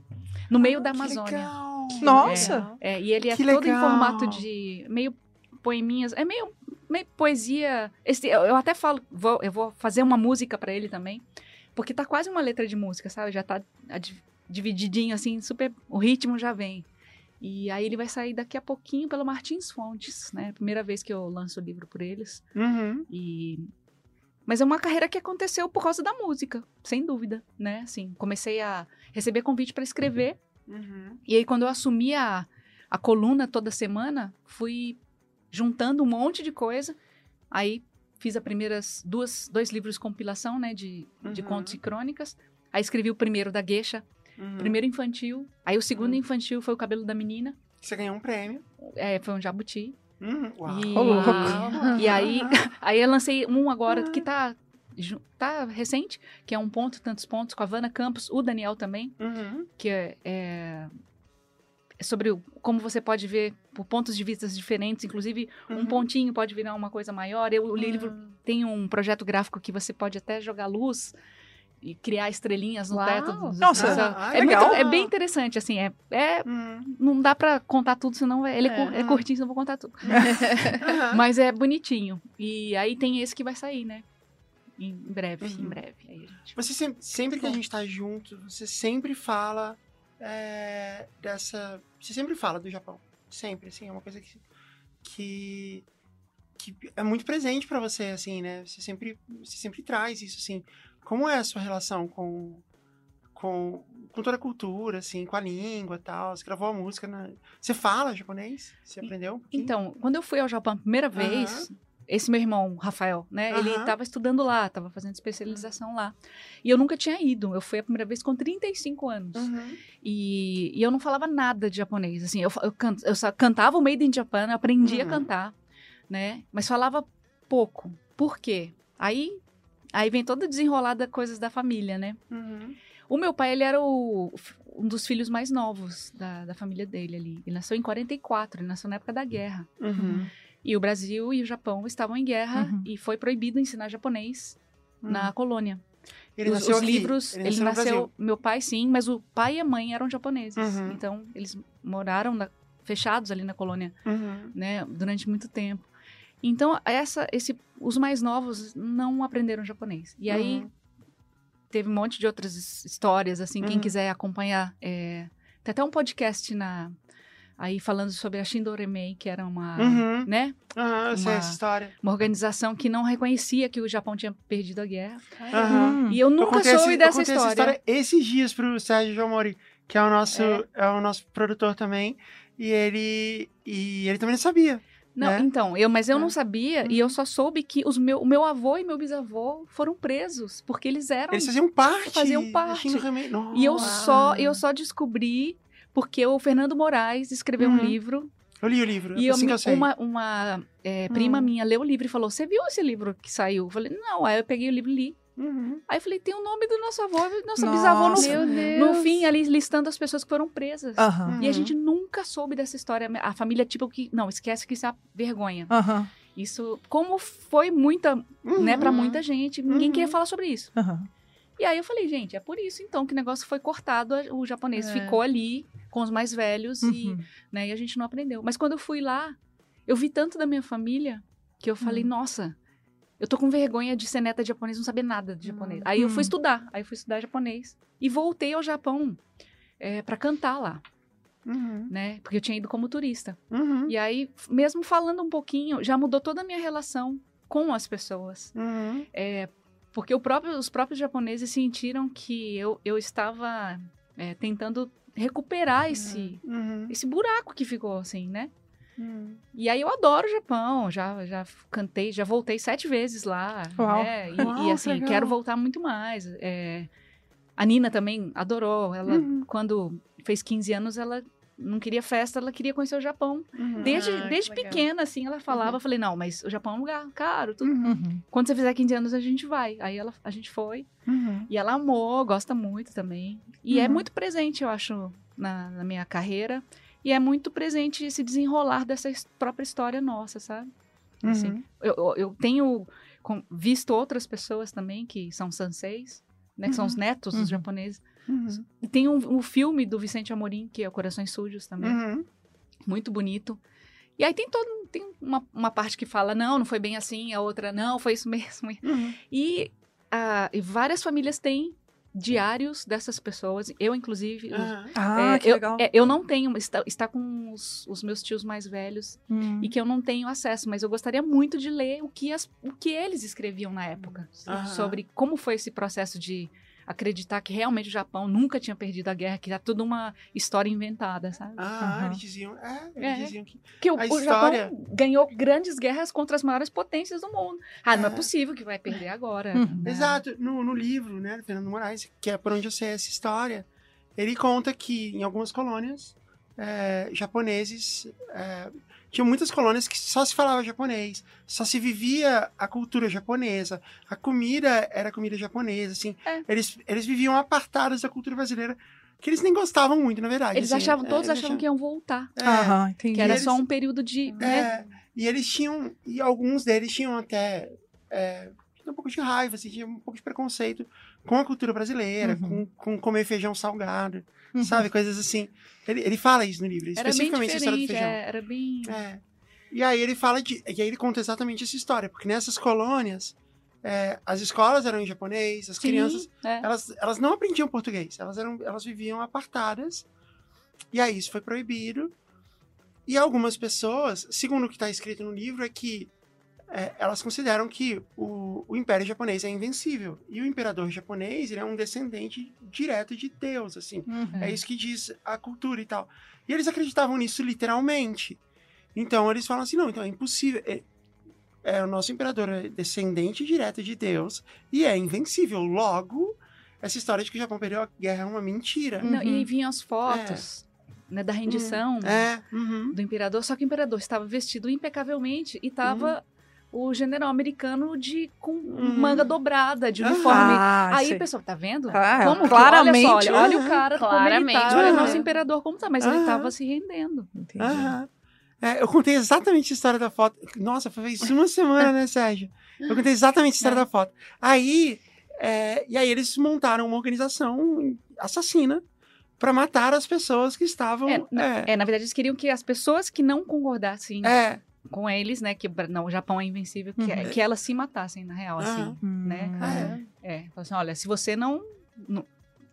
no meio da Ah, Que Amazônia. legal. Nossa! É, e ele é Que todo em legal. formato de meio poeminhas, é meio, meio poesia. Esse, eu, eu até falo, vou- eu vou fazer uma música pra ele também, porque tá quase uma letra de música, sabe? Já tá ad- divididinho assim, super, o ritmo já vem. E aí ele vai sair daqui a pouquinho pelo Martins Fontes, né? Primeira vez que eu lanço o livro por eles. Uhum. E mas é uma carreira que aconteceu por causa da música, sem dúvida, né? Assim, comecei a receber convite para escrever Uhum. e aí, quando eu assumi a, a coluna toda semana, fui juntando um monte de coisa. Aí fiz as primeiras duas, dois livros de compilação, né, de, de Uhum. contos e crônicas. Aí escrevi o primeiro da Geisha, Uhum. primeiro infantil. Aí o segundo Uhum. infantil foi o Cabelo da Menina, Você ganhou um prêmio. é, foi um jabuti. Uhum. Uau. E, louco. e aí, aí eu lancei um agora que tá, tá recente, que é um ponto, tantos pontos, com a Vanna Campos, o Daniel também. Uhum. que é, é- é sobre o- como você pode ver por pontos de vista diferentes, inclusive um Uhum. pontinho pode virar uma coisa maior. Eu, o livro Hum. tem um projeto gráfico que você pode até jogar luz e criar estrelinhas no Uau. teto. dos- Nossa, ah, é, legal. muito- é bem interessante, assim, é, é- Uhum. não dá pra contar tudo, senão vai- ele é, É. é curtinho, senão vou contar tudo. Aham. Mas é bonitinho. E aí tem esse que vai sair, né? Em breve, Uhum. em breve. Aí a gente... Você sempre, sempre que a gente tá junto, você sempre fala é, dessa. Você sempre fala do Japão. Sempre, assim, é uma coisa que. que, que é muito presente pra você, assim, né? Você sempre, você sempre traz isso, assim. Como é a sua relação com. com, com toda a cultura, assim, com a língua e tal? Você gravou a música na. Você fala japonês? Você aprendeu? um? Então, quando eu fui ao Japão a primeira vez, esse meu irmão, Rafael, né? Ele Aham. estava estudando lá, estava fazendo especialização lá. E eu nunca tinha ido. Eu fui a primeira vez com 35 anos. Uhum. E, e eu não falava nada de japonês. Assim, eu, eu, can- eu só cantava o Made in Japan, aprendi a Uhum. cantar, né? Mas falava pouco. Por quê? Aí, aí vem toda desenrolada coisas da família, né? Uhum. O meu pai, ele era o, um dos filhos mais novos da, da família dele ali. Ele nasceu em 44, ele nasceu na época da guerra. Uhum. E o Brasil e o Japão estavam em guerra Uhum. e foi proibido ensinar japonês na colônia. Ele os, nasceu os aqui, livros, ele, nasceu no nasceu, Brasil. meu pai sim, mas o pai e a mãe eram japoneses. Uhum. Então eles moraram na- fechados ali na colônia, Uhum. né, durante muito tempo. Então essa, esse, os mais novos não aprenderam japonês. E aí Uhum. teve um monte de outras his- histórias, assim, quem Uhum. quiser acompanhar. é, tem até um podcast na, aí falando sobre a Shindoremei, que era uma, Uhum. né, eu sei Uma- essa história. uma organização que não reconhecia que o Japão tinha perdido a guerra. Aham. E eu Eu nunca esse- soube eu dessa contei essa história. esses dias pro Sérgio Jomori, que é o nosso, É. é. o nosso produtor também. E ele, e ele também não sabia. Não, né? então, eu, mas eu É. não sabia e eu só soube que os meu, o meu avô e meu bisavô foram presos porque eles eram Eles faziam parte. faziam parte. E eu só eu só descobri porque o Fernando Moraes escreveu um Uhum. livro Eu li o livro, e assim eu, eu sei. uma, uma é, prima Hum. minha leu o livro e falou: Você viu esse livro que saiu? Eu falei: Não. Aí eu peguei o livro e li. Uhum. Aí eu falei, tem o nome do nosso avô, nossa Nossa. bisavó no, Meu Deus. no fim, ali listando as pessoas que foram presas. Aham. E a Uhum. gente nunca soube dessa história. A família, tipo, que. Não, esquece que isso é vergonha. Aham. Isso, como foi muita, Uhum. né, pra muita gente, ninguém Uhum. queria falar sobre isso. E aí eu falei, gente, é por isso então que o negócio foi cortado, o japonês É. ficou ali com os mais velhos e, Uhum. né, e a gente não aprendeu. Mas quando eu fui lá, eu vi tanto da minha família que eu falei, Uhum. nossa, eu tô com vergonha de ser neta de japonês, não saber nada de japonês. Aí eu Uhum. fui estudar, aí eu fui estudar japonês e voltei ao Japão é, para cantar lá, Uhum. né? Porque eu tinha ido como turista. Uhum. E aí, mesmo falando um pouquinho, já mudou toda a minha relação com as pessoas. Uhum. É, porque próprio- os próprios japoneses sentiram que eu, eu estava é, tentando recuperar esse, Uhum. esse buraco que ficou, assim, né? Uhum. E aí eu adoro o Japão, já, já cantei, já voltei sete vezes lá, Uau. né? E, Uau, e, assim, legal. quero voltar muito mais. É, a Nina também adorou, ela, Uhum. quando fez 15 anos, ela não queria festa, ela queria conhecer o Japão. Uhum. Desde, Ah, desde pequena, assim, ela falava, eu falei, não, mas o Japão é um lugar caro, tudo Uhum. quando você fizer 15 anos, a gente vai. Aí ela, a gente foi. Uhum. E ela amou, gosta muito também. E é Uhum. muito presente, eu acho, na, na minha carreira. E é muito presente esse desenrolar dessa própria história nossa, sabe? Assim, Uhum. eu, eu- eu tenho visto outras pessoas também que são sanseis, né? Que são os netos dos Uhum. japoneses. Uhum. E tem um, um filme do Vicente Amorim, que é o Corações Sujos também. Uhum. Muito bonito. E aí tem todo tem uma, uma parte que fala, não, não foi bem assim, a outra, não, foi isso mesmo. Uhum. E, ah, e várias famílias têm diários dessas pessoas. Eu, inclusive. Aham. Ah, é, que eu, legal. é, eu não tenho, mas está, está com os, os meus tios mais velhos Hum. e que eu não tenho acesso, mas eu gostaria muito de ler o que, as, o que eles escreviam na época Aham. sobre como foi esse processo de acreditar que realmente o Japão nunca tinha perdido a guerra, que era tudo uma história inventada, sabe? Ah, Aham. eles diziam. É, eles É. diziam que. Que o, A o história- Japão ganhou grandes guerras contra as maiores potências do mundo. Ah, não é É. possível que vai perder agora. Uhum. né? Exato. No, no livro, né, do Fernando Moraes, que é por onde eu sei essa história, ele conta que em algumas colônias é, japoneses. Tinha muitas colônias que só se falava japonês, só se vivia a cultura japonesa, a comida era comida japonesa, assim. É. Eles, eles viviam apartados da cultura brasileira, que eles nem gostavam muito, na verdade. Eles assim. achavam, É, todos eles achavam que iam voltar. É, Aham, entendi. Que era eles- só um período de. né? É, e eles tinham, e alguns deles tinham até é, tinha um pouco de raiva, assim, tinha um pouco de preconceito com a cultura brasileira, Uhum. com, com comer feijão salgado, Uhum. sabe? Coisas assim. Ele, ele fala isso no livro, Era especificamente a história do feijão. é, era bem. É. E aí ele fala de. E aí ele conta exatamente essa história, porque nessas colônias, é, as escolas eram em japonês, as Sim, crianças é. elas, elas não aprendiam português, elas, eram, elas viviam apartadas. E aí isso foi proibido. E algumas pessoas, segundo o que está escrito no livro, é que é, elas consideram que o, o Império Japonês é invencível. E o imperador japonês ele é um descendente direto de Deus, assim. Uhum. É isso que diz a cultura e tal. E eles acreditavam nisso literalmente. Então eles falam assim: não, então é impossível. É, é, o nosso imperador é descendente direto de Deus e é invencível. Logo, essa história de que o Japão perdeu a guerra é uma mentira. Não, Uhum. E vinham as fotos né, da rendição É. uhum. do imperador, só que o imperador estava vestido impecavelmente e estava o general americano de com Uhum. manga dobrada, de uniforme. Ah, Aí sei. pessoal, tá vendo? Ah, como que- claramente, olha, só, olha, olha aham, o cara, como ele claramente, tá, olha o nosso imperador como tá, mas ele estava se rendendo. Entendi. Aham. É, eu contei exatamente a história da foto. Nossa, foi isso uma semana, né, Sérgio? Eu contei exatamente a história É. da foto. Aí, é, e aí eles montaram uma organização assassina para matar as pessoas que estavam. É, na- é, É, na verdade, eles queriam que as pessoas que não concordassem é, com eles, né, que não, o Japão é invencível, que, Uhum. que elas se matassem, na real, assim. Aham. né? Hum. É, fala assim, olha, se você não, não-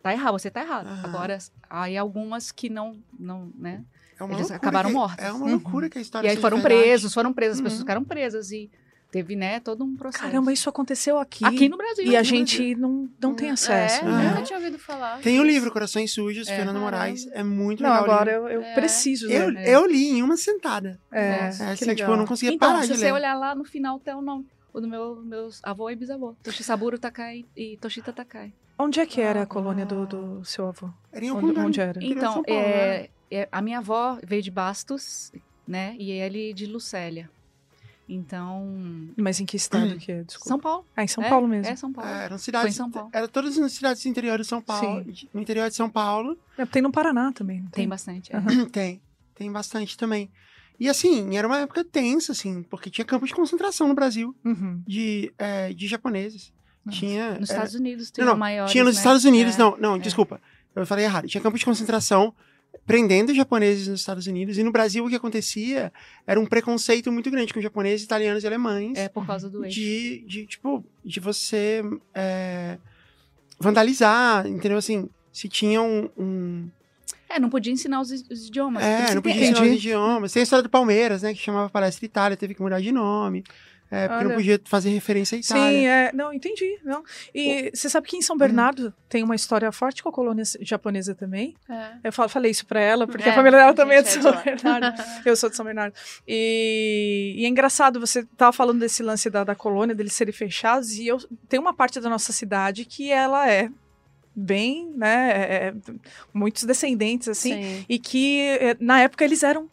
tá errado, você tá errado. Aham. Agora, aí algumas que não, não, né? é uma Eles acabaram que- mortas. É uma Uhum. loucura que a história E aí foram verdade. presos, foram presas, as Uhum. pessoas ficaram presas e teve, né, todo um processo. Caramba, isso aconteceu aqui. Aqui no Brasil. E a gente não, não tem acesso. É, né? nunca tinha ouvido falar. Tem o livro Corações Sujos, É. Fernando Moraes. É muito Não, legal. agora eu, eu É. preciso. eu, né? É. eu li em uma sentada. É, Nossa, É, que assim, legal. tipo, eu não conseguia Então, parar se de você ler. olhar lá no final, tem o nome. O do meu, meus avô e bisavô. Toshisaburo Takai e Toshita Takai. Onde é que era a Ah. colônia do, do seu avô? Era em algum Onde, lugar. onde era? Então, Paulo, né? é, é, a minha avó veio de Bastos, né? E ele de Lucélia. Então, Mas em que estado que é? Desculpa. São Paulo. Ah, em São É, Paulo mesmo. É São Paulo. É, eram Foi cidades. em São Paulo. Era todas nas cidades do interior de São Paulo. No interior de São Paulo É, tem no Paraná também. não Tem bastante. é. Aham. tem. Tem bastante também. E assim, era uma época tensa, assim, porque tinha campos de concentração no Brasil Uhum. de, é, de japoneses. Nossa. Tinha. Nos era- Estados Unidos tem Não, não, maiores, tinha nos né? Estados Unidos, É. não, não, é. desculpa. Eu falei errado. Tinha campos de concentração prendendo japoneses nos Estados Unidos. E no Brasil o que acontecia era um preconceito muito grande com japoneses, italianos e alemães. É por causa do eixo. de, de, tipo, de você é, vandalizar, entendeu? Assim, se tinha um... um- É, não podia ensinar os, os idiomas. É, não podia ensinar os idiomas. Tem a história do Palmeiras, né? Que chamava Palestra Itália, teve que mudar de nome. É, porque não Olha. podia fazer referência à Itália. Sim, é. Não, entendi. Não. E você sabe que em São Bernardo tem uma história forte com a colônia japonesa também? É. Eu falo- falei isso pra ela, porque É, a família dela a também é de é São. Bernardo. Eu sou de São Bernardo. E, e é engraçado, você tava falando desse lance da, da colônia, deles serem fechados, e eu tem uma parte da nossa cidade que ela é bem, né, é- é- muitos descendentes, assim, Sim. e que na época eles eram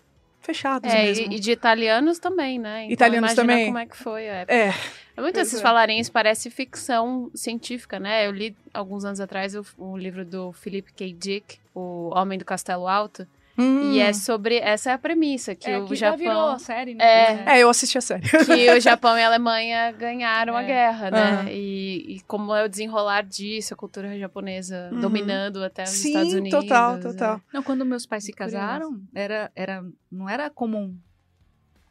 fechados É, mesmo. e, e de italianos também, né? Então, Italianos também? como é que foi a época. É, É muito esses é. falarem, isso parece ficção científica, né? Eu li alguns anos atrás o, o livro do Philip K. Dick, O Homem do Castelo Alto, Hum. e é sobre essa é a premissa que É, o que já virou Japão série, né? É. É, eu assisti a série. que o Japão e a Alemanha ganharam a É. guerra, né? Aham. E, e como é o desenrolar disso, a cultura japonesa Uhum. dominando até os Sim, Estados Unidos. total, é. total. Não, quando meus pais se Curiosa. casaram, era, era, não era comum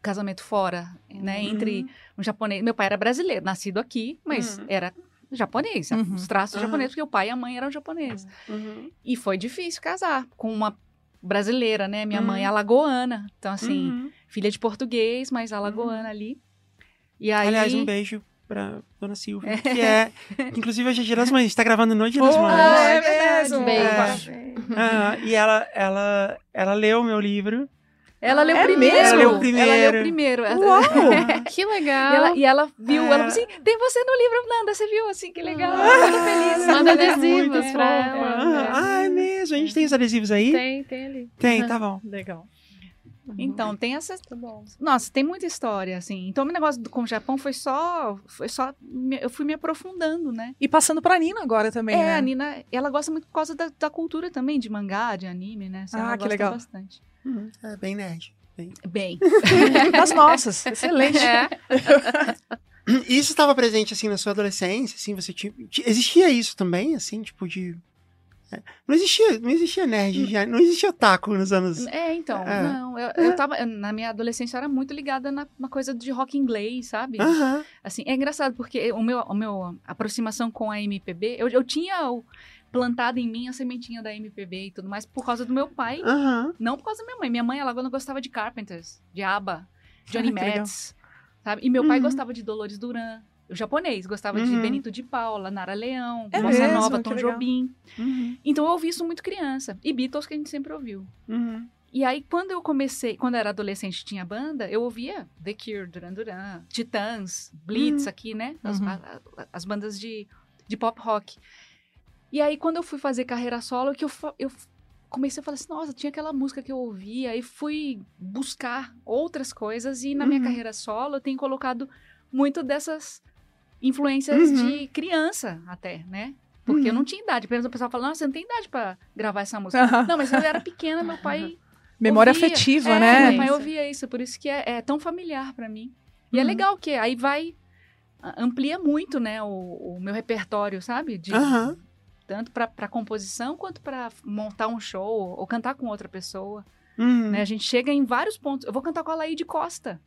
casamento fora, né? Uhum. Entre um japonês. Meu pai era brasileiro, nascido aqui, mas Uhum. era japonês. Uhum. Os traços Uhum. japoneses, porque o pai e a mãe eram japoneses. Uhum. E foi difícil casar com uma brasileira, né? Minha mãe é Uhum. alagoana. Então, assim, Uhum. filha de português, mas alagoana ali. E aí. Aliás, um beijo pra Dona Silvia, que é... Inclusive, hoje é Dia das Mães. A gente tá gravando no Dia das Oh, Mães. é é verdade. mesmo. Beijo. Parabéns. Ah, e ela, ela, ela leu o meu livro. Ela leu É primeiro. mesmo? Ela leu Ela leu primeiro. primeiro. Uau! Que E legal! ela, e ela viu, É. ela falou assim: tem você no livro, Nanda, você viu assim, que legal. Ah. Fico feliz. Manda é adesivos muito pra ela. Ah, é mesmo? A gente tem os adesivos aí? Tem, tem ali. Tem, tá bom. Legal. Então, tem essa. Tá bom. Nossa, tem muita história, assim. Então, o negócio do- com o Japão foi só. Foi só. Eu fui me aprofundando, né? E passando pra Nina agora também, é, né? a Nina, ela gosta muito por causa da, da cultura também, de mangá, de anime, né? Assim, Ah, ela que gosta legal. bastante. Uhum, É bem nerd. Bem. Bem. Das nossas. Excelente. É. Isso estava presente, assim, na sua adolescência, assim, você tinha... ti- Existia isso também, assim, tipo de... é, Não existia, não existia nerd, já, não existia otaku nos anos... É, então. É. Não, eu, eu tava. eu, na minha adolescência, eu era muito ligada na, na coisa de rock inglês, sabe? Aham, Assim, é engraçado porque o meu, o meu aproximação com a MPB, eu, eu tinha o- plantado em mim a sementinha da MPB e tudo mais por causa do meu pai, não por causa da minha mãe. Minha mãe, ela não gostava de Carpenters, de ABBA, Johnny. Metz, sabe? E meu pai Uhum. gostava de Dolores Duran, o japonês, gostava de Uhum. Benito de Paula, Nara Leão, É Bossa? Nova, Tom. Jobim. Uhum, Então eu ouvi isso muito criança. E Beatles que a gente sempre ouviu. uhum. E aí, quando eu comecei, quando eu era adolescente tinha banda, eu ouvia The Cure, Duran Duran, Titãs, Blitz Uhum. aqui, né? As, a- a- as bandas de, de pop rock. E aí, quando eu fui fazer carreira solo, que eu, eu comecei a falar assim, nossa, tinha aquela música que eu ouvia, e fui buscar outras coisas, e na minha Uhum. carreira solo eu tenho colocado muito dessas influências Uhum. de criança até, né? Porque eu Uhum. não tinha idade. Por exemplo, o pessoal fala, nossa, você não tem idade pra gravar essa música. Não, mas eu era pequena, meu pai Memória ouvia. afetiva, É, né? Meu pai Isso. ouvia isso, por isso que é, é tão familiar pra mim. E é Uhum. legal que aí vai amplia muito, né, o, o meu repertório, sabe? De, Aham. Tanto pra, pra composição quanto pra montar um show ou cantar com outra pessoa. Uhum. Né? A gente chega em vários pontos. Eu vou cantar com a Laíde Costa,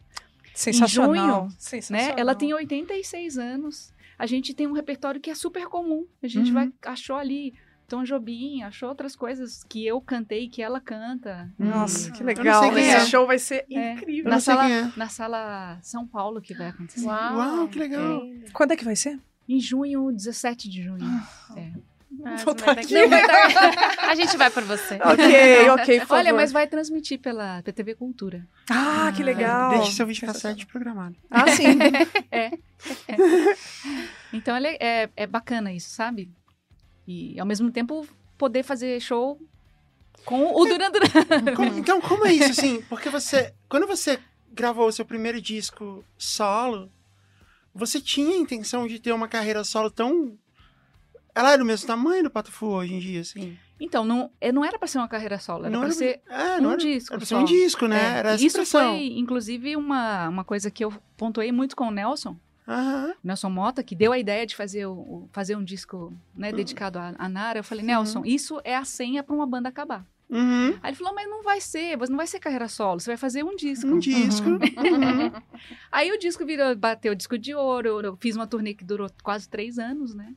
Sensacional. né? Sensacional. Ela tem 86 anos. A gente tem um repertório que é super comum. A gente Uhum. vai achou ali Tom Jobim, achou outras coisas que eu cantei que ela canta. Nossa, E- que não legal. sei quem Esse é. show vai ser É. incrível. Na sala- é. na sala São Paulo que vai acontecer. Uau, Uau, que legal. Quando é que vai ser? Em junho, 17 de junho. É. Ah, Vou tá que- Não vai A gente vai por você. Ok, ok, por favor. Olha, mas vai transmitir pela TV Cultura. Ah, que legal. Deixe seu vídeo cassete programado. Ah, sim. Então ela é, é, é bacana isso, sabe? E ao mesmo tempo poder fazer show com o Duran Duran. Como- então, como é isso, assim? Porque você. Quando você gravou o seu primeiro disco solo, você tinha a intenção de ter uma carreira solo tão. Ela é do mesmo tamanho do Pato Fu hoje em dia, assim. Então, não, é, não era pra ser uma carreira solo, era era- ser É, um era, disco era pra ser um disco, né? É, Era Isso expressão. foi, inclusive, uma, uma coisa que eu pontuei muito com o Nelson, Aham. Nelson Mota, que deu a ideia de fazer, o, o- fazer um disco né, Uhum. dedicado à, à Nara. Eu falei, Nelson, isso é a senha pra uma banda acabar. Uhum. Aí ele falou, mas não vai ser, você não vai ser carreira solo, você vai fazer um disco. Um disco. Uhum. Aí o disco virou, bateu disco de ouro, eu fiz uma turnê que durou quase três anos, né?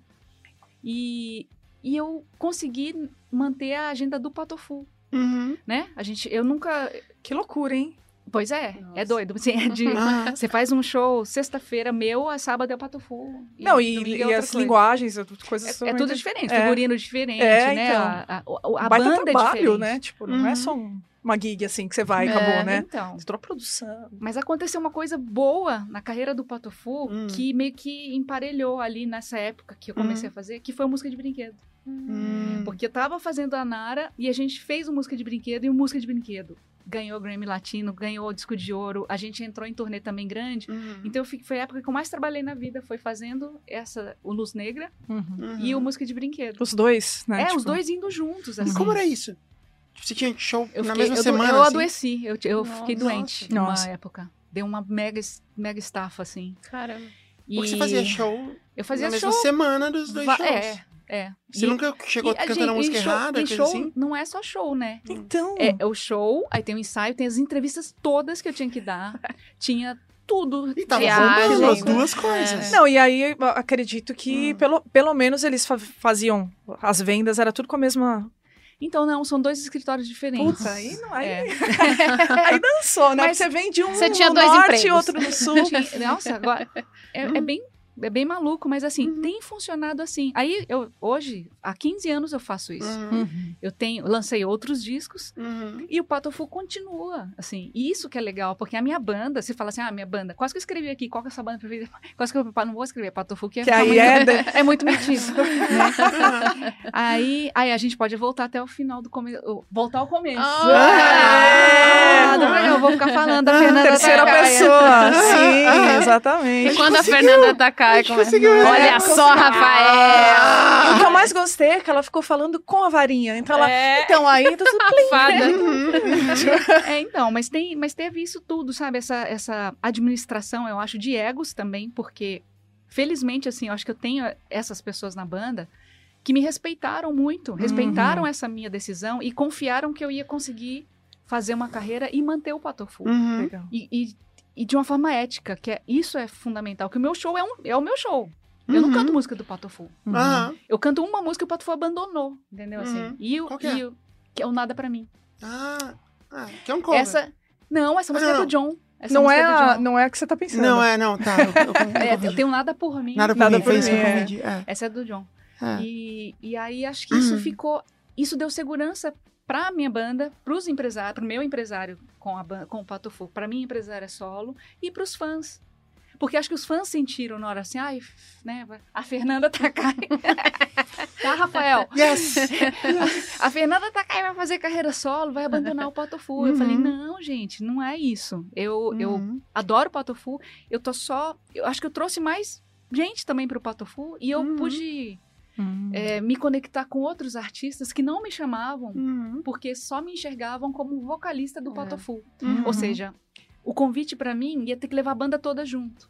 E, e eu consegui manter a agenda do Patofu, Uhum. né? A gente, eu nunca... Que loucura, hein? Pois é, Nossa. é doido. Assim, é de- você faz um show sexta-feira meu, a sábado é o Patofu. não, e, é e outra as coisa. linguagens, as coisas É, é tudo diferente, É. figurino diferente, É, né? então. A, a, a- banda é trabalho, diferente. né? Tipo, não Uhum. é só um- uma gig assim que você vai e É, acabou, né? Então. Toda a produção. Mas aconteceu uma coisa boa na carreira do Patofu Hum. que meio que emparelhou ali nessa época que eu comecei a fazer, que foi música de brinquedo. Hum. Porque eu tava fazendo a Nara e a gente fez o música de brinquedo e o música de brinquedo ganhou o Grammy Latino, ganhou o disco de ouro. A gente entrou em turnê também grande. Uhum. Então eu fi- foi a época que eu mais trabalhei na vida, foi fazendo essa o Luz Negra Uhum. e o música de brinquedo. Os dois, né? É, tipo, os dois indo juntos, assim. como era isso? Você tinha show Eu, na fiquei- mesma eu, semana? eu assim? adoeci, eu, eu fiquei Nossa. doente Nossa. numa época. Deu uma mega, mega estafa, assim. Caramba. Porque você E fazia show Eu fazia na mesma show. semana dos dois va- shows. É, é. Você E- nunca chegou e a cantando a gente- música e show, errada, e show assim? não é só show, né? Então. É, é o show, aí tem o ensaio, tem as entrevistas todas que eu tinha que dar. tinha tudo. E tava bombando as duas coisas. Não, e aí eu acredito que Hum. pelo, pelo menos eles fa- faziam as vendas, era tudo com a mesma. Então, não, são dois escritórios diferentes. Puta, aí, não, aí, É. aí dançou, né? Mas você vende um você tinha no dois norte e empregos. outro no sul. Nossa, agora. É, é bem. É bem maluco, mas assim, Uhum. tem funcionado assim. Aí, eu, hoje, há 15 anos eu faço isso. Uhum. Eu tenho, lancei outros discos Uhum. e o Patofu continua, assim. E isso que é legal, porque a minha banda, você fala assim, ah, minha banda, quase que eu escrevi aqui, qual que é a sua banda preferida? Quase que eu não vou escrever Patofu, que, é Que aí muito- é. de- é muito metido. né? aí, aí a gente pode voltar até o final do começo. Voltar ao começo. Ah, Ah, não, eu vou ficar falando da Fernanda Terceira Takaia. pessoa. Sim, E exatamente. quando a Fernanda Takai começa. conseguiu. Olha É, só, Rafael! E o que eu mais gostei é que ela ficou falando com a varinha. Então ela. É. Então aí tá tudo plim. Fada. É, então, mas, tem, mas teve isso tudo, sabe? Essa, essa administração, eu acho, de egos também, porque, felizmente, assim, eu acho que eu tenho essas pessoas na banda que me respeitaram muito, respeitaram essa minha decisão e confiaram que eu ia conseguir fazer uma carreira e manter o Patofu. Uhum. Legal. E, e, e de uma forma ética, que é, isso é fundamental, que o meu show é, um, é o meu show. Eu não Uhum. canto música do Patofu. Aham. Eu canto uma música que o Patofu abandonou, entendeu? Assim, Uhum. e, o, Qual que é? e o- que é o Nada Pra Mim. Ah, ah, que é um cover. Essa. Não, essa música não, é não. do John. Essa Não é, do a, John. não é a que você tá pensando. Não, é, não, tá. Eu, eu, eu, É, eu tenho nada por mim. Nada por Nada mim, por foi isso que mim, eu é. É. Essa é do John. É. E, e aí acho que isso Uhum. ficou. Isso deu segurança pra minha banda, pros empresários, pro meu empresário com, a, com o Pato Fu, pra minha empresária solo e pros fãs. Porque acho que os fãs sentiram na hora assim, ai, né, a Fernanda Takai. tá, Rafael? Yes! A Fernanda Takai vai fazer carreira solo, vai abandonar o Pato Fu. Eu falei, Uhum. não, gente, não é isso. Eu, eu Uhum. adoro o Patofu. Eu tô só. Eu acho que eu trouxe mais gente também pro Patofu e eu Uhum. pude Hum. é, me conectar com outros artistas que não me chamavam Uhum. porque só me enxergavam como vocalista do É. Patofu. Uhum. Ou seja, o convite pra mim ia ter que levar a banda toda junto.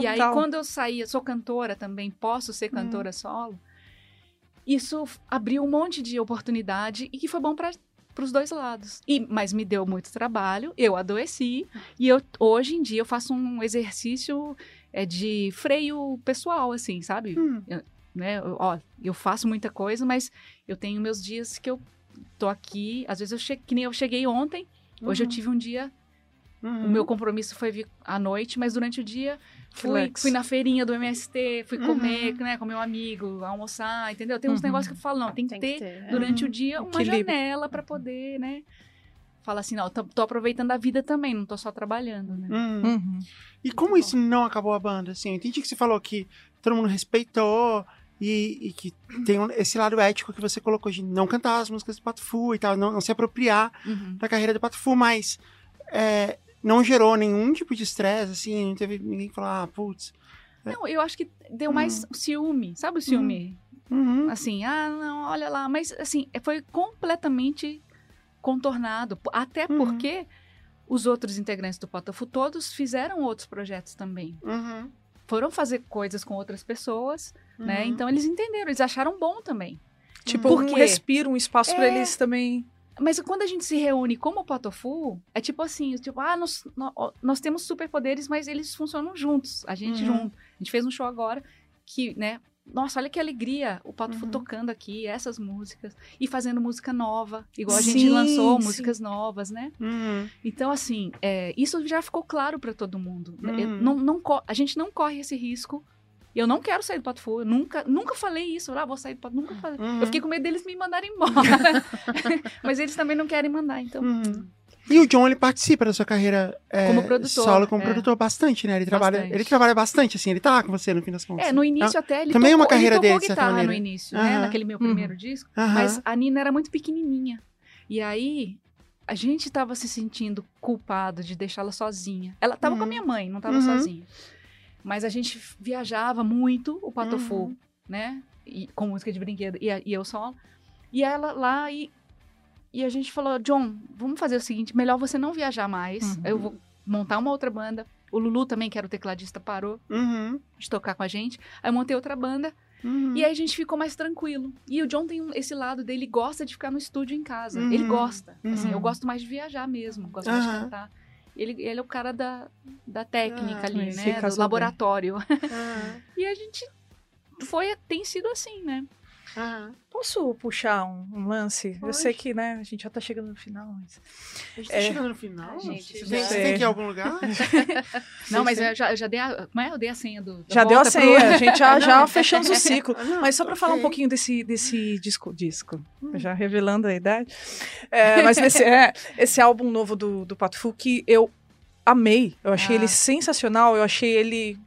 E aí, Total. quando eu saía, sou cantora também, posso ser cantora solo, isso abriu um monte de oportunidade e que foi bom para os dois lados. E, mas me deu muito trabalho, eu adoeci, e eu, hoje em dia eu faço um exercício é, de freio pessoal, assim, sabe? Hum. Né? Eu, ó, eu faço muita coisa, mas eu tenho meus dias que eu tô aqui, às vezes eu che... que nem eu cheguei ontem, hoje eu Uhum. tive um dia Uhum. o meu compromisso foi vir à noite, mas durante o dia fui, fui na feirinha do MST, fui Uhum. comer né, com meu amigo, almoçar, entendeu? Tem uns Uhum. negócios que eu falo, não, tem que Tem ter que ter. é. durante Uhum. o dia uma Equilíbrio. janela para poder, né? Falar assim, não, tô, tô aproveitando a vida também, não tô só trabalhando, né? Uhum. Uhum. E como isso não acabou a banda? Assim, eu entendi que você falou que todo mundo respeitou e, e que tem um- esse lado ético que você colocou de não cantar as músicas do Pato Fu e tal, não, não se apropriar Uhum. da carreira do Pato Fu, mas é, não gerou nenhum tipo de estresse, assim, não teve ninguém que falou, ah, putz. Não, eu acho que deu mais ciúme. Sabe o ciúme? Uhum. Assim, ah, não, olha lá. Mas, assim, foi completamente contornado. Até Uhum. porque os outros integrantes do Potofu todos fizeram outros projetos também. Uhum. Foram fazer coisas com outras pessoas, né? Uhum. Então eles entenderam, eles acharam bom também. Tipo, Por um respiro, um espaço pra É. eles também. Mas quando a gente se reúne como Potofu, é tipo assim, tipo, ah, nós, nó- nós temos superpoderes, mas eles funcionam juntos, a gente Uhum. junto. A gente fez um show agora que, né, nossa, olha que alegria o Potofu Uhum. tocando aqui essas músicas e fazendo música nova, igual a gente Sim, lançou sim. músicas novas, né? Uhum. Então, assim, é, isso já ficou claro para todo mundo. Uhum. Eu não, não a gente não corre esse risco. Eu não quero sair do Potofu, eu nunca, nunca falei isso, ah, vou sair do Potofu, nunca falei. Uhum. Eu fiquei com medo deles me mandarem embora. Mas eles também não querem mandar, então. Uhum. E o John, ele participa da sua carreira é, Como produtor, solo como é. produtor bastante, né? Ele trabalha, Bastante. ele trabalha bastante, assim, ele tá com você no fim das contas. É, no início até ele também é uma tocou, carreira ele tocou dele, guitarra no início, né? Aham. Naquele meu Uhum. primeiro disco. Aham. Mas a Nina era muito pequenininha. E aí, a gente tava se sentindo culpado de deixá-la sozinha. Ela tava com a Uhum. minha mãe, não tava Uhum. sozinha. Mas a gente viajava muito o Patofu, Uhum. né? E, com música de brinquedo. E, e eu solo. E ela lá e... E a gente falou, John, vamos fazer o seguinte, melhor você não viajar mais. Uhum. Eu vou montar uma outra banda. O Lulu também, que era o tecladista, parou Uhum. de tocar com a gente. Aí eu montei outra banda. Uhum. E aí a gente ficou mais tranquilo. E o John tem um- esse lado dele, ele gosta de ficar no estúdio em casa. Uhum. Ele gosta. Assim, Uhum. eu gosto mais de viajar mesmo, gosto mais de cantar. Ele, ele é o cara da, da técnica Ah, ali, né? Do laboratório. E a gente foi, tem sido assim, né? Aham. Posso puxar um, um lance? Eu Pode. sei que, né, a gente já tá chegando no final. Mas... A gente tá É. chegando no final. A gente Você já- tem- Você tem que ir em algum lugar? Não, mas eu já, eu já dei a. Como é? Eu dei a senha do. Já deu a volta pro- senha, a gente já, já fechamos o ciclo. Ah, não, Mas só pra falar um pouquinho desse, desse disco, disco, Hum. já revelando a idade. É, mas esse, é, esse álbum novo do, do Pato Fu que eu amei. Eu achei Ah. ele sensacional, eu achei ele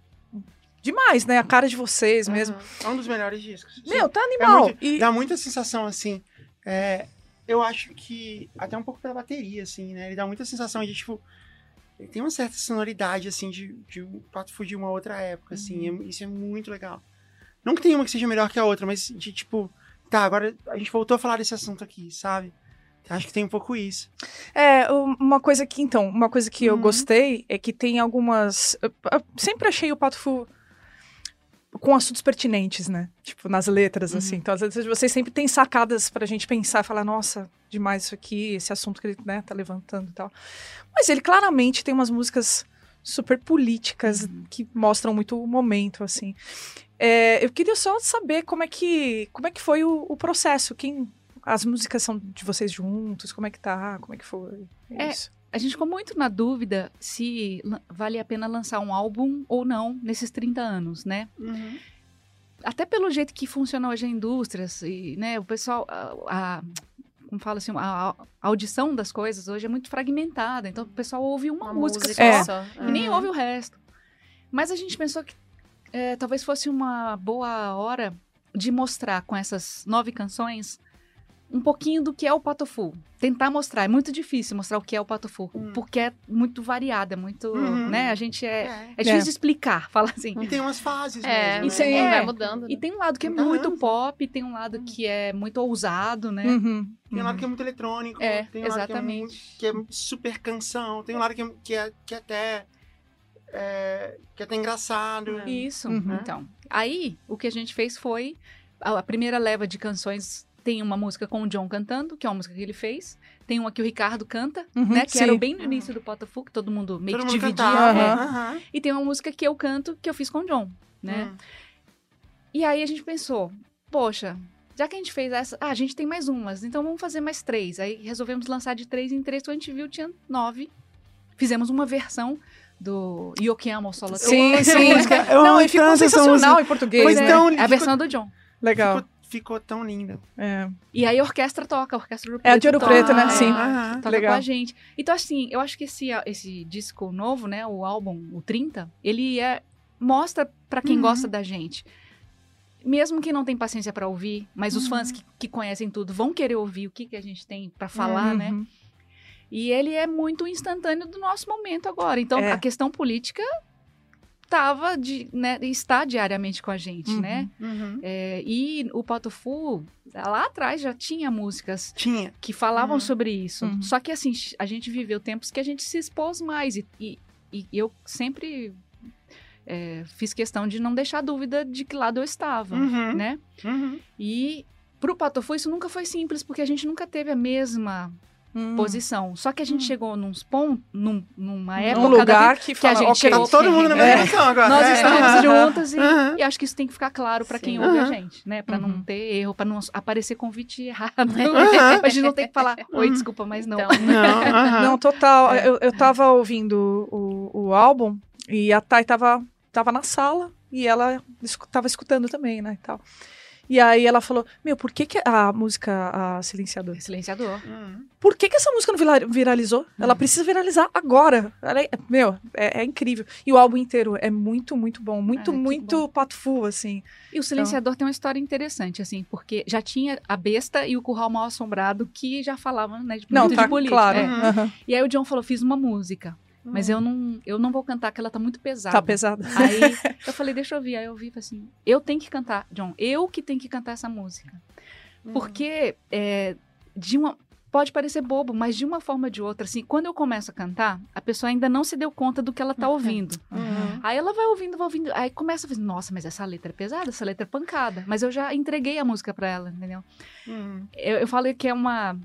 demais, né? A cara de vocês mesmo. Aham. É um dos melhores discos. Meu, tá É animal. muito- E- Dá muita sensação, assim. é, eu acho que. Até um pouco pela bateria, assim, né? Ele dá muita sensação de, tipo. Ele tem uma certa sonoridade, assim, de, de um Pato de uma outra época, assim. Uhum. é- isso é muito legal. Não que tenha uma que seja melhor que a outra, mas de, tipo. Tá, agora a gente voltou a falar desse assunto aqui, sabe? Acho que tem um pouco isso. É, um- uma coisa que, então, uma coisa que eu Uhum. gostei é que tem algumas. Eu, eu sempre achei o Pato Fu com assuntos pertinentes, né? Tipo, nas letras, Uhum. assim. Então, às vezes, vocês sempre têm sacadas pra gente pensar e falar, nossa, demais isso aqui, esse assunto que ele, né, tá levantando e tal. Mas ele claramente tem umas músicas super políticas Uhum. que mostram muito o momento, assim. É, eu queria só saber como é que, como é que foi o, o processo, quem... As músicas são de vocês juntos? Como é que tá? Como é que foi? É, isso? A gente ficou muito na dúvida se vale a pena lançar um álbum ou não nesses 30 anos, né? Uhum. até pelo jeito que funciona hoje a indústria, e, né, o pessoal, a, a- como fala assim, a, audição das coisas hoje é muito fragmentada, então o pessoal ouve uma, Uma música, música É. só e nem Uhum. ouve o resto. Mas a gente pensou que é, talvez fosse uma boa hora de mostrar com essas nove canções um pouquinho do que é o Patofu. Tentar mostrar. É muito difícil mostrar o que é o Patofu, Hum. porque é muito variado, é muito, Uhum. né? A gente é... É. É difícil de explicar, falar assim. E tem umas fases É, mesmo. Né? vai é. mudando. E né? tem um lado que é muito pop, tem um lado que é muito ousado, né? Uhum, Tem um lado uhum. que é muito eletrônico, É, tem um lado que é, exatamente. muito- que é super canção, tem um lado que é, que é, que é até. é, que é até engraçado. Isso. Uhum. Então, aí o que a gente fez foi a primeira leva de canções tem uma música com o John cantando, que é uma música que ele fez. Tem uma que o Ricardo canta, Uhum, né? Que sim. era bem no início do Potofu, que todo mundo meio Todo que mundo dividia. cantava. é. Aham. E tem uma música que eu canto, que eu fiz com o John, né? Hum. E aí a gente pensou, poxa, já que a gente fez essa, ah, a gente tem mais umas, então vamos fazer mais três. Aí resolvemos lançar de três em três, quando a gente viu tinha nove. Fizemos uma versão do Yokiamo Solo Sim, sim. Não, e ficou tanto essa sensacional música. em português, Pois né? então, é a ficou- versão do John. Legal. Ficou, ficou tão linda. É. E aí a orquestra toca, a orquestra do É a de Ouro toca, Preto, né? é, Sim. Aham. Toca Legal. com a gente. Então, assim, eu acho que esse, esse disco novo, né, o álbum, o 30, ele é, mostra pra quem Uhum. gosta da gente. Mesmo que não tem paciência pra ouvir, mas os Uhum. fãs que, que conhecem tudo vão querer ouvir o que, que a gente tem pra falar, né? Uhum. E ele é muito instantâneo do nosso momento agora. Então, É. a questão política tava de, né, está diariamente com a gente, Uhum. né? Uhum. É, e o Patofu, lá atrás já tinha músicas Tinha. que falavam Uhum. sobre isso. Uhum. Só que assim, a gente viveu tempos que a gente se expôs mais. E, e- e eu sempre é, fiz questão de não deixar dúvida de que lado eu estava, Uhum. né? Uhum. E pro Patofu isso nunca foi simples, porque a gente nunca teve a mesma Hum. posição. Só que a gente Hum. chegou nos pontos, num, numa Num época da lugar vida que, que a fala, gente ok, Tá chegou- todo mundo na mesma É. posição agora. nós É. estamos Aham. juntos e, e acho que isso tem que ficar claro para quem ouve a gente, né? Para Uhum. não ter erro, para não aparecer convite errado. Aham. a gente não tem que falar, oi, Uhum. desculpa, mas não. Então, Não. Não, total. É. Eu, eu tava ouvindo o, o álbum e a Thay tava, tava na sala e ela escu- tava escutando também, né, e tal. E aí ela falou, meu, por que que a música, a Silenciador, Silenciador. Uhum. por que que essa música não vira- viralizou? Ela precisa viralizar agora. Ela é- meu, é, é incrível. E o álbum inteiro é muito, muito bom. Muito, Ah, que muito pato fu, assim. E o Silenciador tem uma história interessante, assim, porque já tinha a Besta e o Curral Mal Assombrado que já falavam, né, de, Não, muito tá de política. claro. é. Uhum. E aí o John falou, fiz uma música, mas eu não, eu não vou cantar, que ela tá muito pesada. Tá pesado. Aí eu falei, deixa eu ouvir. Aí eu ouvi e falei assim, eu tenho que cantar, John, eu que tenho que cantar essa música. Porque é, de uma. Pode parecer bobo, mas de uma forma ou de outra, assim, quando eu começo a cantar, a pessoa ainda não se deu conta do que ela tá ouvindo. Uhum. Aí ela vai ouvindo, vai ouvindo, aí começa a fazer, nossa, mas essa letra é pesada, essa letra é pancada. Mas eu já entreguei a música pra ela, entendeu? Uhum. Eu, eu falei que é uma.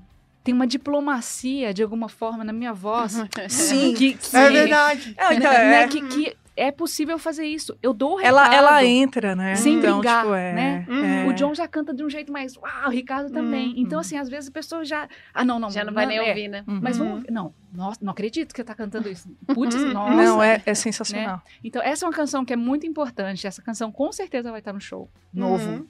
Tem uma diplomacia, de alguma forma, na minha voz. Sim. Que, que, É verdade. É, então, né, é, que, que é possível fazer isso. Eu dou o recado. ela, ela entra, né? Sem então, brigar, tipo, é, né? é. O John já canta de um jeito mais. Uau, o Ricardo também. Hum, então, assim, às vezes a pessoa já. Ah, não, não. já não vai nem é, ouvir, né? Uhum. Mas Uhum. vamos. Não, nossa, não acredito que você tá cantando isso. Putz, Uhum. nossa. Não, é, é sensacional. Então, essa é uma canção que é muito importante. Essa canção com certeza vai estar no show novo. Uhum.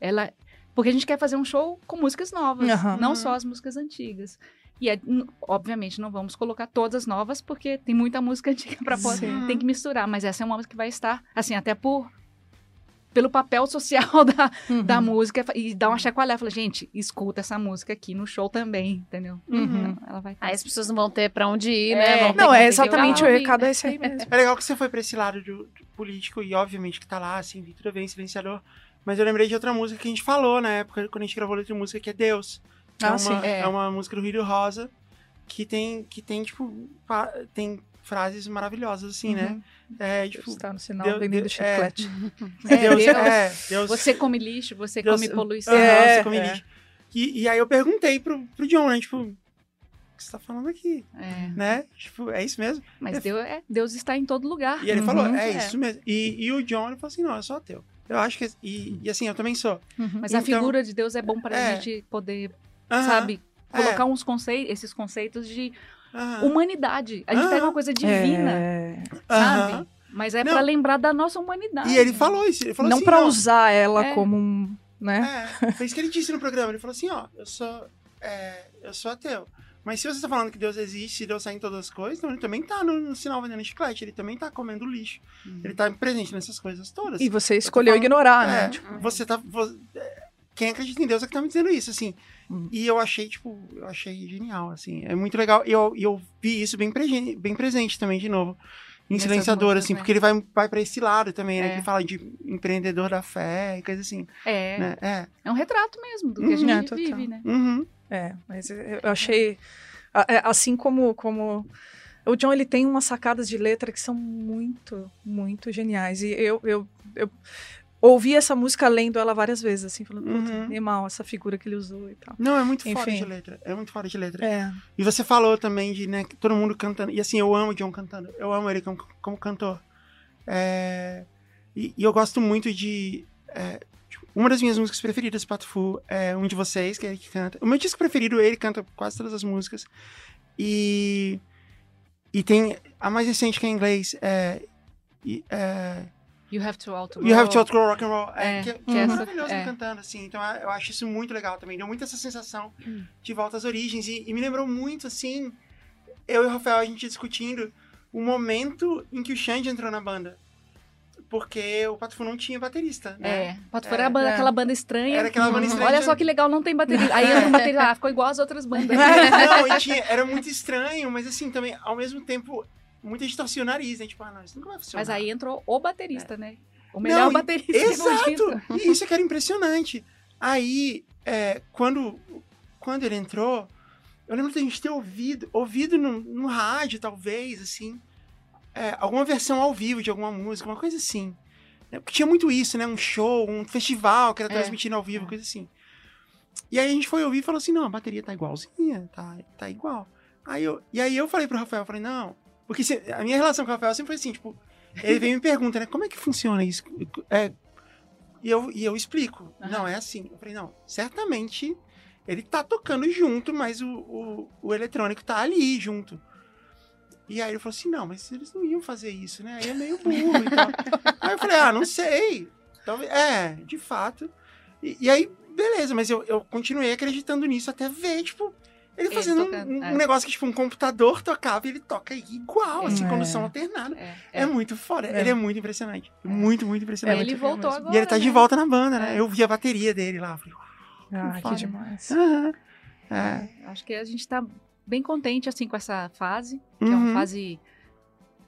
Ela. Porque a gente quer fazer um show com músicas novas, Aham. não Uhum. só as músicas antigas. E, é, obviamente, não vamos colocar todas as novas, porque tem muita música antiga pra pôr. Sim. Tem que misturar, mas essa é uma música que vai estar, assim, até por. Pelo papel social da, Uhum. da música e dar uma chacoalhada. Fala, gente, escuta essa música aqui no show também, entendeu? Uhum. Então, ela vai Aí as pessoas não vão ter pra onde ir, É. né? Vão Não, é que exatamente o recado é esse aí mesmo. É legal que você foi pra esse lado do, do político e obviamente que tá lá, assim, vi tudo bem, silenciador. Mas eu lembrei de outra música que a gente falou na época, quando a gente gravou outra música, que é Deus. Que Ah, é, uma, sim. É. é uma música do Rio Rosa que tem, que tem tipo, tem frases maravilhosas, assim, né? Uhum. É, tipo, Está no sinal Deus- vendendo Deus- chiclete. É, Deus, Deus, é, Deus, Você come lixo, você Deus- come poluição. É, você come é. lixo. E, e aí eu perguntei pro, pro John, né? Tipo, o que você tá falando aqui? É, Né? Tipo, é isso mesmo? mas Deus, é, Deus está em todo lugar. E ele Uhum. falou, é É. isso mesmo. E, e o John, ele falou assim, não, eu sou ateu. Eu acho que... E, e assim, eu também sou. Uhum. Mas a Então- figura de Deus é bom pra É. gente poder, Aham, sabe, é. colocar uns conceitos, esses conceitos de aham, humanidade. A gente pega uma coisa divina, É, sabe? Mas é pra lembrar da nossa humanidade. E ele falou isso. Ele falou não assim, pra ó, usar ela É. como um, né? É, foi isso que ele disse no programa. Ele falou assim, ó, eu sou, é, eu sou ateu. Mas se você tá falando que Deus existe e Deus sai em todas as coisas, então ele também tá no, no sinal vendendo chiclete, ele também tá comendo lixo. Hum. Ele tá presente nessas coisas todas. E você escolheu falando- ignorar, É, né? tipo, você tá. vo- é, quem acredita em Deus é que tá me dizendo isso, assim. Hum. E eu achei, tipo, eu achei genial, assim. É muito legal. E eu, e eu vi isso bem, pregen- bem presente também, de novo. Em Silenciador, assim, né? porque ele vai, vai pra esse lado também, né? É. Que fala de empreendedor da fé e coisa assim. É, Né? É. é um retrato mesmo do que Uhum. a gente É, total. vive, né? Uhum. É, mas eu achei é, assim como como o John ele tem umas sacadas de letra que são muito muito geniais e eu eu, eu ouvi essa música lendo ela várias vezes assim falando puta, Uhum. animal essa figura que ele usou e tal. Não, é muito fora Enfim. de letra. É muito fora de letra. É. E você falou também de, né, que todo mundo cantando. E assim, eu amo o John cantando. Eu amo ele como, como cantor. É, e, e eu gosto muito de. é, uma das minhas músicas preferidas, Pato Fu, é um de vocês, que é ele que canta. O meu disco preferido, ele canta quase todas as músicas. E. E tem a mais recente que é em inglês. É, é, You have to outgrow. You Have to Outgrow Rock and Roll. É, É, que, que que é essa- maravilhoso é. cantando, assim. Então eu eu acho isso muito legal também. Deu muito essa sensação Hum. de volta às origens. E, e me lembrou muito, assim, eu e o Rafael, a gente discutindo o momento em que o Xande entrou na banda. Porque o Pato Fu não tinha baterista, né? É, pode for a banda, É. aquela banda estranha. Era aquela banda estranha. Olha só que legal, não tem bateria. Aí entra um bateria, ah, ficou igual as outras bandas. Não, e tinha- era muito estranho, mas assim, também, ao mesmo tempo, muita gente torcia o nariz, né? Tipo, ah, não, isso nunca vai funcionar. Mas aí entrou o baterista, né? O melhor Não, baterista Exato! E isso é que era impressionante. Aí, é, quando, quando ele entrou, eu lembro da gente ter ouvido, ouvido no, no rádio, talvez, assim, é, alguma versão ao vivo de alguma música, uma coisa assim. né? Porque tinha muito isso, né? Um show, um festival que era É. transmitindo ao vivo, coisa assim. E aí a gente foi ouvir e falou assim, não, a bateria tá igualzinha, tá, tá igual. Aí eu, e aí eu falei pro Rafael, eu falei, não, porque se- a minha relação com o Rafael sempre foi assim, tipo, ele vem e me pergunta, né, como é que funciona isso? É, e, eu, e eu explico, Aham. não, é assim. Eu falei, não, certamente ele tá tocando junto, mas o, o, o eletrônico tá ali junto. E aí ele falou assim, não, mas eles não iam fazer isso, né? Aí é meio burro e tal. aí eu falei, ah, não sei. Talvez, é, de fato. E, e aí, beleza, mas eu, eu continuei acreditando nisso até ver, tipo, ele Ele fazendo um- tocando, um, é. um negócio que, tipo, um computador tocava e ele toca igual, assim, É. condução alternada. É, É, é. muito foda. É. Ele é muito impressionante. Muito, muito impressionante. Ele muito voltou agora. E ele tá de né? volta na banda, né? É. Eu vi a bateria dele lá. Falei, Ah, que foda. demais. É. Acho que a gente tá bem contente, assim, com essa fase. Que é Uhum. uma fase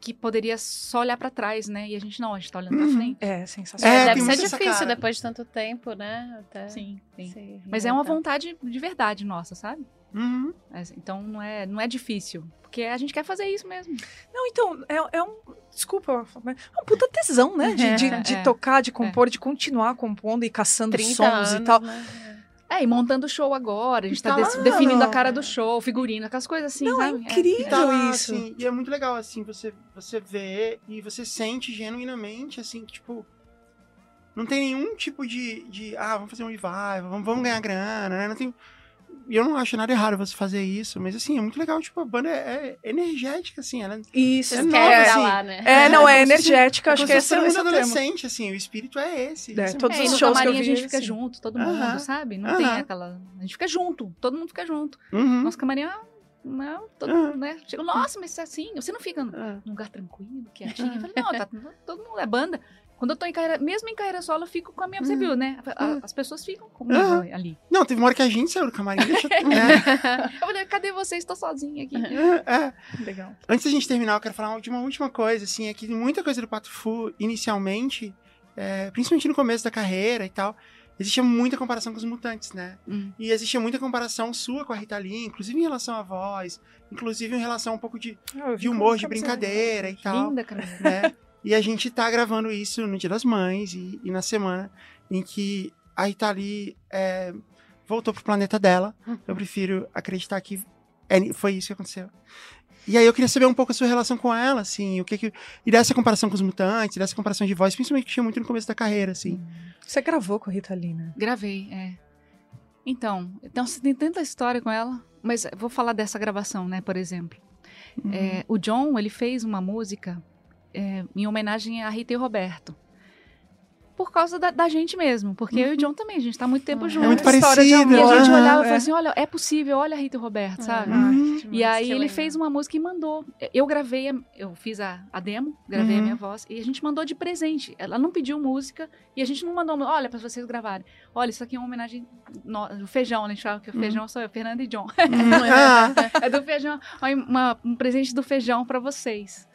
que poderia só olhar pra trás, né? E a gente não, a gente tá olhando pra Uhum. frente. É, sensacional. É, Deve ser difícil cara. depois de tanto tempo, né? Até Sim, sim. Mas é uma vontade de verdade nossa, sabe? Uhum. É, Então não é, não é difícil. Porque a gente quer fazer isso mesmo. Não, então, é, é um. Desculpa, é um puta tesão, né? De, de, É, de é. tocar, de compor, de continuar compondo e caçando 30 sons anos, e tal. né? É, e montando o show agora, a gente tá, Tá. definindo a cara do show, figurino, aquelas coisas assim, Não, é sabe? incrível. E tá isso. assim, e é muito legal, assim, você, você vê e você sente genuinamente, assim, que, tipo, não tem nenhum tipo de, de ah, vamos fazer um revival, vamos, vamos ganhar grana, né? Não tem... E eu não acho nada errado você fazer isso, mas, assim, é muito legal, tipo, a banda é, é energética, assim, ela Isso. É nova, assim. lá, né? É, não, é se- energética, é acho que se esse é todo esse é adolescente, assim, o espírito é esse. É, Isso todos É, os shows que eu camarim a vi, gente fica assim. junto, todo mundo, Aham. sabe? Não Aham. tem aquela. A gente fica junto, todo mundo fica junto. Uhum. Nosso camarim é. Não, todo Aham. mundo, né? Chega, nossa, mas é assim, você não fica num É. num lugar tranquilo, quietinho. Eu falei, não, tá, todo mundo é banda. Quando eu tô em carreira, mesmo em carreira solo, eu fico com a minha, você Uhum. viu, né? A- Uhum. As pessoas ficam comigo Aham. ali. Não, teve uma hora que a gente saiu do camarim, deixa... é, Eu falei, cadê vocês? Tô sozinha aqui. é. Legal. Antes da gente terminar, eu quero falar de uma última coisa, assim, é que muita coisa do Pato Fu, inicialmente, é, principalmente no começo da carreira e tal, existia muita comparação com os mutantes, né? Hum. E existia muita comparação sua com a Rita Lee, inclusive em relação à voz, inclusive em relação um pouco de, Ah, de humor, de camiseta. brincadeira e tal, Linda, cara. né? E a gente tá gravando isso no Dia das Mães e, e na semana em que a Rita Lee é, voltou pro planeta dela. Eu prefiro acreditar que é- foi isso que aconteceu. E aí eu queria saber um pouco a sua relação com ela, assim, o que que... E dessa comparação com os mutantes, dessa comparação de voz, principalmente que tinha muito no começo da carreira, assim. Você gravou com a Rita Lee, né? Gravei, é. Então, então você tem tanta história com ela, mas vou falar dessa gravação, né, por exemplo. Uhum. É, o John, ele fez uma música é, em homenagem a Rita e Roberto. Por causa da, da gente mesmo, porque eu e o John também, a gente tá há muito tempo Ah, juntos. É muito história de parecido. E a gente olhava e é. falava assim, olha, é possível, olha a Rita e o Roberto, sabe? Uhum. E aí ele fez uma música e mandou. Eu gravei, a- eu fiz a, a demo, gravei Uhum. a minha voz e a gente mandou de presente. Ela não pediu música e a gente não mandou, olha, pra vocês gravarem. Olha, isso aqui é uma homenagem no, do feijão, né? A gente fala que o Uhum. feijão sou eu, Fernanda e John. Uhum. Ah. é do feijão, uma- um presente do feijão pra vocês.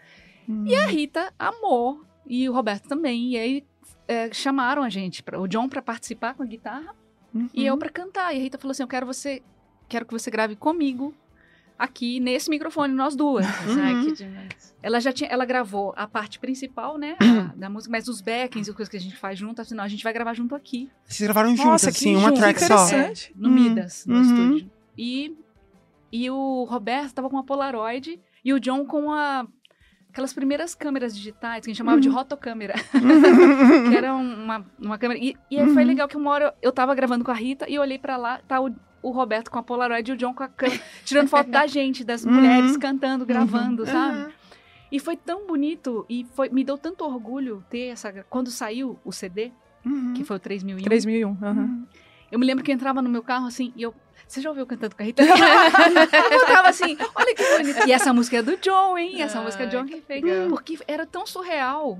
E a Rita amou e o Roberto também. E aí é, chamaram a gente, pra, o John pra participar com a guitarra Uhum. e eu pra cantar. E a Rita falou assim: Eu quero você, quero que você grave comigo aqui nesse microfone, nós duas. Ai, Uhum. que demais. Ela já tinha, ela gravou a parte principal, né, a- da música, mas os backings e coisas que a gente faz junto, assim, não, a gente vai gravar junto aqui, Vocês gravaram juntos, Nossa, que assim, uma junto, track só. interessante. no Hum, Midas, no uhum. estúdio. E e o Roberto tava com uma Polaroid e o John com a aquelas primeiras câmeras digitais que a gente chamava de Uhum. rotocâmera, que era um- uma, uma câmera. E, e aí foi Uhum. legal que uma hora eu tava gravando com a Rita e eu olhei pra lá, tá o, o Roberto com a Polaroid e o John com a câmera, tirando foto da gente, das Uhum. mulheres cantando, gravando, sabe? Aham. E foi tão bonito e foi, me deu tanto orgulho ter essa. Quando saiu o CD, Uhum. que foi o 3001, 3001. aham. eu me lembro que eu entrava no meu carro assim e eu. Você já ouviu cantando com a Rita? eu tava assim, olha que bonito. E essa música é do John, hein? Essa Ai, música é John que fez. legal. Porque era tão surreal.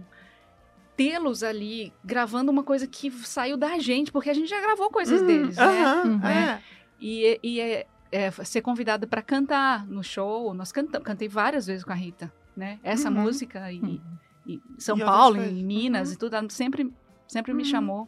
tê-los ali gravando uma coisa que saiu da gente, porque a gente já gravou coisas Uhum, deles, né? Uhum. é. E, e é, é ser convidada para cantar no show. Nós cantamos, cantei várias vezes com a Rita, né? Essa Uhum. música e, Uhum. e São E Paulo, em Minas Uhum. e tudo, ela sempre, sempre me Uhum. chamou.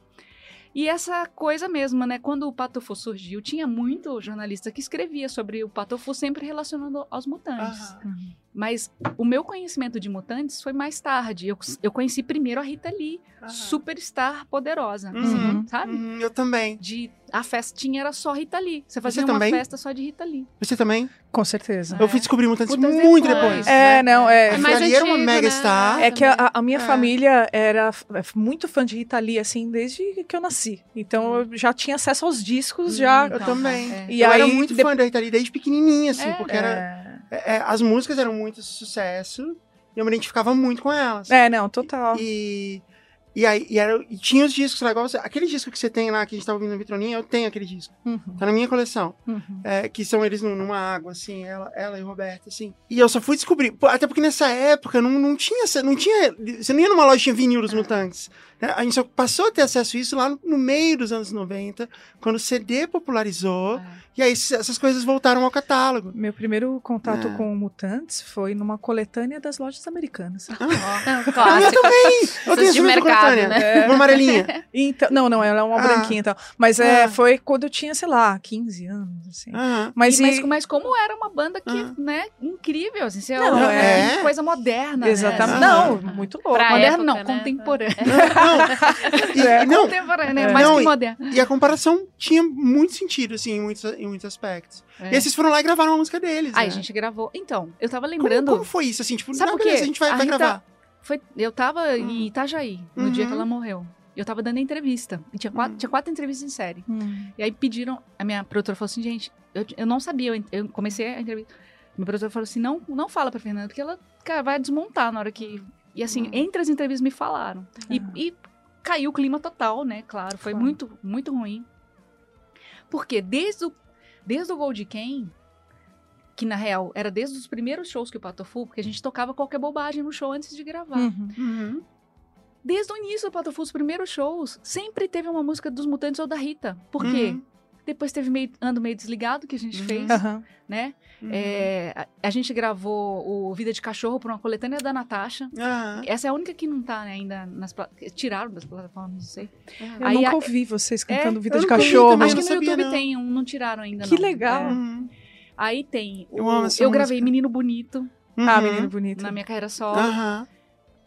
E essa coisa mesmo, né? Quando o Patofu surgiu, tinha muito jornalista que escrevia sobre o Patofu sempre relacionando aos mutantes. Aham. Mas o meu conhecimento de mutantes foi mais tarde. Eu, eu conheci primeiro a Rita Lee, Aham. superstar poderosa, Uhum. assim, sabe? Uhum, eu também. De a festinha era só Rita Lee. Você fazia Você uma também? festa só de Rita Lee. Você também? Com certeza. Eu fui descobrir Mutantes Mutantes muito depois. depois. É, não, é. A É mais Rita Lee era uma antigo, mega né? star. É que a, a minha É. família era é muito fã de Rita Lee, assim, desde que eu nasci. Então eu já tinha acesso aos discos, já. Eu também. é. E eu era aí, muito de- fã da Rita Lee desde pequenininha, assim, É. porque era, é, é, as músicas eram muito sucesso e eu me identificava muito com elas. É, não, total. E, e aí e era, e tinha os discos lá, igual você, aquele disco que você tem lá, que a gente tá ouvindo na vitroninha, eu tenho aquele disco. Uhum, Tá na minha coleção. uhum. É, que são eles num- numa água, assim, ela, ela e o Roberto, assim. E eu só fui descobrir, até porque nessa época não, não tinha, não tinha, você não ia numa loja tinha vinil dos Mutantes. Né? A gente só passou a ter acesso a isso lá no, meio dos anos 90, quando o CD popularizou, e aí essas coisas voltaram ao catálogo. Meu primeiro contato É. com Mutantes foi numa coletânea das lojas americanas. Não, Ah, eu clássico. também! Eu tenho de mercado, coletânea, né? uma amarelinha. Então, não, não, ela é uma Ah. branquinha e tal. Mas é, Ah. foi quando eu tinha, sei lá, 15 anos, assim. Aham. Mas, E- mas, e- mas como era uma banda que, Ah. né, incrível, assim, é Não, uma é. coisa moderna, Exatamente. né? Ah. Não, muito louco. Pra Moderno época, não, né? contemporâneo. Não, e, É. não, Contemporâneo, É. mais Não, que e- moderno. e a comparação tinha muito sentido, assim, em muitos, em muitos aspectos. É. E vocês foram lá e gravaram uma música deles, Aí né? a gente gravou. Então, eu tava Como, lembrando. como foi isso, assim? Tipo, Sabe não, beleza, a gente vai, A vai Rita- gravar. Foi, eu tava Hum. em Itajaí, no dia que Uhum. ela morreu. Eu tava dando entrevista. E tinha quatro, Hum. tinha quatro entrevistas em série. Hum. E aí pediram. A minha produtora falou assim, gente, eu, eu não sabia, eu, eu comecei a entrevista. Minha produtora falou assim: não, não fala pra Fernanda, porque ela cara, vai desmontar na hora que. E assim, Hum. entre as entrevistas me falaram. E, Ah. e caiu o clima total, né? Claro, foi Claro. muito, muito ruim. Porque desde o, desde o Gold Ken, que na real era desde os primeiros shows que o Patofu, porque a gente tocava qualquer bobagem no show antes de gravar. Uhum. Uhum. Desde o início do Patofu, os primeiros shows, sempre teve uma música dos Mutantes ou da Rita. Por quê? Uhum. Depois teve meio, Ando Meio Desligado, que a gente Uhum. fez, Aham. né? Uhum. É, a, a gente gravou o Vida de Cachorro por uma coletânea da Natasha. Essa é a única que não tá né, ainda nas Tiraram das plataformas, não sei. Eu Aí nunca ouvi vocês cantando É, Vida de ouvi Cachorro. Acho não que no sabia, YouTube não. tem um, não tiraram ainda. Que não. legal. É. Uhum. Aí tem. O, Eu amo essa eu gravei música. Menino Bonito Ah, Uhum. menino bonito. na minha carreira solo. Aham.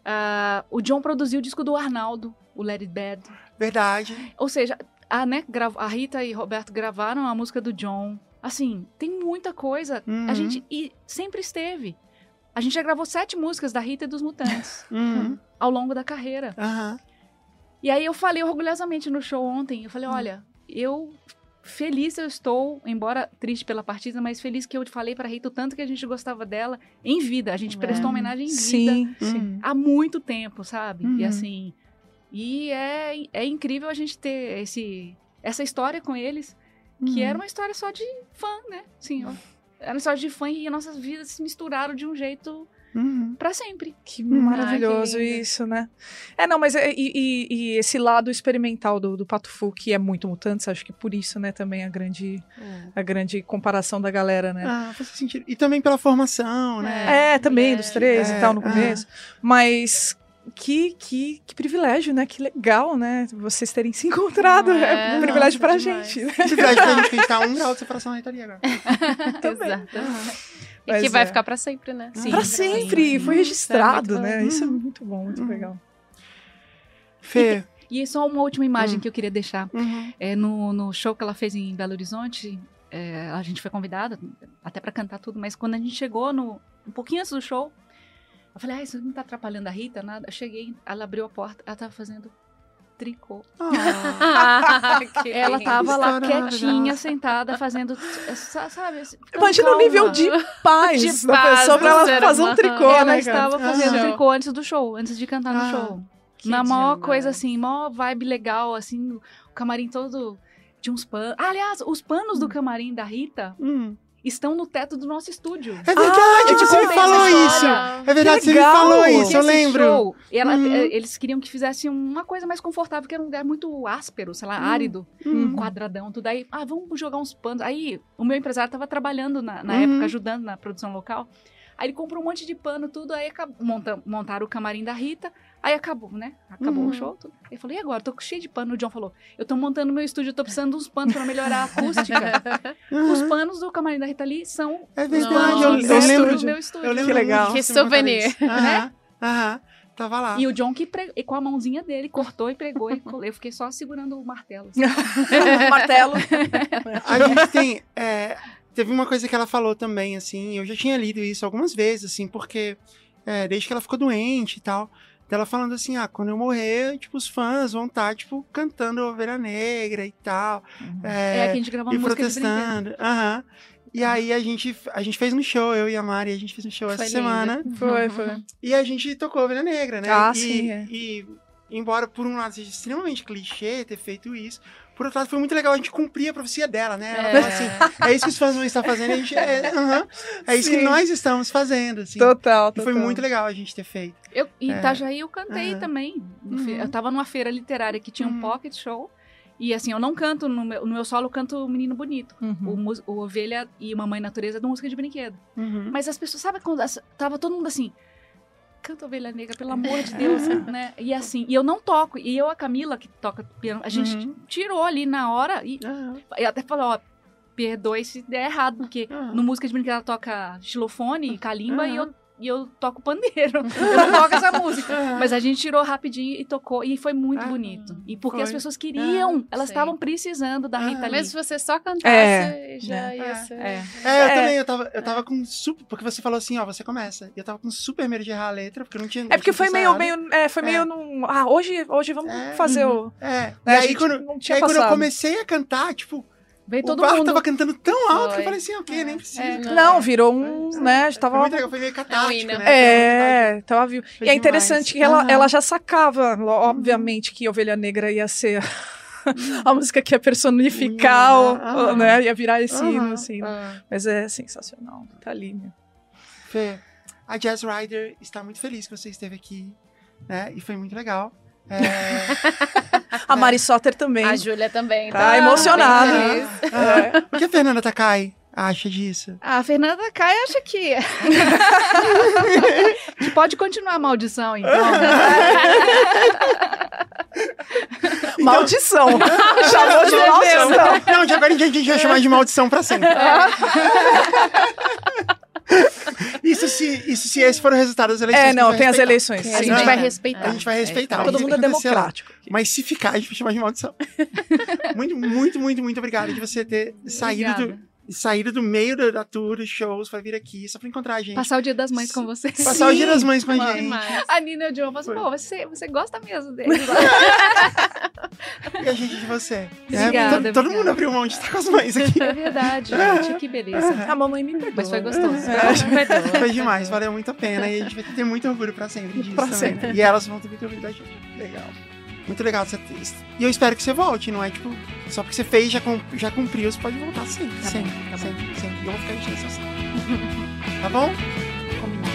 Ah, o John produziu o disco do Arnaldo, o Let It Bad. Verdade. Ou seja, a, né, a Rita e Roberto gravaram a música do John. Assim, tem muita coisa. Uhum. A gente e sempre esteve. A gente já gravou sete músicas da Rita e dos Mutantes Uhum. ao longo da carreira. Aham. E aí eu falei orgulhosamente no show ontem, eu falei, olha, eu feliz eu estou, embora triste pela partida, mas feliz que eu falei pra Rita o tanto que a gente gostava dela em vida. A gente É. prestou homenagem em vida Sim, sim. Uhum. há muito tempo, sabe? Uhum. E assim, e é, é incrível a gente ter esse, essa história com eles, que Uhum. era uma história só de fã, né? Sim, ó. Era uma história de fã e nossas vidas se misturaram de um jeito Uhum. pra sempre. Que Hum. maravilhoso Ai, que isso, né? É, não, mas é- e, e- e esse lado experimental do, do Pato Fu, que é muito mutantes, acho que por isso, né, também a grande, a grande comparação da galera, né? Ah, faz sentido. E também pela formação, né? É, também, é, dos três é, e tal, no é. começo. Mas que, que, que privilégio, né? Que legal, né? Vocês terem se encontrado. É, É, um privilégio nossa, pra demais. gente. né? Verdade pra gente que a gente tá um grau de separação da Rita Lee agora. Também. Exato. E Mas que vai é. ficar pra sempre, né? Sim. pra sim. sempre, foi é registrado, muito né? bom. Isso é Uhum. muito bom, muito Uhum. legal. Fê. E só uma última imagem Hum. que eu queria deixar. Uhum. É, no, no show que ela fez em Belo Horizonte, é, a gente foi convidada até pra cantar tudo, mas quando a gente chegou no um pouquinho antes do show, eu falei, ah, isso não tá atrapalhando a Rita, nada. Eu cheguei, ela abriu a porta, ela tava fazendo tricô. Ah. Que Ela tava lá quietinha, sentada, fazendo, sa- sabe? assim, Imagina o calma. nível de paz, De da paz pessoa pra ela fazer um tricô, ela né, cara? estava fazendo Ah. tricô antes do show, antes de cantar no Ah. show. Na maior demais. coisa assim, maior vibe legal, assim, o camarim todo de uns panos. aliás, os panos do camarim da Rita Hum. Estão no teto do nosso estúdio. É verdade, Ah, te você me falou isso. É verdade, você me falou isso, eu lembro. show, ela- Uhum. eh, eles queriam que fizessem uma coisa mais confortável, que era um lugar muito áspero, sei lá, árido, Hum. quadradão, tudo. Aí, ah, vamos jogar uns panos. Aí, o meu empresário estava trabalhando na, na Uhum. época, ajudando na produção local. Aí ele comprou um monte de pano, tudo, aí monta- montaram o camarim da Rita, aí acabou, né? Acabou Uhum. o show, tudo. Ele falou, e agora? Tô cheio de pano. O John falou, eu tô montando meu estúdio, eu tô precisando de uns panos pra melhorar a acústica. Os Uhum. panos do camarim da Rita ali são É os verdade, panos eu, eu Zero lembro. do meu estúdio. Eu lembro Que legal. Que souvenir. cabeça. Aham, aham. Tava lá. E o John que pre- e com a mãozinha dele cortou e pregou e colou. Eu fiquei só segurando o martelo. assim. Martelo. A gente tem. é, teve uma coisa que ela falou também, assim, eu já tinha lido isso algumas vezes, assim, porque é, desde que ela ficou doente e tal. Ela falando assim, ah, quando eu morrer, tipo, os fãs vão estar, tipo, cantando Ovelha Negra e tal. É, que a gente gravou uma protestando. Aham. E aí a gente, a gente fez um show, eu e a Mari, a gente fez um show Foi essa lindo. semana. Foi, foi. E a gente tocou Ovelha Negra, né? Ah, e, sim, é. E, embora por um lado seja extremamente clichê ter feito isso, por outro lado foi muito legal a gente cumprir a profecia dela, né? Ela É. falou assim, é isso que os fãs vão estar fazendo, e a gente, é, aham, é isso que Sim. nós estamos fazendo, assim. Total, E total. foi muito legal a gente ter feito. Eu, em É. Itajaí eu cantei Aham. também. No fe- Uhum. Eu tava numa feira literária que tinha um Uhum. pocket show. E assim, eu não canto no meu, no meu solo, eu canto Menino Bonito. O, Uhum. mus- o Ovelha e Mamãe Natureza da música de brinquedo. Uhum. Mas as pessoas, sabe quando as- tava todo mundo assim, canta Ovelha Negra, pelo amor de Deus, né? E assim, e eu não toco. E eu, a Camila, que toca piano, a gente Uhum. tirou ali na hora e, e até falou, ó, perdoe se der errado, porque aham. no música de brinquedo ela toca xilofone, calimba e, eu, e eu toco pandeiro. eu não toco essa música. Aham. Mas a gente tirou rapidinho e tocou, e foi muito Ah, bonito. E porque foi. as pessoas queriam, elas sim. estavam precisando da Rita Ah. ali. Mesmo se você só cantasse, É. já ia É. ser. É. É, eu É. também, eu tava, eu tava com super. Porque você falou assim, ó, você começa. E eu tava com super medo de errar a letra, porque eu não tinha. É porque tinha foi meio, meio, é, foi É. meio num... Ah, hoje, hoje vamos É. fazer o... É. E aí, quando, não tinha aí quando eu comecei a cantar, tipo, Veio o todo bar mundo. tava cantando tão alto que eu Foi. falei assim, ok, nem precisa. É. Não, virou um, né, já Foi tava... muito legal, foi meio catártico, hino. né? É, tava viu. Foi E é demais. interessante que ela, Aham. ela já sacava, lo- obviamente, que Ovelha Negra ia ser a música que ia personificar, o, o- né? Ia virar esse Aham. hino, assim. Ah. Mas é sensacional. Tá ali, meu. Fê, a Jazz Rider está muito feliz que você esteve aqui, né? E foi muito legal. É, A Mari Soter também. A Júlia também. Tá emocionada. bem feliz. ah, o que a Fernanda Takai acha disso? A Fernanda Kai acha que. que pode continuar a maldição, então. Maldição. Chamou de maldição. Não, de agora em diante a gente vai chamar de maldição pra sempre. Isso se, isso se esse for o resultado das eleições. É, não, tem as eleições. a gente vai respeitar. A gente vai respeitar. Todo isso mundo é lá. democrático. Mas se ficar, a gente vai chamar de maldição. muito, muito, muito, muito obrigado de você ter saído do, Obrigada. saído do meio da, da tour, dos shows, pra vir aqui, só pra encontrar a gente. Passar o dia das mães com vocês. Passar o dia das mães com a gente. demais. A Nina e o John falam assim, pô, você, você gosta mesmo deles. E a gente de você. Obrigada, todo, todo obrigada. mundo abriu mão de estar com as mães aqui. É verdade, gente. Que beleza. A mamãe me perdoa. Mas foi gostoso. É. Foi demais, valeu muito a pena. E a gente vai ter muito orgulho pra sempre disso. Pra também. sempre. E elas vão ter muito orgulho da gente. Legal. Muito legal. Você E eu espero que você volte, não é tipo, só porque você fez, já, cum- já cumpriu, você pode voltar sempre. Tá sempre, tá bom. sempre, sempre. E eu vou ficar enchendo seu saco. Tá bom? Combinado.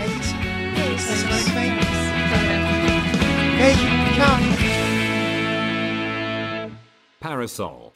É isso. É isso. Até semana que vem. Beijo. Tchau. Parasol.